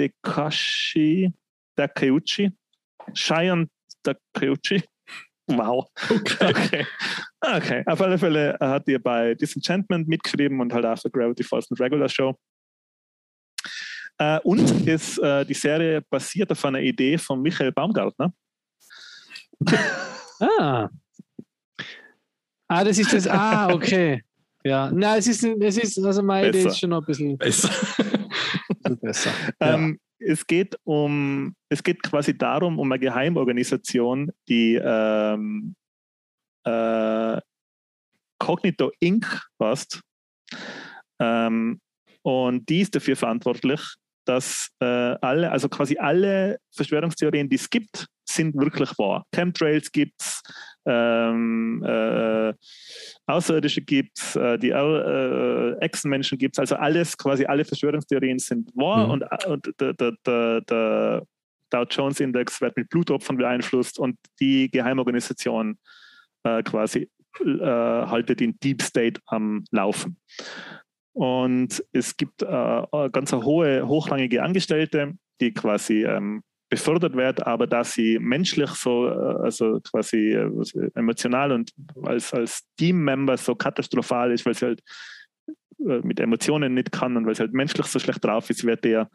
Tekashi Takeuchi. Cheyenne Takeuchi. Wow. Okay. okay. okay. Auf alle Fälle hat ihr bei Disenchantment mitgeschrieben und halt auch für Gravity Falls und Regular Show. Äh, und ist, äh, die Serie basiert auf einer Idee von Michael Baumgartner. ah. Ah, das ist das. Ah, okay. Ja, na, es ist, es ist, also meine Idee ist schon noch ein bisschen besser. besser. Ja. Ähm, es geht um, es geht quasi darum, um eine Geheimorganisation, die ähm, äh, Cognito Inc. passt. Ähm, und die ist dafür verantwortlich, dass äh, alle, also quasi alle Verschwörungstheorien, die es gibt, sind wirklich wahr. Chemtrails gibt es, ähm, äh, Außerirdische gibt es, äh, die äh, Echsenmenschen gibt es, also alles, quasi alle Verschwörungstheorien sind wahr mhm. und, äh, und der, der, der, der Dow Jones Index wird mit Blutopfern beeinflusst und die Geheimorganisation äh, quasi äh, haltet den Deep State am Laufen. Und es gibt äh, ganz hohe, hochrangige Angestellte, die quasi ähm, befördert wird, aber dass sie menschlich so, äh, also quasi äh, emotional und als, als Teammember so katastrophal ist, weil sie halt äh, mit Emotionen nicht kann und weil sie halt menschlich so schlecht drauf ist, wird der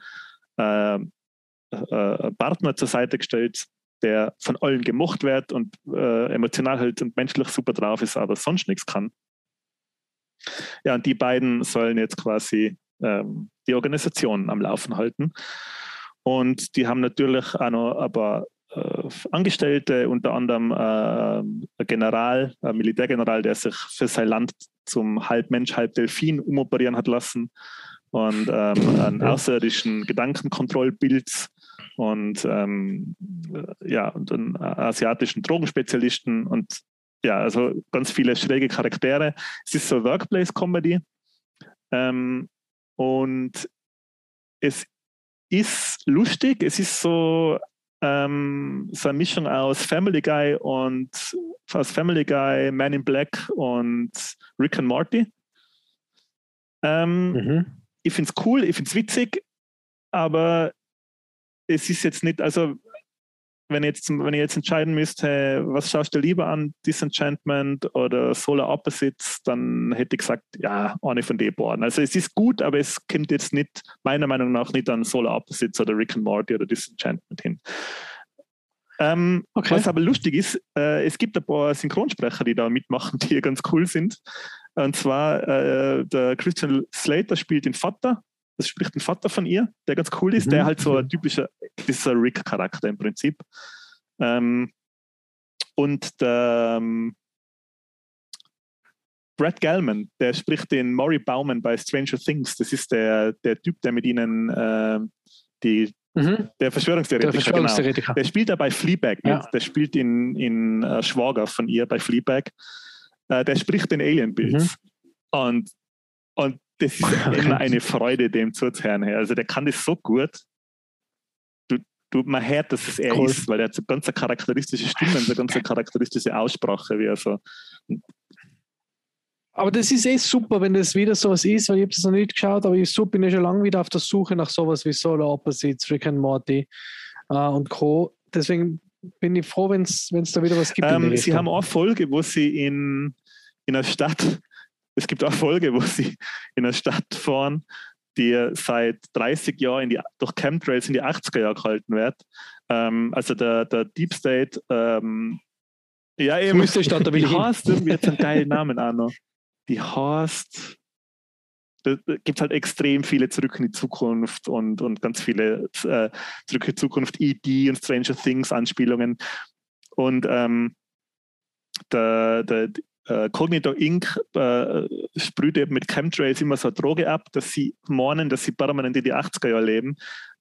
äh, äh, Partner zur Seite gestellt, der von allen gemocht wird und äh, emotional halt und menschlich super drauf ist, aber sonst nichts kann. Ja, und die beiden sollen jetzt quasi ähm, die Organisation am Laufen halten. Und die haben natürlich auch noch aber äh, Angestellte, unter anderem äh, ein General, ein Militärgeneral, der sich für sein Land zum halb Mensch, halb Delfin umoperieren hat lassen. Und ähm, einen außerirdischen Gedankenkontrollbild und ähm, ja und einen asiatischen Drogenspezialisten und ja also ganz viele schräge Charaktere. Es ist so Workplace Comedy ähm, und es ist lustig. Es ist so, ähm, so eine Mischung aus Family Guy und aus Family Guy, Man in Black und Rick and Morty. Ähm, mhm. Ich finde es cool, ich finde es witzig, aber es ist jetzt nicht, also wenn ich, jetzt, wenn ich jetzt entscheiden müsste, was schaust du lieber an, Disenchantment oder Solar Opposites, dann hätte ich gesagt, ja, eine von den beiden. Also es ist gut, aber es kommt jetzt nicht, meiner Meinung nach, nicht an Solar Opposites oder Rick and Morty oder Disenchantment hin. Ähm, okay. Was aber lustig ist, äh, es gibt ein paar Synchronsprecher, die da mitmachen, die ganz cool sind. Und zwar äh, der Christian Slater spielt den Vater das spricht ein Vater von ihr, der ganz cool ist, mhm. der halt so ein typischer, dieser Rick-Charakter im Prinzip. Ähm, und der ähm, Brad Gellman, der spricht den Maury Bauman bei Stranger Things. Das ist der, der Typ, der mit ihnen äh, die Mhm. Der Verschwörungstheoretiker, der Verschwörungstheoretiker. Genau. Der spielt da bei Fleabag mit. Ja. Der spielt in, in uh, Schwager von ihr bei Fleabag. Uh, der spricht den Alien-Bilds. Mhm. Und, und das ist immer eine Freude, dem zuzuhören. Also der kann das so gut. Du, du, man hört, dass es er cool. ist, weil er hat so ganz eine charakteristische Stimme und so ganz eine charakteristische Aussprache, wie er so. Aber das ist eh super, wenn das wieder sowas ist, weil ich habe das noch nicht geschaut, aber ich bin ja schon lange wieder auf der Suche nach sowas wie Solar Opposites, Rick and Morty uh, und Co. Deswegen bin ich froh, wenn es da wieder was gibt. Ähm, sie haben auch Folge, wo sie in, in einer Stadt es gibt auch Folge, wo sie in einer Stadt fahren, die seit 30 Jahren die, durch Chemtrails in die 80er Jahre gehalten wird. Ähm, also der, der Deep State, ähm, ja eben, müsste Stadt, da will die heißt irgendwie jetzt einen geilen Namen auch noch. Die heißt, da gibt es halt extrem viele Zurück in die Zukunft und, und ganz viele äh, Zurück in die Zukunft, E.D. und Stranger Things Anspielungen. Und ähm, der, der, äh, Cognito Inc. Äh, sprüht eben mit Chemtrails immer so eine Droge ab, dass sie meinen, dass sie permanent in die 80er Jahre leben,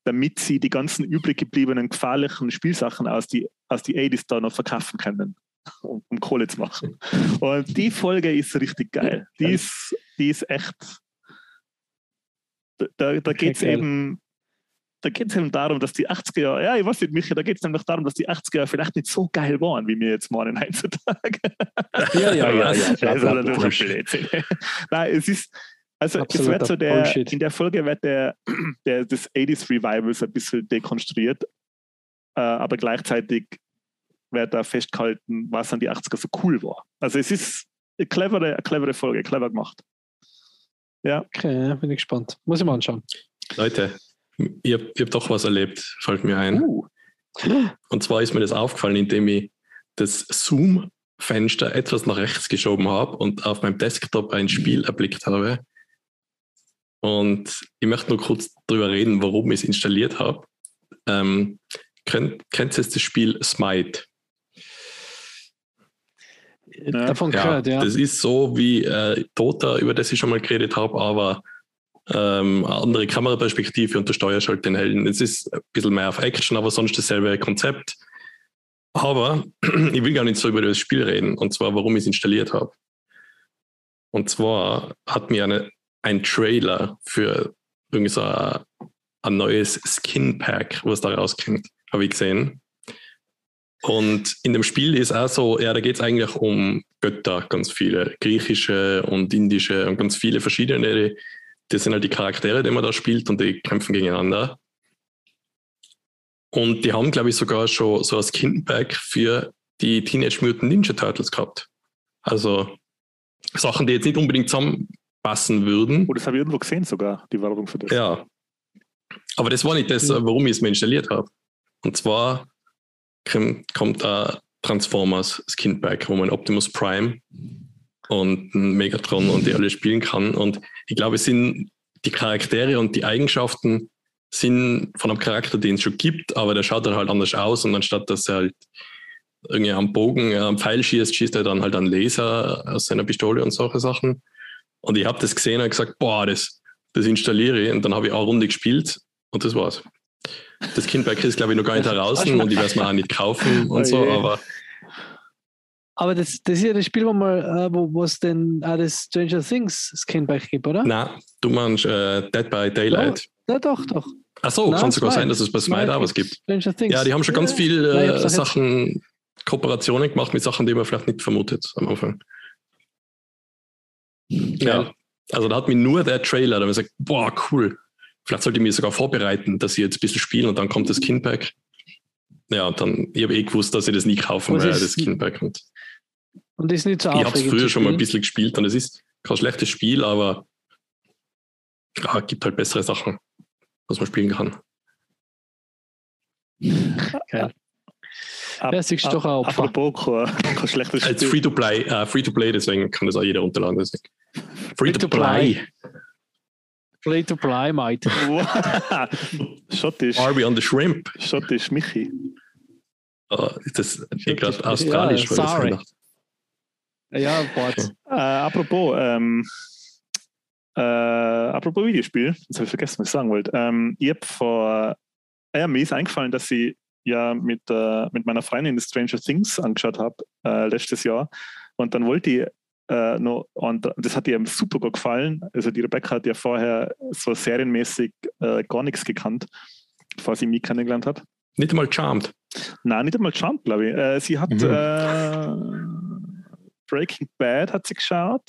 damit sie die ganzen übrig gebliebenen gefährlichen Spielsachen aus die, aus die 80s da noch verkaufen können, um, um Kohle zu machen. Und die Folge ist richtig geil. Die ist, die ist echt. Da, da geht es eben da geht es eben darum, dass die 80er Jahre, ja, ich weiß nicht, Michi, da geht es nämlich darum, dass die 80er Jahre vielleicht nicht so geil waren, wie wir jetzt meinen heutzutage. Ja, ja, ja. ja, also, Nein, es ist, also es wird so der, in der Folge wird der, der des 80s Revivals ein bisschen dekonstruiert, äh, aber gleichzeitig wird da festgehalten, was an die 80er so cool war. Also es ist eine clevere, eine clevere Folge, clever gemacht. Ja. Okay, bin ich gespannt. Muss ich mal anschauen. Leute, ich habe hab doch was erlebt, fällt mir ein. Uh. Und zwar ist mir das aufgefallen, indem ich das Zoom-Fenster etwas nach rechts geschoben habe und auf meinem Desktop ein Spiel erblickt habe. Und ich möchte nur kurz darüber reden, warum ich es installiert habe. Ähm, kennt, kennt ihr das Spiel Smite? Davon gehört, ja. Das ist so wie äh, Dota, über das ich schon mal geredet habe, aber ähm, andere Kameraperspektive und du steuerst halt den Helden. Es ist ein bisschen mehr auf Action, aber sonst dasselbe Konzept. Aber ich will gar nicht so über das Spiel reden, und zwar, warum ich es installiert habe. Und zwar hat mir eine, ein Trailer für irgendwie so ein, ein neues Skin Pack, was da rauskommt, habe ich gesehen. Und in dem Spiel ist auch so, ja, da geht es eigentlich um Götter, ganz viele, griechische und indische und ganz viele verschiedene das sind halt die Charaktere, die man da spielt und die kämpfen gegeneinander. Und die haben, glaube ich, sogar schon so ein Skin-Pack für die Teenage Mutant Ninja Turtles gehabt. Also Sachen, die jetzt nicht unbedingt zusammenpassen würden. Oh, das habe ich irgendwo gesehen sogar, die Werbung für das. Ja. Aber das war nicht das, warum ich es mir installiert habe. Und zwar kommt ein Transformers Skin Pack, wo man Optimus Prime und ein Megatron und die alle spielen kann. Und ich glaube, es sind die Charaktere und die Eigenschaften sind von einem Charakter, den es schon gibt, aber der schaut dann halt anders aus und anstatt dass er halt irgendwie am Bogen äh, am Pfeil schießt, schießt er dann halt einen Laser aus seiner Pistole und solche Sachen. Und ich habe das gesehen und gesagt, boah, das, das installiere ich. Und dann habe ich auch eine Runde gespielt und das war's. Das Kindberg ist, glaube ich, noch gar nicht heraus und ich werde es mir auch nicht kaufen und oh so, aber aber das, das ist ja das Spiel, wo man, äh, wo es denn auch das Stranger Things Skinback gibt, oder? Nein, du meinst äh, Dead by Daylight. Ja, doch, doch. Ach so, kann sogar sein, dass es bei Smite auch was gibt. Stranger Things. Ja, die haben schon ganz viele äh, Sachen, Kooperationen gemacht mit Sachen, die man vielleicht nicht vermutet am Anfang. Ja. ja. Also da hat mir nur der Trailer, da habe ich gesagt, boah, cool. Vielleicht sollte ich mich sogar vorbereiten, dass sie jetzt ein bisschen spielen und dann kommt das Kinpack. ja, dann, ich habe eh gewusst, dass ich das nie kaufen Was werde, das Skinpack. Und Und ist nicht so ich habe es früher schon mal ein bisschen gespielt und es ist kein schlechtes Spiel, aber ja, es gibt halt bessere Sachen, was man spielen kann. Geil. Das ist doch ein Opfer. Apropos kein, schlechtes Spiel. Free-to-Play, äh, Free-to-Play, deswegen kann das auch jeder runterladen. Deswegen. Free-to-play. Free-to-Play. Play to play, mate. Schottisch. Arby on the Shrimp. Schottisch, Michi. Oh, ist das ich Schottisch. gerade australisch? Ja, weil das sorry. gedacht. Ja, Bart. Äh, apropos, ähm, äh, apropos Videospiel, jetzt habe ich vergessen, was ich sagen wollte. Ähm, ich habe vor, äh, ja, mir ist eingefallen, dass ich ja mit, äh, mit meiner Freundin das Stranger Things angeschaut habe äh, letztes Jahr. Und dann wollte ich äh, noch, und das hat ihr super gut gefallen. Also die Rebecca hat ja vorher so serienmäßig äh, gar nichts gekannt, bevor sie mich kennengelernt hat. Nicht einmal Charmed. Nein, nicht einmal Trump, glaube ich. Äh, sie hat Mhm. Breaking Bad hat sie geschaut.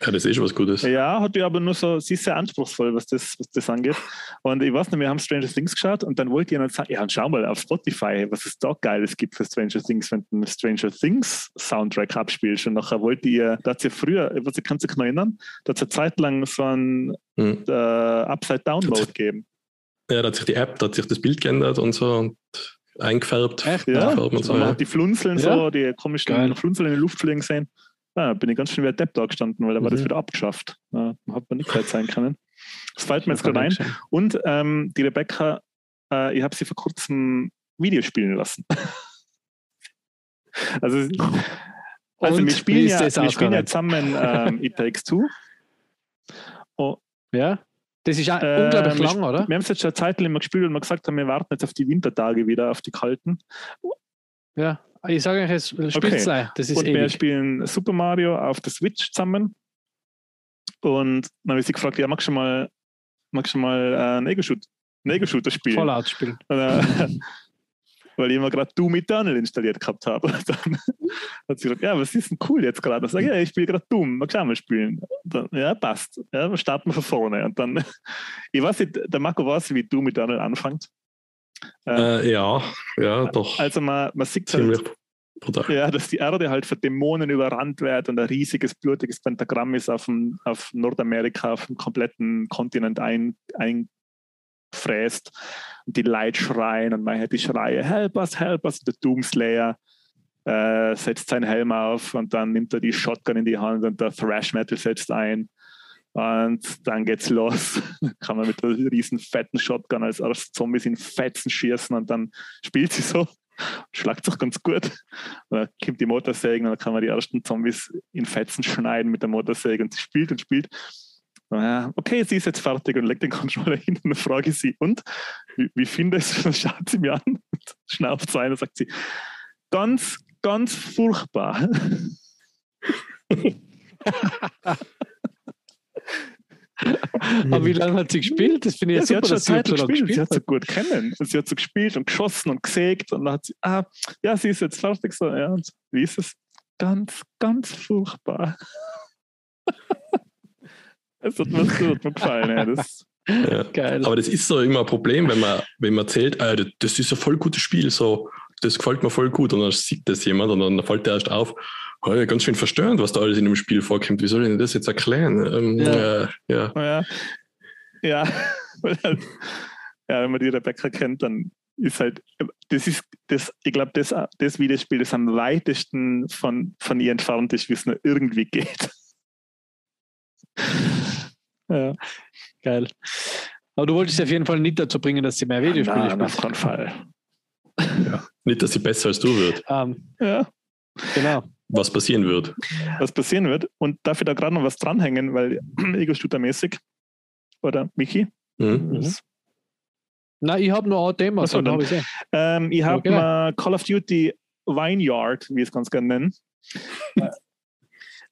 Ja, das ist schon was Gutes. Ja, hat die aber nur so, sie ist sehr anspruchsvoll, was das, was das angeht. Und ich weiß nicht, wir haben Stranger Things geschaut und dann wollte ihnen sagen, ja, und schau mal auf Spotify, was es da Geiles gibt für Stranger Things, wenn du einen Stranger Things Soundtrack abspielst. Und nachher wollte ihr, da hat sie früher, was ich kann sich noch erinnern, da hat es eine Zeit lang so einen Mhm. äh, Upside-Down-Mode gegeben. Ja, da hat sich die App, da hat sich das Bild geändert und so und eingefärbt. Echt? Ja, Eingefärbt so, ja. hat die Flunzeln Ja. so, die komischen Geil. Flunzeln in die Luft fliegen sehen. Ja, bin ich ganz schön wie ein Depp da gestanden, weil da war Mhm. das wieder abgeschafft. Ja, hat man nicht gleich sein können. Das fällt mir jetzt gerade ein. Und ähm, die Rebecca, äh, ich habe sie vor kurzem Video spielen lassen. also, also Und wir spielen, ja, wir spielen ja zusammen ähm, It Takes Two. Ja? Das ist auch Äh, unglaublich wir lang, oder? Wir haben es jetzt schon eine Zeit lang immer gespielt und wir gesagt haben, wir warten jetzt auf die Wintertage wieder, auf die kalten. Ja. Ich sage euch, es spielt okay. Das ist und wir ewig. spielen Super Mario auf der Switch zusammen. Und dann habe ich sie gefragt, ja, magst du mal, magst du mal äh, einen Ego-Shooter spielen? Fallout spielen. Und, äh, weil ich immer gerade Doom Eternal installiert gehabt habe. Und dann hat sie gesagt, ja, was ist denn cool jetzt gerade? Dann sage ich, ja, ich spiele gerade Doom, du auch mal spielen? Dann, ja, passt. Ja, dann starten wir von vorne. Und dann, ich weiß nicht, der Marco weiß, wie Doom Eternal anfängt. Äh, ja, ja, doch. Also man, man sieht halt, Ziemlich brutal. ja, dass die Erde halt von Dämonen überrannt wird und ein riesiges, blutiges Pentagramm ist auf, dem, auf Nordamerika, auf dem kompletten Kontinent ein, einfräst. Und die Leute schreien und man hört die Schreie, help us, help us. Der Doomslayer äh, setzt seinen Helm auf und dann nimmt er die Shotgun in die Hand und der Thrash Metal setzt ein. Und dann geht's los. Kann man mit der riesen fetten Shotgun als, als Zombies in Fetzen schießen und dann spielt sie so schlagt sich ganz gut. Und dann kommt die Motorsäge und dann kann man die ersten Zombies in Fetzen schneiden mit der Motorsäge und sie spielt und spielt. Und ja, okay, sie ist jetzt fertig und legt den Controller hin und dann frage ich sie, und wie, wie findest du Dann schaut sie mir an und schnauft so ein und sagt sie, ganz, ganz furchtbar. Aber wie lange hat sie gespielt? Das finde ich Ja, super, schon dass sie so lange gespielt. Sie hat so gut kennen. Sie hat so gespielt und geschossen und gesägt und dann hat sie, ah, ja, sie ist jetzt fertig. So, ja, und wie ist es? Ganz, ganz furchtbar. Es hat mir, das hat mir gefallen. Ja. Das, Ja. Geil. Aber das ist so immer ein Problem, wenn man, wenn man erzählt, äh, das- ist ein voll gutes Spiel, so, das gefällt mir voll gut und dann sieht das jemand und dann fällt der erst auf, oh, ja, ganz schön verstörend, was da alles in dem Spiel vorkommt. Wie soll ich denn das jetzt erklären? Ähm, Ja. äh, ja. ja, ja, wenn man die Rebecca kennt, dann ist halt, das ist, das, ich glaube, das, das Videospiel, das am weitesten von, von ihr entfernt ist, wie es nur irgendwie geht. Ja. Geil. Aber du wolltest sie auf jeden Fall nicht dazu bringen, dass sie mehr Videospiele Nein, auf keinen Fall. Nicht, dass sie besser als du wird, Ähm, Ja. genau. was passieren wird. was passieren wird. Und darf ich da gerade noch was dranhängen, weil Ego-Shooter-mäßig, oder Michi? Mhm. Mhm. Nein, ich habe nur ein Thema, Ach so, dann dann- habe ich. Ähm, ich habe Okay. mal Call of Duty Vineyard, wie ich es ganz gerne nennen.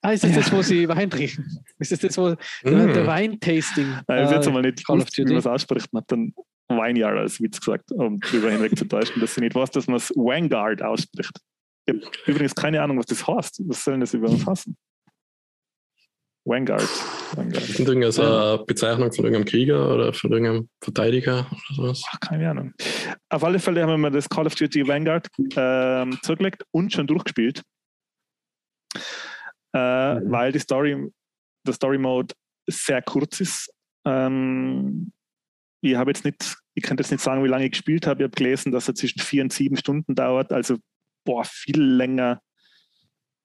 Ah, ist das das, wo sie Wein trinken? Ist das das, wo Mhm. der Weintasting? Nein, ich habe jetzt äh, einmal nicht Call of gewusst, wie man es ausspricht und habe dann Vineyard als Witz gesagt, um drüber hinweg zu täuschen, dass ich nicht weiß, dass man es Vanguard ausspricht. Ich habe übrigens keine Ahnung, was das heißt. Was soll denn das über uns heißen? Vanguard. Vanguard. Ist das so eine Bezeichnung von irgendeinem Krieger oder von irgendeinem Verteidiger oder sowas? Ach, keine Ahnung. Auf alle Fälle haben wir das Call of Duty Vanguard ähm, zurückgelegt und schon durchgespielt. Äh, Mhm. Weil die Story, der Story Mode sehr kurz ist. Ähm, ich habe jetzt nicht, ich kann jetzt nicht sagen, wie lange ich gespielt habe. Ich habe gelesen, dass er zwischen vier und sieben Stunden dauert. Also, boah, viel länger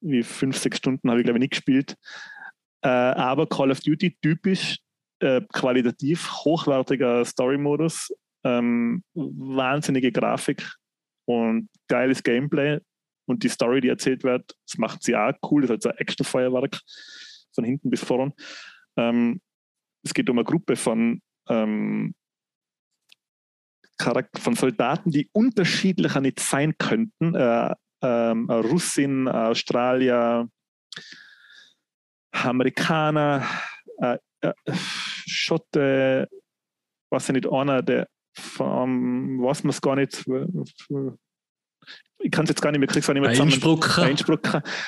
wie fünf, sechs Stunden habe ich, glaube ich, nicht gespielt. Äh, aber Call of Duty typisch äh, qualitativ hochwertiger Story-Modus, ähm, wahnsinnige Grafik und geiles Gameplay. Und die Story, die erzählt wird, das macht sie auch cool. Das ist halt so ein Action-Feuerwerk von hinten bis vorn. Ähm, es geht um eine Gruppe von, ähm, von Soldaten, die unterschiedlicher nicht sein könnten. Äh, ähm, Russin, Australier, Amerikaner, äh, äh, Schotte, was nicht einer, der von, was man es gar nicht, ich kann es jetzt gar nicht mehr, krieg's auch nicht mehr zusammen. Einspruch. Einspruch.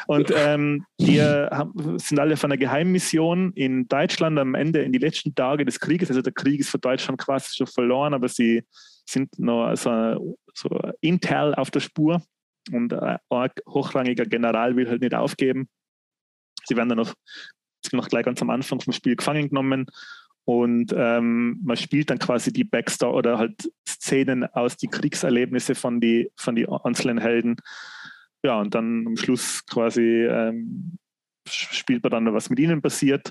Und ähm, die haben, sind alle von einer Geheimmission in Deutschland am Ende, in die letzten Tage des Krieges. Also der Krieg ist für Deutschland quasi schon verloren, aber sie sind noch so, so Intel auf der Spur und äh, ein hochrangiger General will halt nicht aufgeben. Sie werden dann noch, noch gleich ganz am Anfang vom Spiel gefangen genommen und ähm, man spielt dann quasi die Backstory oder halt Szenen aus die Kriegserlebnisse von die, von die einzelnen Helden. Ja, und dann am Schluss quasi ähm, spielt man dann, was mit ihnen passiert.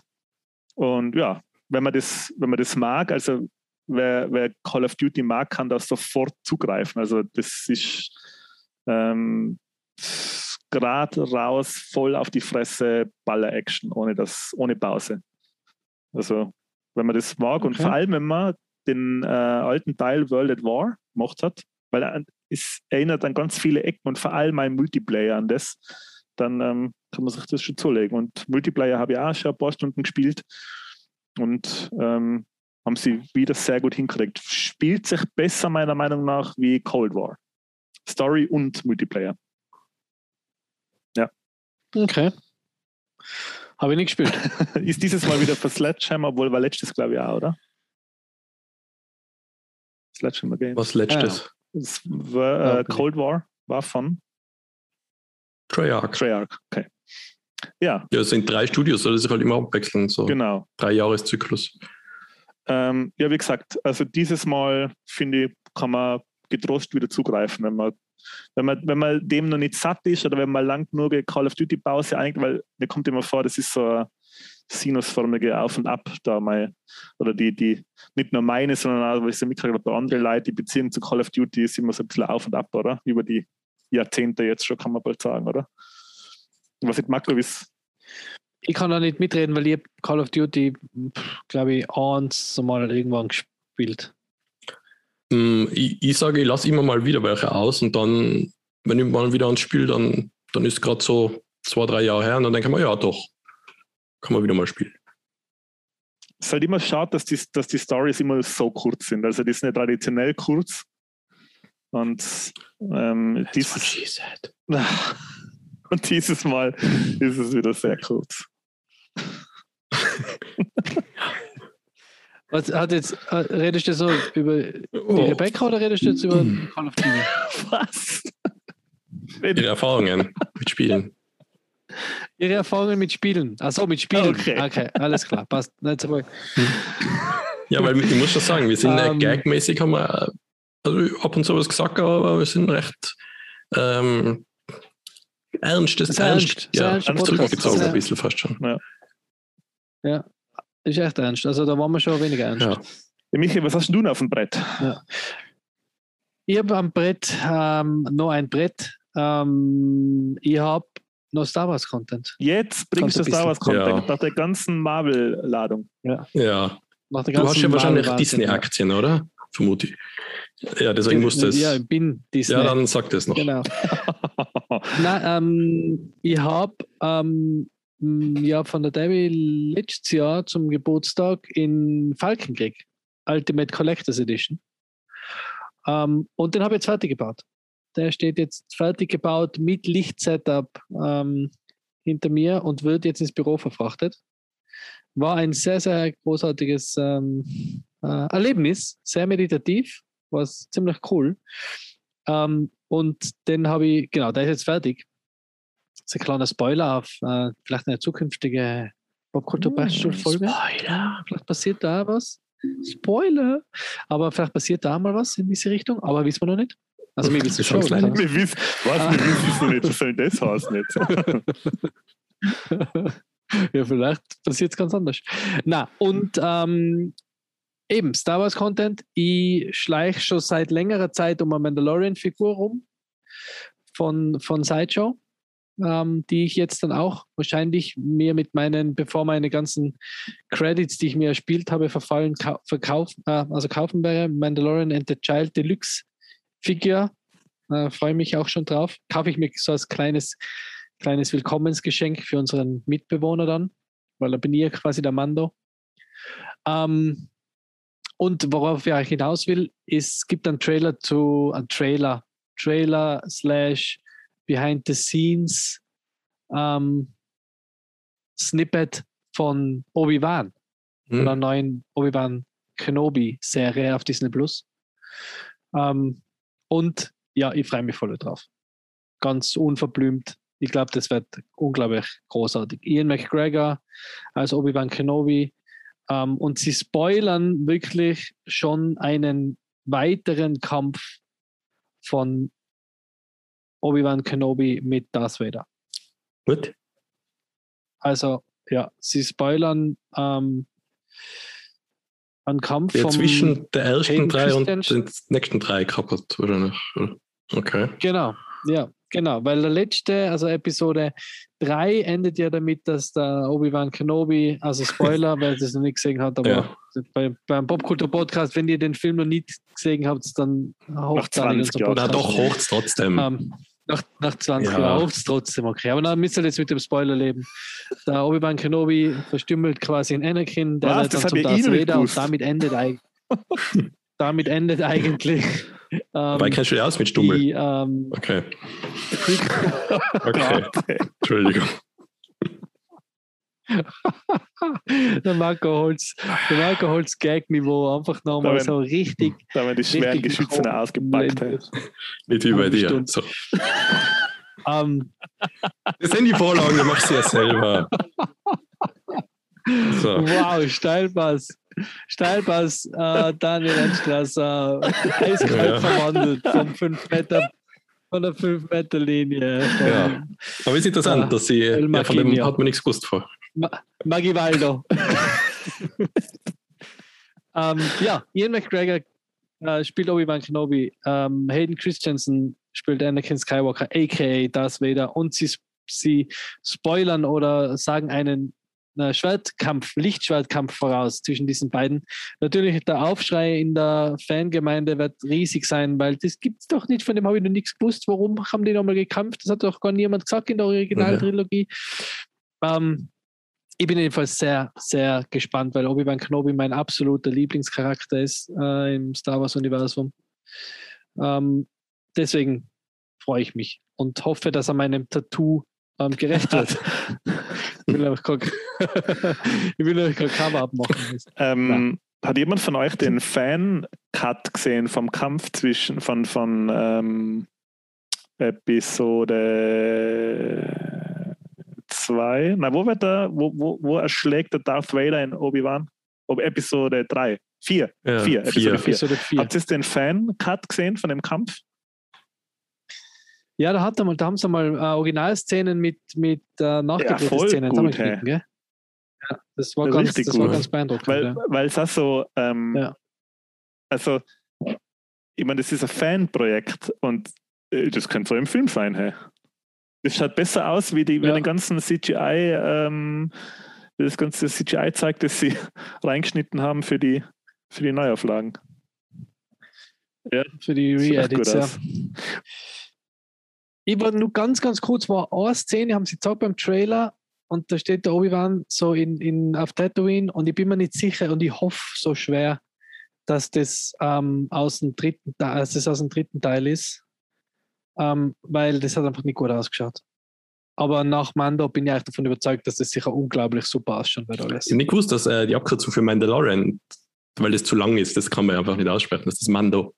Und ja, wenn man das, wenn man das mag, also wer, wer Call of Duty mag, kann da sofort zugreifen. Also das ist ähm, gerade raus, voll auf die Fresse, Baller-Action, ohne, ohne Pause. Also wenn man das mag und Okay. vor allem, wenn man den äh, alten Teil World at War gemacht hat, weil er, es erinnert an ganz viele Ecken und vor allem ein Multiplayer an das, dann ähm, kann man sich das schon zulegen. Und Multiplayer habe ich auch schon ein paar Stunden gespielt und ähm, haben sie wieder sehr gut hingekriegt. Spielt sich besser meiner Meinung nach wie Cold War. Story und Multiplayer. Okay. Habe ich nicht gespielt. ist dieses Mal wieder für Sledgehammer, obwohl war letztes, glaube ich, auch, oder? Sledgehammer Game. Was letztes? Das war, Ja, äh, okay. Cold War war von Treyarch. Treyarch. Okay. Ja, Ja, es sind drei Studios, soll sich halt immer abwechseln, so genau. drei Jahreszyklus. Ähm, ja, wie gesagt, also dieses Mal finde ich, kann man getrost wieder zugreifen, wenn man, wenn man, wenn man dem noch nicht satt ist oder wenn man lang eine Call of Duty Pause eigentlich, weil mir kommt immer vor, das ist so eine sinusförmige Auf und Ab da mal, oder die, die, nicht nur meine, sondern auch, weil ich so mitgekriegt habe, bei anderen Leuten, die Beziehung zu Call of Duty ist immer so ein bisschen auf und ab, oder? Über die Jahrzehnte jetzt schon, kann man bald sagen, oder? Was ich mag, ist, Ich kann da nicht mitreden, weil ich Call of Duty, glaube ich, eins mal irgendwann gespielt. Hm, Ich, ich sage, ich lasse immer mal wieder welche aus und dann, wenn ich mal wieder ans Spiel, dann, dann ist gerade so zwei, drei Jahre her und dann denke ich mir, ja doch, kann man wieder mal spielen. es ist halt immer schade, dass die, dass die Stories immer so kurz sind. Also die sind ja traditionell kurz. Und ähm, dieses, und dieses Mal ist es wieder sehr kurz. Was hat jetzt, äh, redest du so über die Oh, Rebecca oder redest du jetzt über Call of Duty? Was? ihre Erfahrungen mit Spielen. Ihre Erfahrungen mit Spielen. Achso, mit Spielen. Okay. Okay. alles klar. Passt. Nicht so Ja, weil ich muss schon sagen, wir sind äh, Ähm. gagmäßig, haben wir also ab und zu was gesagt, aber wir sind recht ähm, ernst, das ernst, ernst, ja, ernst Podcast. zurückgezogen ein bisschen fast schon. Ist echt ernst. Also da waren wir schon weniger ernst. Ja. Ja, Michi, was hast du denn auf dem Brett? Ich habe am Brett ähm, noch ein Brett. Ähm, ich habe noch Star Wars Content. Jetzt bringst du Star Wars Content Ja. nach der ganzen Marvel-Ladung. Ja, Nach der du hast ja wahrscheinlich Disney-Aktien, oder? Vermute ich. Ja, deswegen musste es. Ja, Ja, ich bin Disney. dann sagt es noch. Genau. Nein, ähm, ich habe ähm, ja, von der Debbie letztes Jahr zum Geburtstag in Falkenkrieg Ultimate Collectors Edition. Ähm, und den habe ich jetzt fertig gebaut. Der steht jetzt fertig gebaut mit Lichtsetup ähm, hinter mir und wird jetzt ins Büro verfrachtet. war ein sehr, sehr großartiges ähm, äh, Erlebnis, sehr meditativ, war ziemlich cool. Ähm, und den habe ich, genau, der ist jetzt fertig. Das ist ein kleiner Spoiler auf äh, vielleicht eine zukünftige Popkultur Bachelor Folge. Spoiler. Vielleicht passiert da was. Spoiler. Aber vielleicht passiert da mal was in diese Richtung, aber wissen wir noch nicht. Also wir wissen schon. Wir wissen, was, wir wissen es noch nicht, das soll das heißt nicht. ja, vielleicht passiert es ganz anders. Na, und ähm, eben, Star Wars Content. Ich schleiche schon seit längerer Zeit um eine Mandalorian-Figur rum von, von Sideshow, ähm, die ich jetzt dann auch wahrscheinlich mir mit meinen, bevor meine ganzen Credits, die ich mir erspielt habe, verfallen, verkaufen, äh, also kaufen werde. Mandalorian and the Child Deluxe Figure. Äh, Freue mich auch schon drauf. Kaufe ich mir so als kleines kleines Willkommensgeschenk für unseren Mitbewohner dann, weil er bin ich quasi der Mando. Ähm, und worauf ich hinaus will, ist, es gibt einen Trailer zu, ein Trailer, Trailer slash Behind the Scenes ähm, Snippet von Obi-Wan, hm. einer neuen Obi-Wan Kenobi-Serie auf Disney Plus. Ähm, und ja, ich freue mich voll drauf. Ganz unverblümt ich glaube, das wird unglaublich großartig. Ian McGregor als Obi-Wan Kenobi. Ähm, und sie spoilern wirklich schon einen weiteren Kampf von Obi-Wan Kenobi mit Darth Vader. Gut. Also, ja, sie spoilern ähm, einen Kampf ja, zwischen der ersten Hayden drei und den nächsten drei kaputt, wahrscheinlich. Okay. Genau, ja. Genau, weil der letzte, also Episode 3 endet ja damit, dass der Obi-Wan Kenobi, also Spoiler, wer das noch nicht gesehen hat, aber ja. bei, beim Popkultur-Podcast, wenn ihr den Film noch nicht gesehen habt, dann hocht es unser Podcast. Na doch, hocht es trotzdem. Ähm, nach, nach 20 ja. Jahren es trotzdem, okay. Aber dann müsst ihr jetzt mit dem Spoiler leben. Der Obi-Wan Kenobi verstümmelt quasi in Anakin, der Was, dann zum Darth Vader und damit endet, damit endet eigentlich ähm, Weil kennst du dich aus mit Stummel? Die, ähm, okay. okay. Entschuldigung. Der Marco Holz, der Marco Holz Gag-Niveau einfach nochmal so richtig. Da haben die schweren Geschütze ausgepackt. Nicht wie bei dir. So. Um, das sind die Vorlagen, du machst sie ja selber. So. Wow, Steilpass. Steilpass, äh, Daniel Enstrasser, eiskalt ja. verwandelt von 5 Meter von der 5 Meter Linie. Ja. Aber es ist interessant, äh, dass sie ja, von dem hat man nichts gewusst vor. Ma Magivaldo. ähm, ja, Ian McGregor äh, spielt Obi-Wan Kenobi. Ähm, Hayden Christensen spielt Anakin Skywalker, aka Darth Vader. Und sie, sie spoilern oder sagen einen Schwertkampf, Lichtschwertkampf voraus zwischen diesen beiden. Natürlich, der Aufschrei in der Fangemeinde wird riesig sein, weil das gibt es doch nicht, von dem habe ich noch nichts gewusst. Warum haben die nochmal gekämpft? Das hat doch gar niemand gesagt in der Originaltrilogie. Mhm. Ähm, ich bin jedenfalls sehr, sehr gespannt, weil Obi-Wan Kenobi mein absoluter Lieblingscharakter ist äh, im Star Wars-Universum. Ähm, deswegen freue ich mich und hoffe, dass er meinem Tattoo ähm, gerecht wird. ich will euch kein Cover abmachen. Ähm, ja. Hat jemand von euch den Fan-Cut gesehen vom Kampf zwischen von, von ähm, Episode 2? Na, wo wird der, wo, wo, wo erschlägt der Darth Vader in Obi-Wan? Episode 3. 4. Ja, 4. Episode 4. Habt ihr den Fan-Cut gesehen von dem Kampf? Ja, da, hat er mal, da haben sie mal äh, Originalszenen mit, mit äh, nachgedrehten ja. Gut, hey. ja, das war, ganz, das gut. war ganz beeindruckend. Weil, ja. weil es auch so, ähm, ja. also, ich meine, das ist ein Fanprojekt und äh, das könnte so im Film sein, hey. Das schaut besser aus, wie, die, wie den ganzen CGI, ähm, wie das ganze CGI zeigt, das sie reingeschnitten haben für die, für die Neuauflagen. Ja, für die Re-Edits, ja. Ich war nur ganz, ganz kurz, war eine Szene, haben sie gezeigt beim Trailer und da steht der Obi-Wan so in, in, auf Tatooine und ich bin mir nicht sicher und ich hoffe so schwer, dass das, ähm, aus, dem dritten, dass das aus dem dritten Teil ist, ähm, weil das hat einfach nicht gut ausgeschaut. aber nach Mando bin ich eigentlich davon überzeugt, dass das sicher unglaublich super ausschauen wird alles. Ich habe nicht gewusst, dass äh, die Abkürzung für Mandalorian, weil das zu lang ist, das kann man einfach nicht aussprechen, dass das Mando.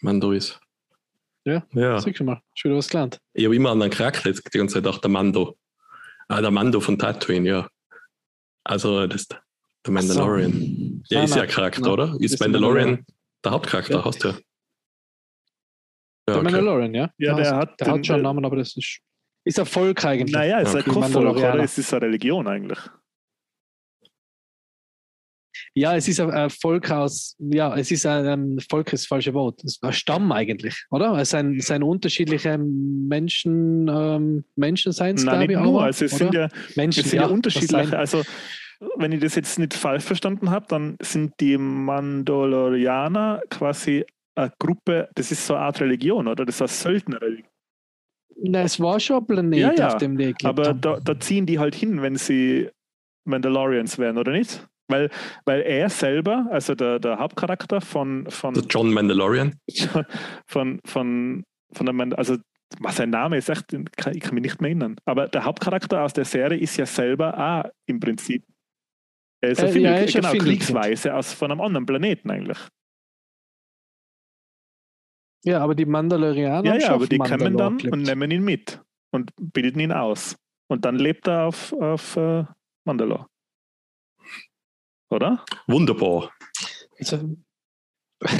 Mando ist. Ja, Ja. Siehst du mal, schon wieder was gelernt. Ich habe immer an einen Charakter jetzt die ganze Zeit gedacht, der Mando. Ah, der Mando von Tatooine, ja. Also, das der Mandalorian. Ja, Nein, ist ja nein, ein Charakter, nein. oder? Ist, Ist Mandalorian. der Hauptcharakter, Ja. hast du ja. Ja, Der okay. Mandalorian, ja? Ja, der hast- hat der den- hat schon einen Namen, aber das ist, ist ein Volk eigentlich. Naja, es ist Okay. ein Volk, Mandalorianer. oder? Es ist eine Religion eigentlich. Ja, es ist ein, Volk aus, ja, es ist ein, ein Volk ist das falsche Wort. Es ist ein Stamm eigentlich, oder? Es sind, es sind unterschiedliche Menschen, ähm, Menschenseins, Nein, glaube nicht ich. nur. aber, Also es oder? sind ja, Menschen, es sind ja, was unterschiedliche. Also wenn ich das jetzt nicht falsch verstanden habe, dann sind die Mandalorianer quasi eine Gruppe, das ist so eine Art Religion, oder? Das ist eine Söldnerreligion. Na, es war schon ein Planet, Ja, ja, auf dem gelebt Aber haben. da, da ziehen die halt hin, wenn sie Mandalorians werden, oder nicht? Weil, weil er selber, also der, der Hauptcharakter von, von, Der John Mandalorian. von, von, von der Mand also was sein Name ist, echt, ich kann, ich kann mich nicht mehr erinnern. Aber der Hauptcharakter aus der Serie ist ja selber auch im Prinzip er ist Äh, ein ja, er ist genau, kriegsweise aus von einem anderen Planeten eigentlich. Ja, aber die Mandalorianer Ja, ja, aber die Mandalore kommen dann gelebt. und nehmen ihn mit und bilden ihn aus. Und dann lebt er auf, auf äh, Mandalore. Oder? Wunderbar. Also,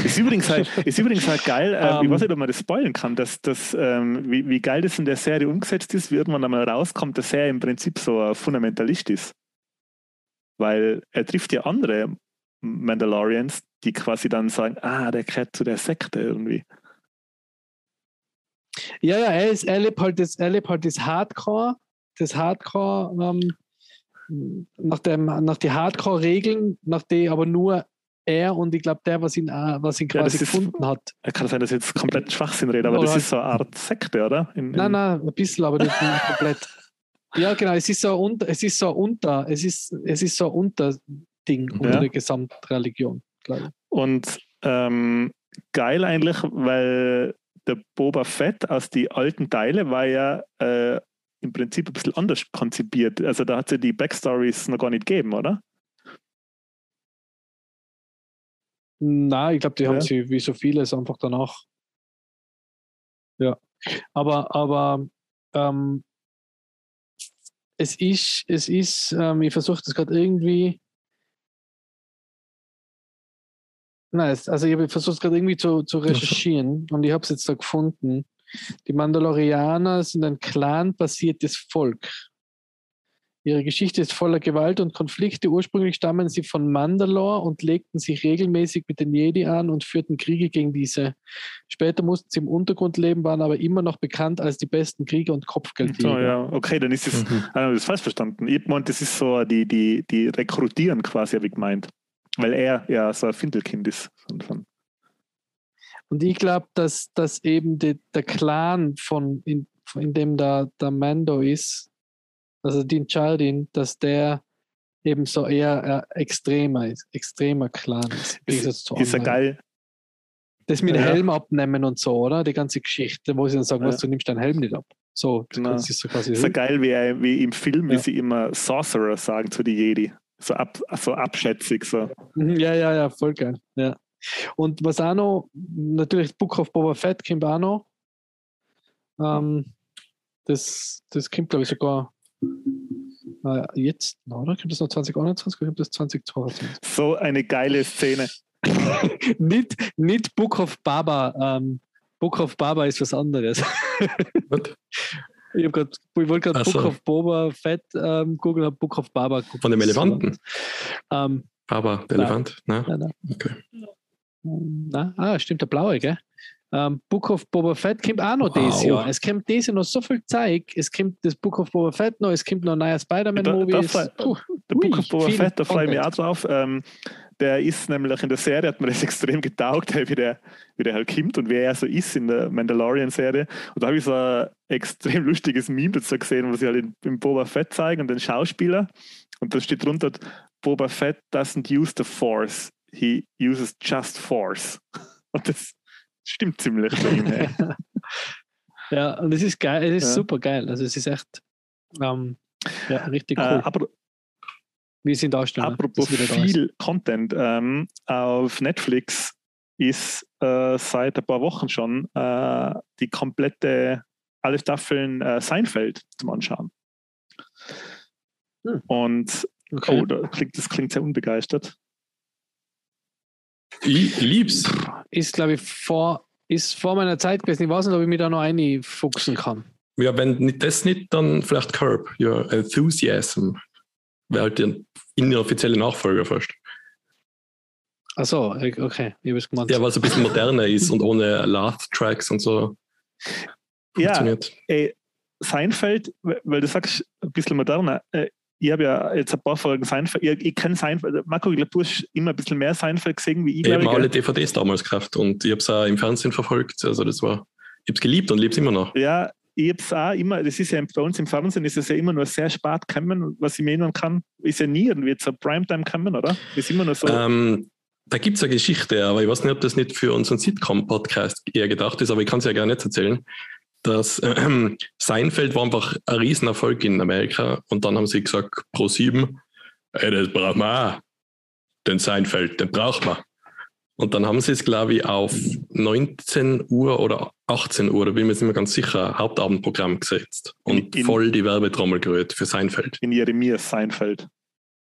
Ist übrigens halt, ist übrigens halt geil, äh, ich Ähm. weiß nicht, ob man das spoilen kann, dass das, ähm, wie, wie geil das in der Serie umgesetzt ist, wie irgendwann einmal rauskommt, dass er im Prinzip so ein Fundamentalist ist. Weil er trifft ja andere Mandalorians, die quasi dann sagen, ah, der gehört zu der Sekte irgendwie. Ja, ja, er, ist, er, lebt halt das, er lebt halt das Hardcore, das Hardcore, ähm, nach, dem, nach die Hardcore-Regeln, nach die aber nur er und ich glaube, der, was ihn, was ihn Ja, das quasi ist- gefunden hat. Er kann sein, dass ich jetzt komplett Schwachsinn rede, aber Oder das halt- ist so eine Art Sekte, oder? In, in, Nein, nein, ein bisschen, aber nicht komplett. Ja, genau, es ist so ein unter, es ist so unter, es ist, es ist so ein Unterding unter Ja. der Gesamtreligion, glaube ich. Und ähm, geil eigentlich, weil der Boba Fett aus die alten Teile war ja äh, im Prinzip ein bisschen anders konzipiert. Also da hat es ja die Backstories noch gar nicht gegeben, oder? Nein, ich glaube, die Ja. haben sie wie so vieles einfach danach. Ja. Aber, aber ähm, es ist, es ist, ähm, ich versuche das gerade irgendwie. Nein, es- also ich versuche es gerade irgendwie zu, zu recherchieren und ich habe es jetzt da gefunden. Die Mandalorianer sind ein clan-basiertes Volk. Ihre Geschichte ist voller Gewalt und Konflikte. Ursprünglich stammen sie von Mandalore und legten sich regelmäßig mit den Jedi an und führten Kriege gegen diese. Später mussten sie im Untergrund leben, waren aber immer noch bekannt als die besten Krieger und Kopfgeldjäger. So, ja, okay, dann ist es, Mhm. habe ich das falsch verstanden. Ich meinte, das ist so, die, die, die rekrutieren quasi, habe ich gemeint. Weil er ja so ein Findelkind ist. Und ich glaube, dass, dass eben die, der Clan, von in, in dem da der Mando ist, also Din Djarin, dass der eben so eher äh, extremer ist, extremer Clan ist. zu ist ja geil. Das mit Ja. Helm abnehmen und so, oder? Die ganze Geschichte, wo sie dann sagen, Ja. was, du nimmst deinen Helm nicht ab. So, Genau. das ist so quasi. Ist ja geil, wie, wie im Film, wie Ja. sie immer Sorcerer sagen zu den Jedi. So, ab, so abschätzig. So. Mhm, Ja, ja, ja, voll geil. Ja. Und was auch noch, natürlich Book of Boba Fett kommt auch noch. Ähm, das, das kommt, glaube ich, sogar äh, jetzt, oder? Kommt das noch 2021 oder kommt das 2022? so eine geile Szene. nicht, nicht Book of Baba. Ähm, Book of Baba ist was anderes. Ich, hab grad, ich wollte gerade Ach Book of Boba Fett ähm, googeln, habe Book of Baba geguckt. Von dem Elefanten. Ähm, Aber der Nein. Elefant? Nein. nein, nein. Okay. Na, ah, stimmt, der blaue, gell? Ähm, Book of Boba Fett kommt auch noch Wow. dieses Jahr. Es kommt dieses Jahr noch so viel Zeug. Es kommt das Book of Boba Fett noch, es kommt noch ein neuer Spider-Man-Movie. Der Book of Boba Fett, da freue ich mich auch drauf. Ähm, der ist nämlich in der Serie, hat mir das extrem getaugt, wie der, wie der halt kommt und wer er so ist in der Mandalorian-Serie. Und da habe ich so ein extrem lustiges Meme dazu gesehen, wo sie halt in Boba Fett zeigen und den Schauspieler. Und da steht drunter, Boba Fett doesn't use the Force, he uses just Force. Und das stimmt ziemlich bei ihm. Hey. Ja, und es ist geil, es ist Ja. super geil. Also es ist echt ähm, ja, richtig cool. Äh, aber Wie sind apropos das da ist. viel Content, ähm, auf Netflix ist äh, seit ein paar Wochen schon äh, die komplette, alle Staffeln äh, Seinfeld zum Anschauen. Hm. Und Okay. oh, da klingt, das klingt sehr unbegeistert. Ich lieb's. Ist, glaube ich, vor, ist vor meiner Zeit gewesen. Ich weiß nicht, ob ich mich da noch einfuchsen kann. Ja, wenn nicht das nicht, dann vielleicht Curb, Your Enthusiasm. Wäre halt der inoffizielle Nachfolger fast. Achso, okay, ich habe es gemeint. Ja, was ein bisschen moderner ist und ohne Laugh-Tracks und so Ja, funktioniert. ey, Seinfeld, weil du sagst, ein bisschen moderner. Äh, ich habe ja jetzt ein paar Folgen Seinfeld, ich, ich kenne Seinfeld, Marco, ich glaube, du hast immer ein bisschen mehr Seinfeld gesehen wie ich, Ich habe alle? DVDs damals gekauft und ich habe es auch im Fernsehen verfolgt. Also das war, ich habe es geliebt und liebe es immer noch. Ja, ich habe es auch immer, das ist ja bei uns im Fernsehen, ist es ja immer nur sehr spät gekommen, was ich mir erinnern kann, ist ja nie irgendwie zur Primetime gekommen, oder? Ist immer nur so. Ähm, da gibt es eine Geschichte, aber ich weiß nicht, ob das nicht für unseren Sitcom-Podcast eher gedacht ist, aber ich kann es ja gerne nicht erzählen. Dass ähm, Seinfeld war einfach ein Riesenerfolg in Amerika und dann haben sie gesagt, pro sieben, ey, das brauchen wir auch. Den Seinfeld, den braucht man. Und dann haben sie es, glaube ich, auf 19 Uhr oder 18 Uhr, da bin ich mir jetzt nicht mehr ganz sicher, Hauptabendprogramm gesetzt und In- in- voll die Werbetrommel gerührt für Seinfeld. in Jeremias Seinfeld.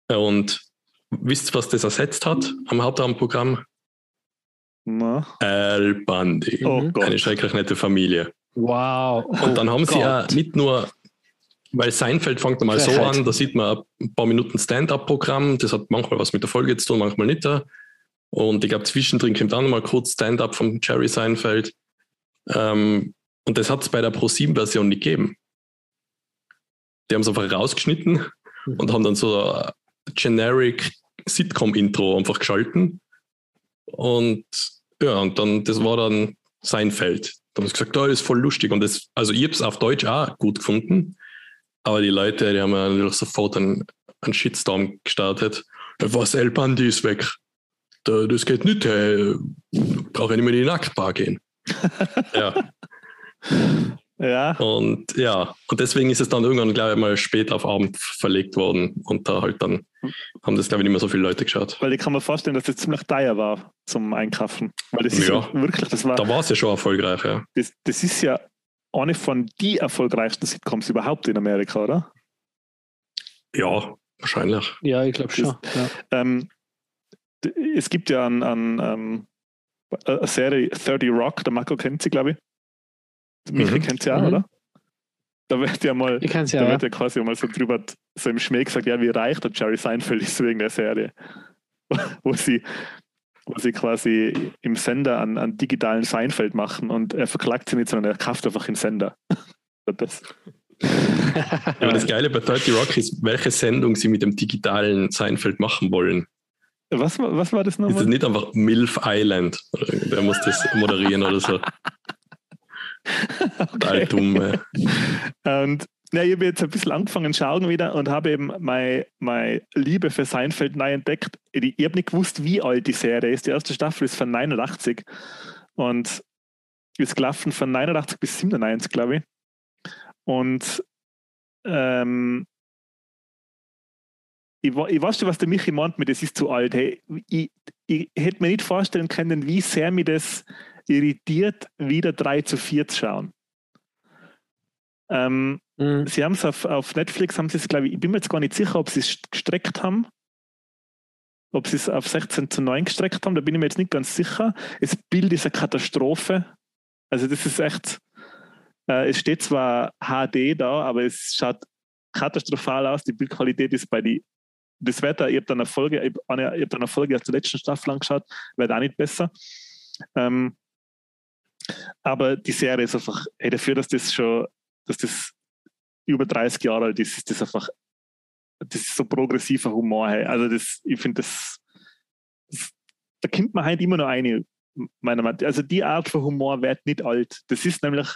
Und wisst ihr, was das ersetzt hat am Hauptabendprogramm? Na? Al Bundy. Oh Mhm. Gott. Eine schrecklich nette Familie. Wow. Und dann haben sie ja nicht nur, weil Seinfeld fängt einmal so an, da sieht man ein paar Minuten Stand-up-Programm, das hat manchmal was mit der Folge zu tun, manchmal nicht. Und ich glaube, zwischendrin kommt dann mal kurz Stand-up von Jerry Seinfeld. Ähm, und das hat es bei der Pro7-Version nicht gegeben. Die haben es einfach rausgeschnitten Mhm. und haben dann so ein generic Sitcom-Intro einfach geschalten. Und ja, und dann, das war dann Seinfeld. Da haben sie gesagt, da ist voll lustig. Und das, also ich habe es auf Deutsch auch gut gefunden, aber die Leute, die haben ja natürlich sofort einen, einen Shitstorm gestartet. Was, El Bandi ist weg. Da, das geht nicht, hey. brauche ich nicht mehr in die Nacktbar gehen. ja, Ja, und ja, und deswegen ist es dann irgendwann, glaube ich, mal spät auf Abend verlegt worden. Und da halt dann haben das, glaube ich, nicht mehr so viele Leute geschaut. weil ich kann mir vorstellen, dass das ziemlich teuer war zum Einkaufen. Weil das ist Ja. wirklich, das war, Da war es ja schon erfolgreich, ja. das, das ist ja eine von die erfolgreichsten Sitcoms überhaupt in Amerika, oder? Ja, wahrscheinlich. Ja, ich glaube schon. Ja. Ähm, es gibt ja an, an ähm, eine Serie 30 Rock, der Marco kennt sie, glaube ich. Michi Mhm. kennt sie auch, Mhm. oder? Da wird ja mal, da ja. ja. wird ja quasi mal so drüber, so im Schmäh gesagt, ja, wie reich der Jerry Seinfeld ist wegen der Serie. wo sie, wo sie quasi im Sender an, an digitalen Seinfeld machen und er verklagt sie nicht, sondern er kauft einfach den Sender. das, Ja, aber das Geile bei 30 Rock ist, welche Sendung sie mit dem digitalen Seinfeld machen wollen. Was, war- was war das Ist das nochmal? nicht einfach MILF Island? Der muss das moderieren oder so. Total dumm. ey. Und ja, ich habe jetzt ein bisschen angefangen zu schauen wieder und habe eben meine, meine Liebe für Seinfeld neu entdeckt. Ich, ich habe nicht gewusst, wie alt die Serie ist. Die erste Staffel ist von 89 und ist gelaufen von 89 bis 97, glaube ich. Und ähm, ich, ich weiß schon, was der Michi meint mit, das ist zu alt. Hey, ich, ich hätte mir nicht vorstellen können, wie sehr mich das irritiert, wieder 3 zu 4 zu schauen. Ähm, Mhm. Sie haben es auf, auf Netflix, haben sie es, glaube ich, ich bin mir jetzt gar nicht sicher, ob sie es gestreckt haben, ob sie es auf 16 zu 9 gestreckt haben, da bin ich mir jetzt nicht ganz sicher. Das Bild ist eine Katastrophe. Also das ist echt, äh, es steht zwar HD da, aber es schaut katastrophal aus. Die Bildqualität ist bei die, das Wetter, ich habe dann eine Folge, ich habe dann eine Folge aus der letzten Staffel angeschaut, wird auch nicht besser. Ähm, aber die Serie ist einfach, ey, dafür, dass das schon, dass das über 30 Jahre alt ist, ist das einfach, das ist so progressiver Humor. Hey. Also das, ich finde das, das, da kommt man halt immer noch eine, meiner Meinung Also die Art von Humor wird nicht alt. Das ist nämlich,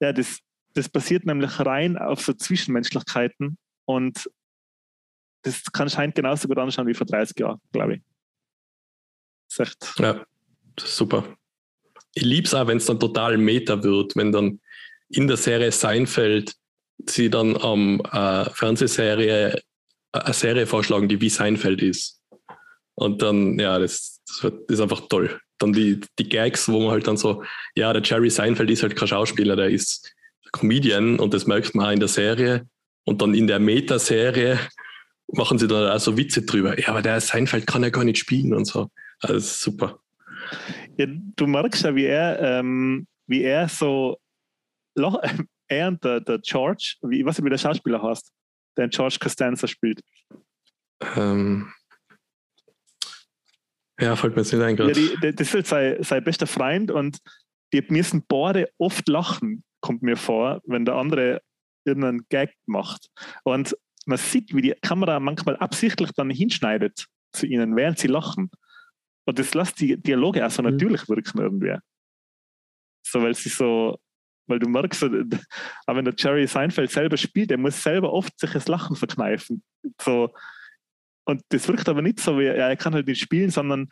ja, das, das basiert nämlich rein auf so Zwischenmenschlichkeiten und das kann scheint genauso gut anschauen wie vor 30 Jahren, glaube ich. Das echt, Ja, das ist super. Ich liebe es auch, wenn es dann total meta wird, wenn dann in der Serie Seinfeld sie dann am äh, Fernsehserie äh, eine Serie vorschlagen, die wie Seinfeld ist. Und dann, ja, das, das, wird, ist einfach toll. Dann die, die Gags, wo man halt dann so, ja, der Jerry Seinfeld ist halt kein Schauspieler, der ist Comedian und das merkt man auch in der Serie. Und dann in der Meta-Serie machen sie dann auch so Witze drüber. Ja, aber der Seinfeld kann ja gar nicht spielen und so. Also super. Ja, du merkst ja, wie er, ähm, wie er so, er und der, der George, wie, nicht, wie der Schauspieler heißt, der George Costanza spielt. Ähm, ja, fällt mir jetzt nicht ein ja, die, Das ist halt sein, sein bester Freund und die müssen beide oft lachen, kommt mir vor, wenn der andere irgendeinen Gag macht. Und man sieht, wie die Kamera manchmal absichtlich dann hinschneidet zu ihnen, während sie lachen. Und das lässt die Dialoge auch so mhm. natürlich wirken irgendwie. So, weil sie so, weil du merkst, auch wenn der Jerry Seinfeld selber spielt, der muss selber oft sich das Lachen verkneifen. So, und das wirkt aber nicht so, wie ja, er kann halt nicht spielen, sondern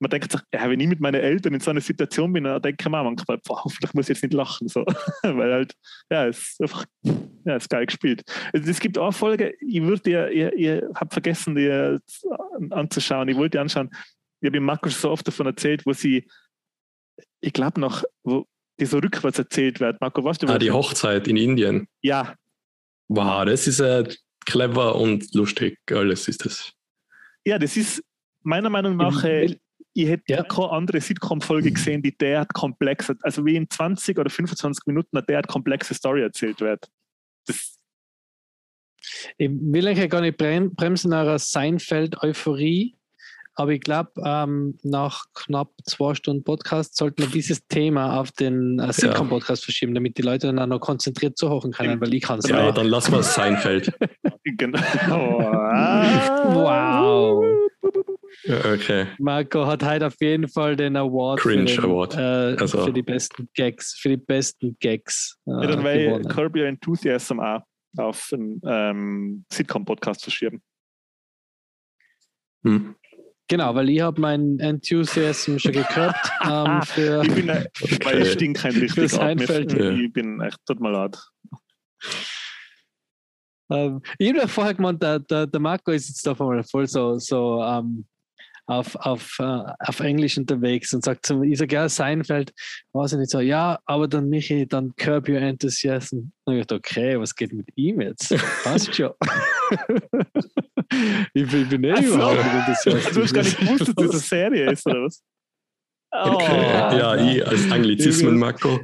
man denkt sich, ja, wenn ich mit meinen Eltern in so einer Situation bin, dann denke ich mir manchmal, boah, hoffentlich muss ich jetzt nicht lachen. So. Weil halt, ja, es ist einfach, ja, ist geil gespielt. Also, es gibt auch Folge, ich würde ihr, ihr, ihr habt vergessen, die anzuschauen, ich wollte die anschauen. Ich habe Markus so oft davon erzählt, wo sie, ich glaube noch, wo die so rückwärts erzählt wird. Marco, was du Ah, die Hochzeit in Indien. Ja. Wow, das ist äh, clever und lustig. Alles ist das. Ja, das ist meiner Meinung nach äh, ich hätte ja. keine andere Sitcom-Folge gesehen, die derart komplex, also wie in 20 oder 25 Minuten eine derart komplexe Story erzählt wird. Das ich will euch ja gar nicht bremsen eurer Seinfeld-Euphorie, aber ich glaube, ähm, nach knapp zwei Stunden Podcast sollten wir dieses Thema auf den äh, Sitcom-Podcast ja. verschieben, damit die Leute dann auch noch konzentriert zuhören können, weil ich kann es Ja, dann lassen wir es Seinfeld. genau. wow. Okay. Marco hat heute auf jeden Fall den Award, Cringe für, den, Award. Äh, also. für die besten Gags, für die besten Gags. Äh, ja, dann wäre Curb Your Enthusiasm auch auf einen ähm, Sitcom-Podcast verschieben. Hm. Genau, weil ich habe meinen Enthusiasm schon gekürbt. ähm, für, ich bin, ein, okay. ich stink kein richtig Ja. Ich bin echt, tut mir leid. Ähm, ich habe ja vorher gemeint, der, der, der Marco ist jetzt da voll so, so ähm, auf, auf, uh, auf Englisch unterwegs und sagt zum, ich sage, ja, Seinfeld, weiß ich nicht so, ja, aber dann Michi, dann Curb Your Enthusiasm. Und ich dachte, okay, was geht mit ihm jetzt? Passt schon. ich bin, bin eh überhaupt nicht enthusiastisch. Du hast gar nicht gewusst, dass das eine Serie ist, oder was? Okay, oh, ja, ich als Anglizismen Marco.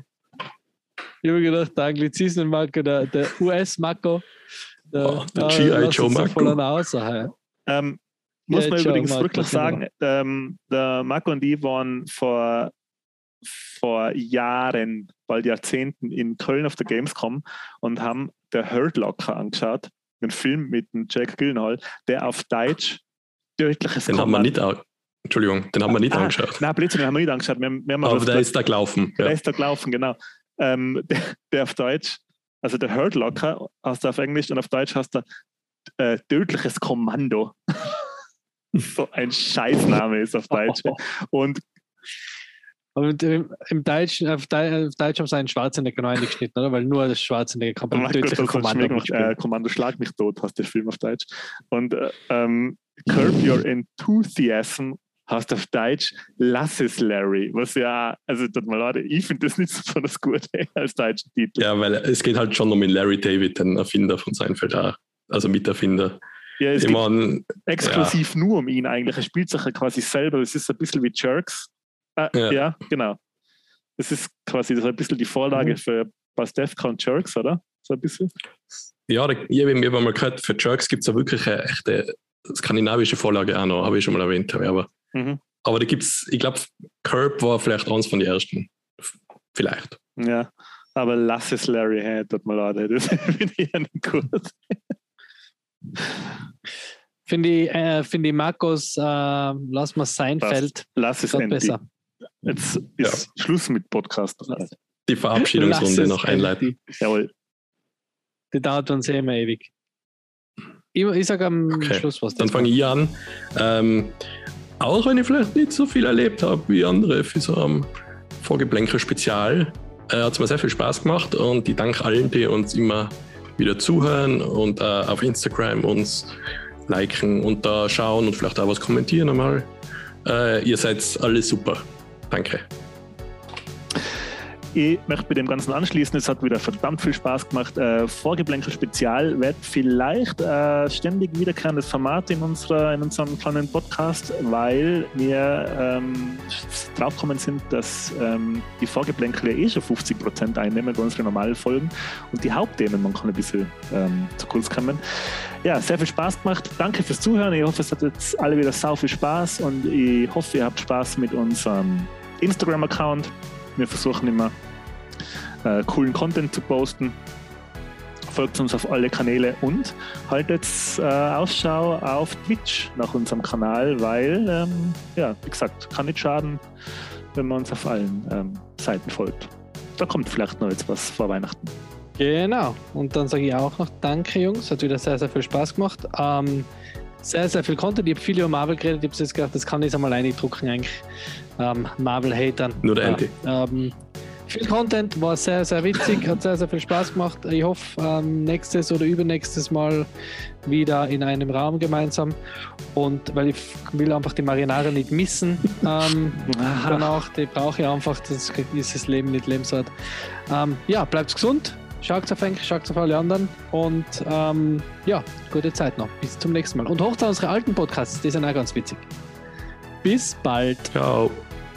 Ich habe gedacht, der Anglizismen Marco, der, der US-Marco, der, oh, der G.I. Joe Marco. Ähm, muss man übrigens wirklich genau. sagen, ähm, der Marco und ich waren vor, vor Jahren, bald Jahrzehnten in Köln auf der Gamescom und haben der Hurt Locker angeschaut, einen Film mit dem Jack Gyllenhaal, der auf Deutsch tödliches Den haben wir nicht Entschuldigung, den haben wir nicht ah, angeschaut. Nein, Blödsinn, den haben wir nicht angeschaut. Wir, wir Aber der ist da gelaufen. Der ja. ist da gelaufen, genau. Ähm, der, der, auf Deutsch, also der Hurt Locker, hast du auf Englisch und auf Deutsch hast du äh, tödliches Kommando. so ein Scheißname ist auf Deutsch. Und und im, im Deutschen, auf, De auf Deutsch haben sie einen Schwarzenegger noch eingeschnitten, oder? Weil nur das Schwarzenegger kann man tödliche Kommando mich, äh, Kommando Schlag mich tot, heißt der Film auf Deutsch. Und äh, ähm, Curb Your Enthusiasm heißt auf Deutsch Lass es Larry, was ja, also tut mir leid, ich finde das nicht so besonders gut als deutschen Titel. Ja, weil es geht halt schon um den Larry David, den Erfinder von Seinfeld auch, also Miterfinder. Ja, es geht exklusiv ja. nur um ihn eigentlich. Er spielt sich ja quasi selber. Es ist ein bisschen wie Jerks. Äh, ja. ja. genau. Das ist quasi das ist ein bisschen die Vorlage mhm. für Pastewka und Jerks, oder? So ein bisschen. Ja, ich habe mal gehört, für Jerks gibt es ja wirklich eine echte skandinavische Vorlage auch noch, habe ich schon mal erwähnt. Aber, mhm. aber da gibt es, ich glaube, Curb war vielleicht eins von den ersten. Vielleicht. Ja, aber lass es Larry, hey, tut mir leid, das finde ich ja nicht gut. Finde ich, äh, find ich Markus, äh, lass mal Seinfeld. Lass, lass es endlich. besser. Jetzt ist ja. Schluss mit Podcast. Die Verabschiedungsrunde noch einleiten. Jawohl. Die dauert uns eh immer ewig. Ich, ich sage am okay. Schluss was. Dann fange ich an. Ähm, auch wenn ich vielleicht nicht so viel erlebt habe wie andere für so ein Vorgeplänkel-Spezial, äh, hat es mir sehr viel Spaß gemacht und ich danke allen, die uns immer wieder zuhören und äh, auf Instagram uns liken und da schauen und vielleicht auch was kommentieren einmal. Äh, ihr seid alle super. Danke. Ich möchte bei dem Ganzen anschließen. Es hat wieder verdammt viel Spaß gemacht. Äh, Vorgeblänkel Spezial wird vielleicht äh, ständig wiederkehrendes Format in, unserer, in unserem kleinen Podcast, weil wir ähm, draufgekommen sind, dass ähm, die Vorgeblänkel ja eh schon 50 Prozent einnehmen bei unseren normalen Folgen und die Hauptthemen, man kann ein bisschen ähm, zu kurz kommen. Ja, sehr viel Spaß gemacht. Danke fürs Zuhören. Ich hoffe, es hat jetzt alle wieder sau viel Spaß und ich hoffe, ihr habt Spaß mit unserem Instagram-Account. Wir versuchen immer äh, coolen Content zu posten. Folgt uns auf alle Kanäle und haltet äh, Ausschau auf Twitch nach unserem Kanal, weil, ähm, ja, wie gesagt, kann nicht schaden, wenn man uns auf allen ähm, Seiten folgt. Da kommt vielleicht noch jetzt was vor Weihnachten. Genau. Und dann sage ich auch noch Danke, Jungs. Hat wieder sehr, sehr viel Spaß gemacht. Ähm, sehr, sehr viel Content. Ich habe viel über Marvel geredet. Ich habe jetzt gedacht, das kann ich einmal eindrucken, eigentlich. Ähm, Marvel-Hatern. Nur der Andy. Ja, ähm, viel Content, war sehr, sehr witzig, hat sehr, sehr viel Spaß gemacht. Ich hoffe, ähm, nächstes oder übernächstes Mal wieder in einem Raum gemeinsam. Und weil ich will einfach die Marinare nicht missen. Ähm, danach, die brauche ich einfach, das ist das Leben nicht lebenswert. Ähm, ja, bleibt gesund, schaut auf Enk, schaut auf alle anderen und ähm, ja, gute Zeit noch. Bis zum nächsten Mal. Und hoch zu unsere alten Podcasts, die sind auch ganz witzig. Bis bald. Ciao.